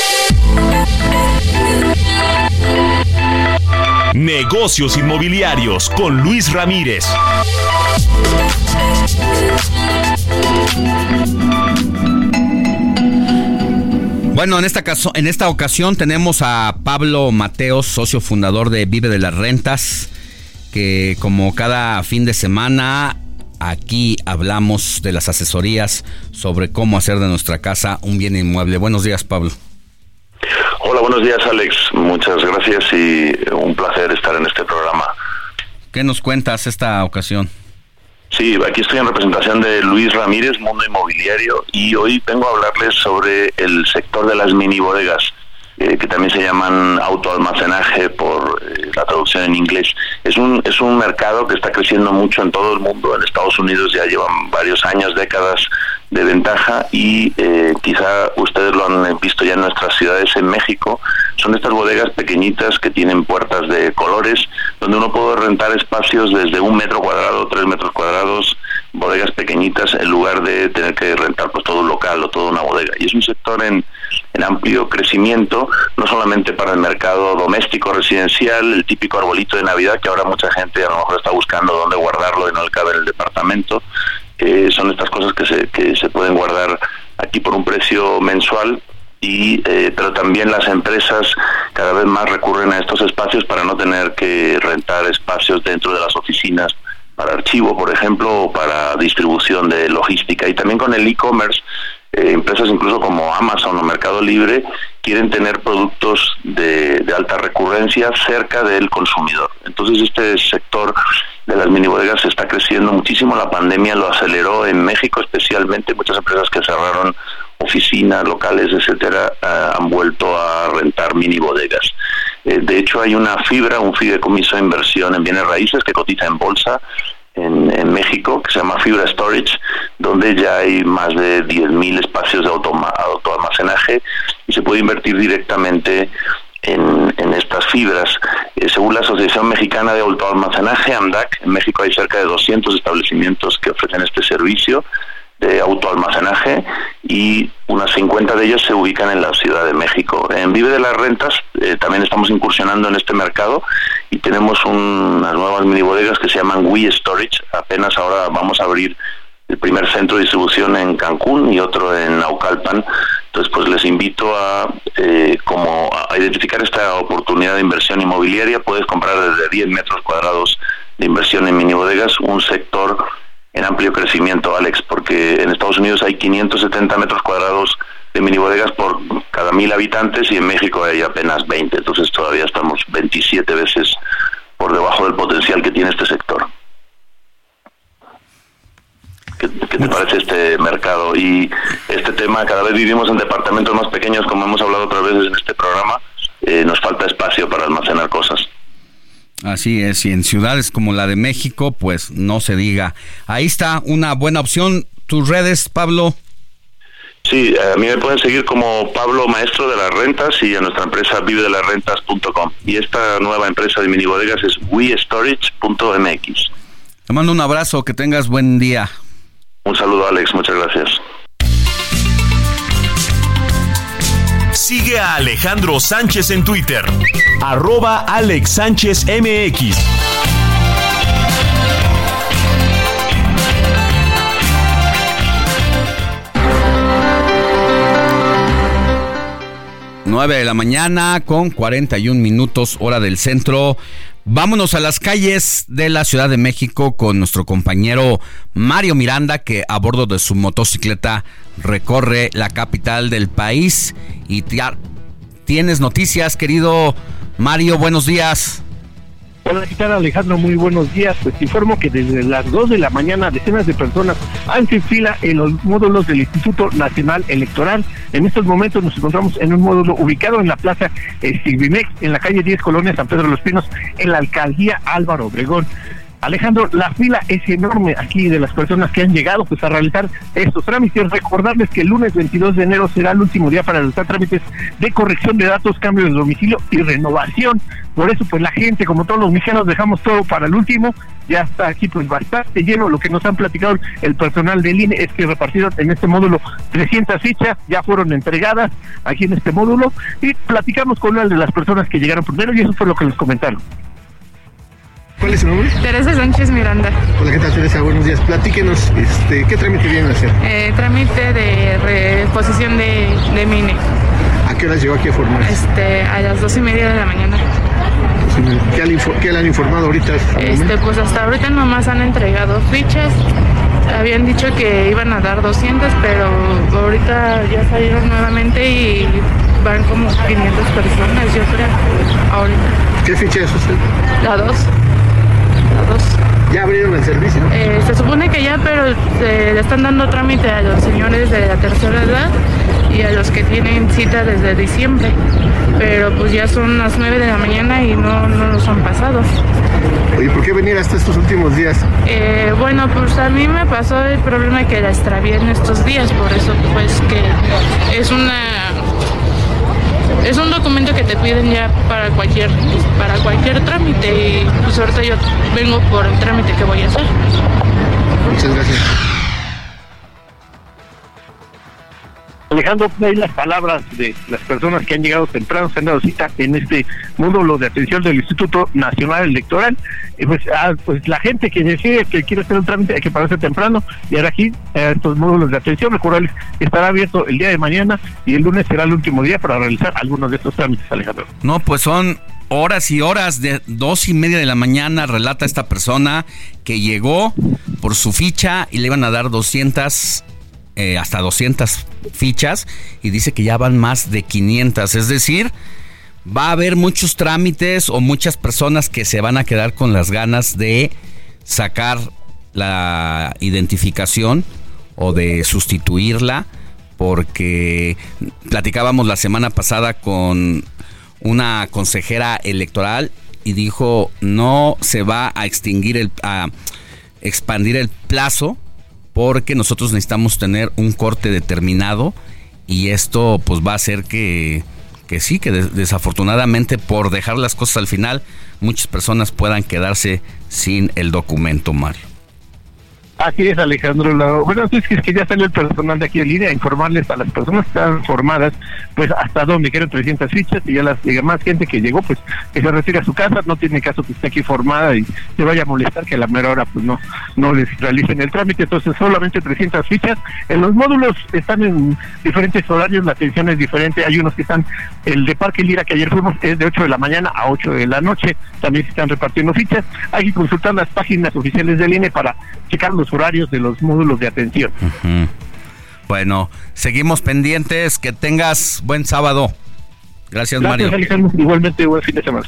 Negocios inmobiliarios con Luis Ramírez.
Bueno, en esta, caso, en esta ocasión tenemos a Pablo Mateos, socio fundador de Vive de las Rentas, que como cada fin de semana aquí hablamos de las asesorías sobre cómo hacer de nuestra casa un bien inmueble. Buenos días, Pablo.
Hola, buenos días Alex. Muchas gracias y un placer estar en este programa.
¿Qué nos cuentas esta ocasión?
Sí, aquí estoy en representación de Luis Ramírez, Mundo Inmobiliario, y hoy vengo a hablarles sobre el sector de las mini bodegas. Eh, que también se llaman autoalmacenaje por eh, la traducción en inglés. Es un, es un mercado que está creciendo mucho en todo el mundo. En Estados Unidos ya llevan varios años, décadas de ventaja y eh, quizá ustedes lo han visto ya en nuestras ciudades en México. Son estas bodegas pequeñitas que tienen puertas de colores, donde uno puede rentar espacios desde un metro cuadrado, tres metros cuadrados, bodegas pequeñitas, en lugar de tener que rentar pues todo un local o toda una bodega. Y es un sector en, en amplio crecimiento, no solamente para el mercado doméstico residencial, el típico arbolito de Navidad, que ahora mucha gente a lo mejor está buscando dónde guardarlo y no le cabe en el departamento, son estas cosas que se, que se pueden guardar aquí por un precio mensual y eh, pero también las empresas cada vez más recurren a estos espacios para no tener que rentar espacios dentro de las oficinas para archivo, por ejemplo, o para distribución de logística. Y también con el e-commerce, eh, empresas incluso como Amazon o Mercado Libre quieren tener productos de, alta recurrencia cerca del consumidor. Entonces este sector de las mini bodegas está creciendo muchísimo. La pandemia lo aceleró en México especialmente. Muchas empresas que cerraron oficinas, locales, etcétera, ah, han vuelto a rentar mini bodegas. Eh, de hecho, hay una fibra, un fideicomiso de inversión en bienes raíces que cotiza en bolsa en, México, que se llama Fibra Storage, donde ya hay más de 10.000 espacios de autoalmacenaje y se puede invertir directamente en, en estas fibras. Eh, según la Asociación Mexicana de Autoalmacenaje, AMDAC, en México hay cerca de 200 establecimientos que ofrecen este servicio de autoalmacenaje y unas 50 de ellos se ubican en la Ciudad de México. En Vive de las Rentas eh, también estamos incursionando en este mercado y tenemos unas nuevas mini bodegas que se llaman We Storage. Apenas ahora vamos a abrir el primer centro de distribución en Cancún y otro en Naucalpan. Entonces, pues les invito a, eh, como a identificar esta oportunidad de inversión inmobiliaria. Puedes comprar desde 10 metros cuadrados de inversión en mini bodegas, un sector en amplio crecimiento, Alex, porque en Estados Unidos hay 570 metros cuadrados de mini bodegas por cada mil habitantes y en México hay apenas 20, entonces todavía estamos 27 veces por debajo del potencial que tiene este sector. ¿Qué, te parece este mercado? Y este tema, cada vez vivimos en departamentos más pequeños, como hemos hablado otras veces en este programa, eh, nos falta espacio para almacenar cosas.
Así es, y en ciudades como la de México, pues no se diga. Ahí está una buena opción. Tus redes, Pablo.
Sí, a mí me pueden seguir como Pablo Maestro de las Rentas y a nuestra empresa vive de las rentas.com. Y esta nueva empresa de mini bodegas es westorage.mx.
Te mando un abrazo, que tengas buen día.
Un saludo, Alex, muchas gracias.
Sigue a Alejandro Sánchez en Twitter, arroba Alex Sánchez MX.
Nueve de la mañana con 41 minutos hora del centro. Vámonos a las calles de la Ciudad de México con nuestro compañero Mario Miranda que a bordo de su motocicleta recorre la capital del país y tienes noticias, querido Mario, buenos días.
Hola, ¿qué tal Alejandro? Muy buenos días. Pues informo que desde las 2 de la mañana decenas de personas han se fila en los módulos del Instituto Nacional Electoral. En estos momentos nos encontramos en un módulo ubicado en la plaza Sigbimex, en la calle 10 Colonia San Pedro de los Pinos, en la alcaldía Álvaro Obregón. Alejandro, la fila es enorme aquí de las personas que han llegado pues a realizar estos trámites. Recordarles que el lunes 22 de enero será el último día para realizar trámites de corrección de datos, cambio de domicilio y renovación. Por eso pues la gente, como todos los mexicanos, dejamos todo para el último. Ya está aquí pues bastante lleno. Lo que nos han platicado el personal del INE es que repartieron en este módulo 300 fichas, ya fueron entregadas aquí en este módulo y platicamos con una de las personas que llegaron primero y eso fue lo que les comentaron.
¿Cuál es su nombre?
Teresa Sánchez Miranda.
Hola, ¿qué tal Teresa? Buenos días. Platíquenos, este, ¿qué trámite vienen a hacer?
Eh, trámite de reposición de, de MINE.
¿A qué hora llegó aquí a formar?
Este, a las dos y media de la mañana.
¿Qué, ¿Qué le han informado ahorita?
Este, pues hasta ahorita nomás han entregado fichas. Habían dicho que iban a dar 200, pero ahorita ya salieron nuevamente y van como 500 personas, yo creo, ahorita.
¿Qué ficha es usted?
La 2.
¿Ya abrieron el servicio?
Eh, se supone que ya, pero le están dando trámite a los señores de la tercera edad y a los que tienen cita desde diciembre. Pero pues ya son las 9 de la mañana y no, no los han pasado.
¿Y por qué venir hasta estos últimos días?
Eh, bueno, pues a mí me pasó el problema que la extravié en estos días, por eso pues que es una es un documento que te piden ya para cualquier para cualquier trámite y pues ahorita yo vengo por el trámite que voy a hacer.
Muchas gracias.
Alejandro, ahí las palabras de las personas que han llegado temprano, se han dado cita en este módulo de atención del Instituto Nacional Electoral. Pues, ah, pues la gente que decide que quiere hacer un trámite hay que pararse temprano y ahora aquí eh, estos módulos de atención, recordarles, estará abierto el día de mañana y el lunes será el último día para realizar algunos de estos trámites, Alejandro.
No, pues son horas y horas de dos y media de la mañana relata esta persona que llegó por su ficha y le iban a dar 200 eh, hasta 200 fichas y dice que ya van más de 500. Es decir, va a haber muchos trámites o muchas personas que se van a quedar con las ganas de sacar la identificación o de sustituirla porque platicábamos la semana pasada con una consejera electoral y dijo no se va a extinguir el a expandir el plazo porque nosotros necesitamos tener un corte determinado y esto pues va a hacer que, que sí, que desafortunadamente por dejar las cosas al final muchas personas puedan quedarse sin el documento, Mario.
Así es, Alejandro. bueno, es que ya salió el personal de aquí de línea a informarles a las personas que están formadas, pues hasta dónde quieren 300 fichas y ya las llega más gente que llegó, pues que se retire a su casa, no tiene caso que esté aquí formada y se vaya a molestar que a la mera hora pues no, no les realicen el trámite, entonces solamente 300 fichas. En los módulos están en diferentes horarios, la atención es diferente, hay unos que están, el de Parque Lira que ayer fuimos es de 8 de la mañana a 8 de la noche, también se están repartiendo fichas, hay que consultar las páginas oficiales del INE para checar los horarios de los módulos de atención.
Bueno, seguimos pendientes. Que tengas buen sábado. Gracias, Mario.
Igualmente, buen fin de semana.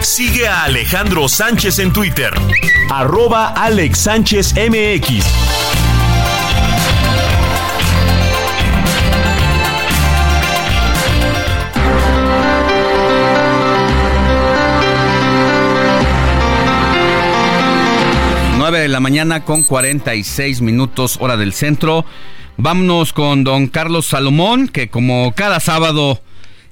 Sigue a Alejandro Sánchez en Twitter. Arroba Alex Sánchez MX.
9 de la mañana con 46 minutos hora del centro. Vámonos con don Carlos Salomón, que como cada sábado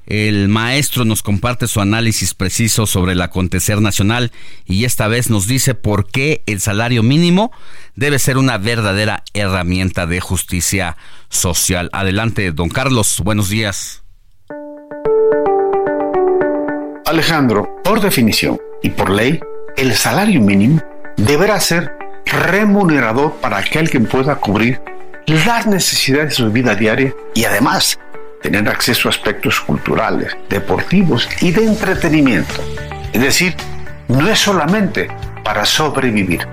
el maestro nos comparte su análisis preciso sobre el acontecer nacional y esta vez nos dice por qué el salario mínimo debe ser una verdadera herramienta de justicia social. Adelante, don Carlos, buenos días.
Alejandro, por definición y por ley, el salario mínimo deberá ser remunerador para aquel que pueda cubrir las necesidades de su vida diaria y además tener acceso a aspectos culturales, deportivos y de entretenimiento. Es decir, no es solamente para sobrevivir.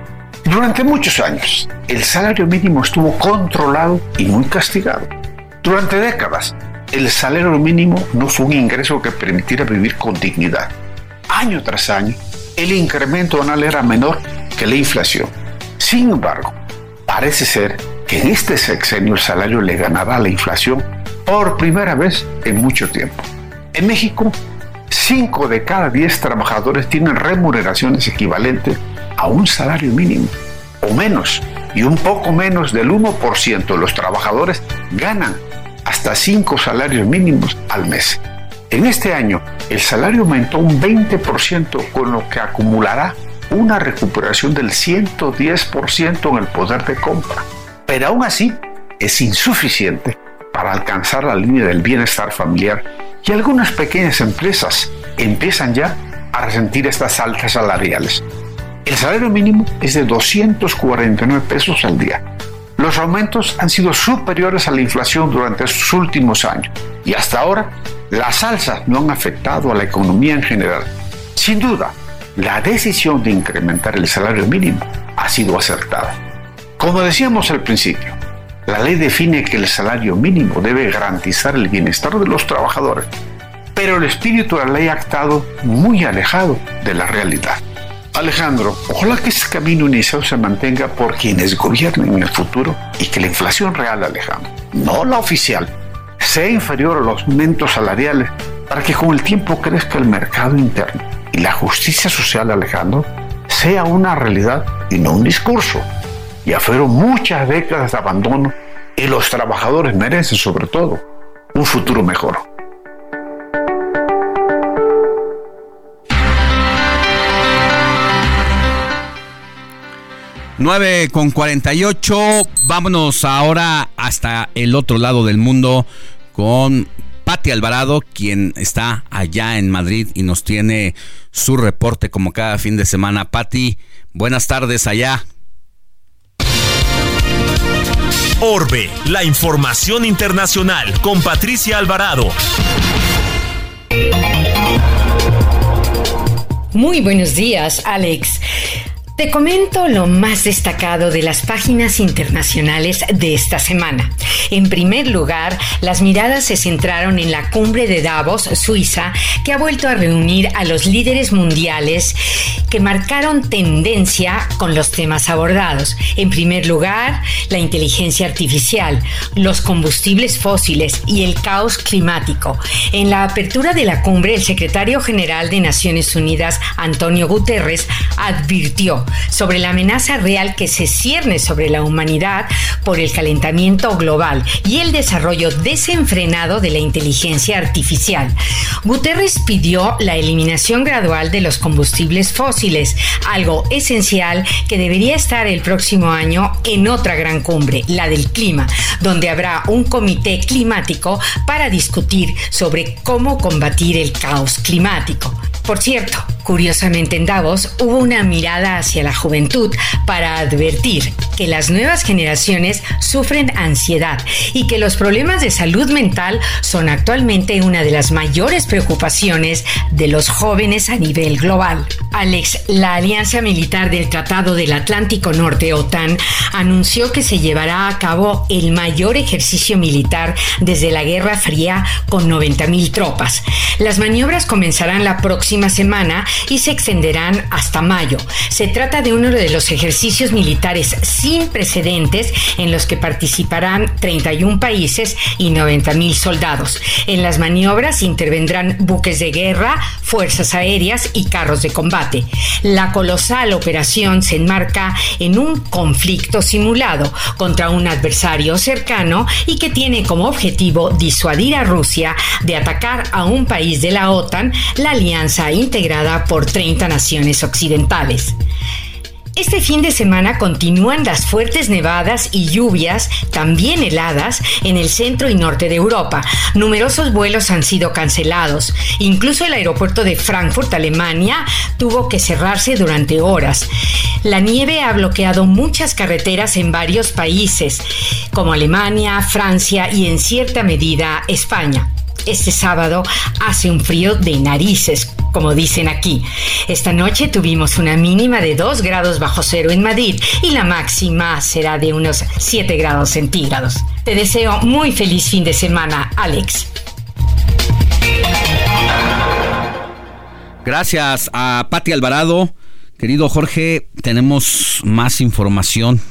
Durante muchos años, el salario mínimo estuvo controlado y muy castigado. Durante décadas, el salario mínimo no fue un ingreso que permitiera vivir con dignidad. Año tras año, el incremento anual era menor que la inflación. Sin embargo, parece ser que en este sexenio el salario le ganará a la inflación por primera vez en mucho tiempo. En México, 5 de cada 10 trabajadores tienen remuneraciones equivalentes a un salario mínimo o menos, y un poco menos del 1% de los trabajadores ganan hasta 5 salarios mínimos al mes. En este año, el salario aumentó un 20%, con lo que acumulará una recuperación del 110% en el poder de compra. Pero aún así, es insuficiente para alcanzar la línea del bienestar familiar y algunas pequeñas empresas empiezan ya a resentir estas altas salariales. El salario mínimo es de 249 pesos al día. Los aumentos han sido superiores a la inflación durante estos últimos años y hasta ahora las alzas no han afectado a la economía en general. Sin duda, la decisión de incrementar el salario mínimo ha sido acertada. Como decíamos al principio, la ley define que el salario mínimo debe garantizar el bienestar de los trabajadores, pero el espíritu de la ley ha estado muy alejado de la realidad. Alejandro, ojalá que este camino iniciado se mantenga por quienes gobiernen en el futuro y que la inflación real, Alejandro, no la oficial, sea inferior a los aumentos salariales para que con el tiempo crezca el mercado interno y la justicia social, Alejandro, sea una realidad y no un discurso. Ya fueron muchas décadas de abandono y los trabajadores merecen sobre todo un futuro mejor.
Nueve con 48. Vámonos ahora hasta el otro lado del mundo con Patti Alvarado, quien está allá en Madrid y nos tiene su reporte como cada fin de semana. Patti, buenas tardes allá.
Orbe, la información internacional con Patricia Alvarado.
Muy buenos días, Alex. Te comento lo más destacado de las páginas internacionales de esta semana. En primer lugar, las miradas se centraron en la cumbre de Davos, Suiza, que ha vuelto a reunir a los líderes mundiales que marcaron tendencia con los temas abordados. En primer lugar, la inteligencia artificial, los combustibles fósiles y el caos climático. En la apertura de la cumbre, el secretario general de Naciones Unidas, Antonio Guterres, advirtió sobre la amenaza real que se cierne sobre la humanidad por el calentamiento global y el desarrollo desenfrenado de la inteligencia artificial. Guterres pidió la eliminación gradual de los combustibles fósiles, algo esencial que debería estar el próximo año en otra gran cumbre, la del clima, donde habrá un comité climático para discutir sobre cómo combatir el caos climático. Por cierto, curiosamente en Davos hubo una mirada hacia la juventud para advertir que las nuevas generaciones sufren ansiedad y que los problemas de salud mental son actualmente una de las mayores preocupaciones de los jóvenes a nivel global. Alex, la Alianza Militar del Tratado del Atlántico Norte, OTAN, anunció que se llevará a cabo el mayor ejercicio militar desde la Guerra Fría con 90.000 tropas. Las maniobras comenzarán la próxima semana y se extenderán hasta mayo. Se trata de uno de los ejercicios militares sin precedentes en los que participarán 31 países y 90 mil soldados. En las maniobras intervendrán buques de guerra, fuerzas aéreas y carros de combate. La colosal operación se enmarca en un conflicto simulado contra un adversario cercano y que tiene como objetivo disuadir a Rusia de atacar a un país de la OTAN, la alianza integrada por 30 naciones occidentales. Este fin de semana continúan las fuertes nevadas y lluvias, también heladas, en el centro y norte de Europa. Numerosos vuelos han sido cancelados. Incluso el aeropuerto de Frankfurt, Alemania, tuvo que cerrarse durante horas. La nieve ha bloqueado muchas carreteras en varios países, como Alemania, Francia y en cierta medida España. Este sábado hace un frío de narices, como dicen aquí. Esta noche tuvimos una mínima de 2 grados bajo cero en Madrid y la máxima será de unos 7 grados centígrados. Te deseo muy feliz fin de semana, Alex.
Gracias a Pati Alvarado. Querido Jorge, tenemos más información.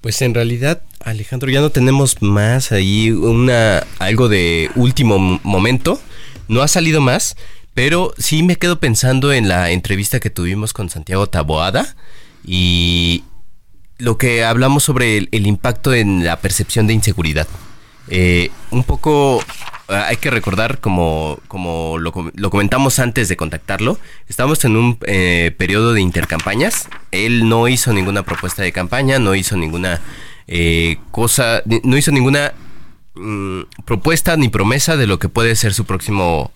Pues en realidad Alejandro, ya no tenemos más ahí una algo de último momento. No ha salido más, pero sí me quedo pensando en la entrevista que tuvimos con Santiago Taboada y lo que hablamos sobre el, impacto en la percepción de inseguridad. Eh, un poco ah, hay que recordar, como, como lo, comentamos antes de contactarlo, estamos en un eh, periodo de intercampañas. Él no hizo ninguna propuesta de campaña, no hizo ninguna eh, cosa, no hizo ninguna mm, propuesta ni promesa de lo que puede ser su próximo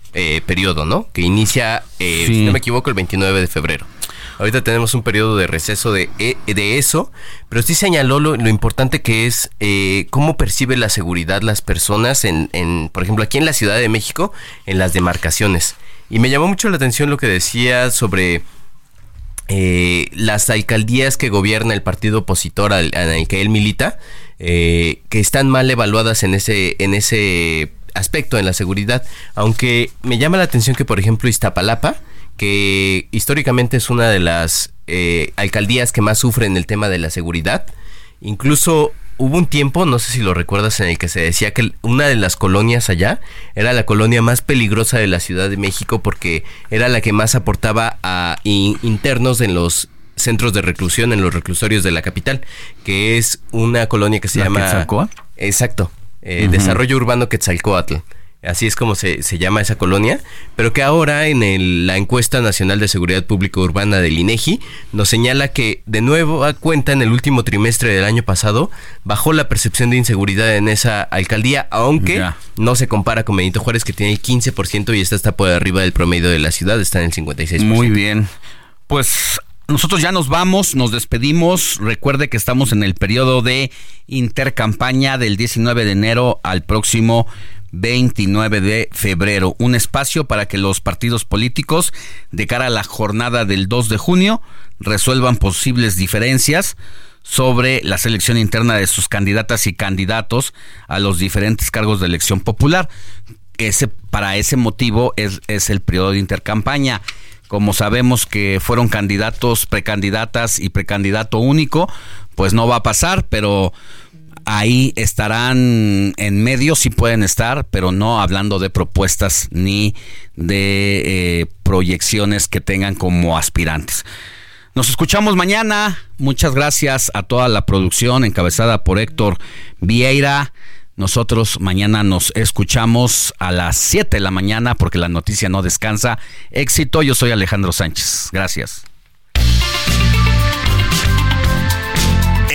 periodo, ¿no? Que inicia, si no me equivoco, el 29 de febrero. Ahorita tenemos un periodo de receso de, eh, de eso, pero sí señaló lo, importante que es eh, cómo percibe la seguridad las personas, en, en, por ejemplo, aquí en la Ciudad de México, en las demarcaciones. Y me llamó mucho la atención lo que decía sobre eh, las alcaldías que gobierna el partido opositor al, al que él milita, que están mal evaluadas en ese, en ese aspecto, en la seguridad. Aunque me llama la atención que, por ejemplo, Iztapalapa, que históricamente es una de las eh, alcaldías que más sufren el tema de la seguridad. Incluso hubo un tiempo, no sé si lo recuerdas, en el que se decía que una de las colonias allá era la colonia más peligrosa de la Ciudad de México porque era la que más aportaba a internos en los centros de reclusión, en los reclusorios de la capital, que es una colonia que se llama...
Quetzalcoa?
Exacto, eh, Desarrollo Urbano Quetzalcoatl así es como se, llama esa colonia, pero que ahora en la encuesta nacional de seguridad pública urbana del INEGI nos señala que de nuevo a cuenta en el último trimestre del año pasado bajó la percepción de inseguridad en esa alcaldía, aunque no se compara con Benito Juárez que tiene el 15% y esta está por arriba del promedio de la ciudad, está en el 56%.
Muy bien. Pues nosotros ya nos vamos, nos despedimos. Recuerde que estamos en el periodo de intercampaña del 19 de enero al próximo 29 de febrero. Un espacio para que los partidos políticos, de cara a la jornada del 2 de junio, resuelvan posibles diferencias sobre la selección interna de sus candidatas y candidatos a los diferentes cargos de elección popular. Ese, para ese motivo es, es el periodo de intercampaña. Como sabemos que fueron candidatos, precandidatas y precandidato único, pues no va a pasar, pero ahí estarán en medio, sí pueden estar, pero no hablando de propuestas ni de eh, proyecciones que tengan como aspirantes. Nos escuchamos mañana. Muchas gracias a toda la producción encabezada por Héctor Vieira. Nosotros mañana nos escuchamos a las 7 de la mañana porque la noticia no descansa. Éxito, yo soy Alejandro Sánchez. Gracias.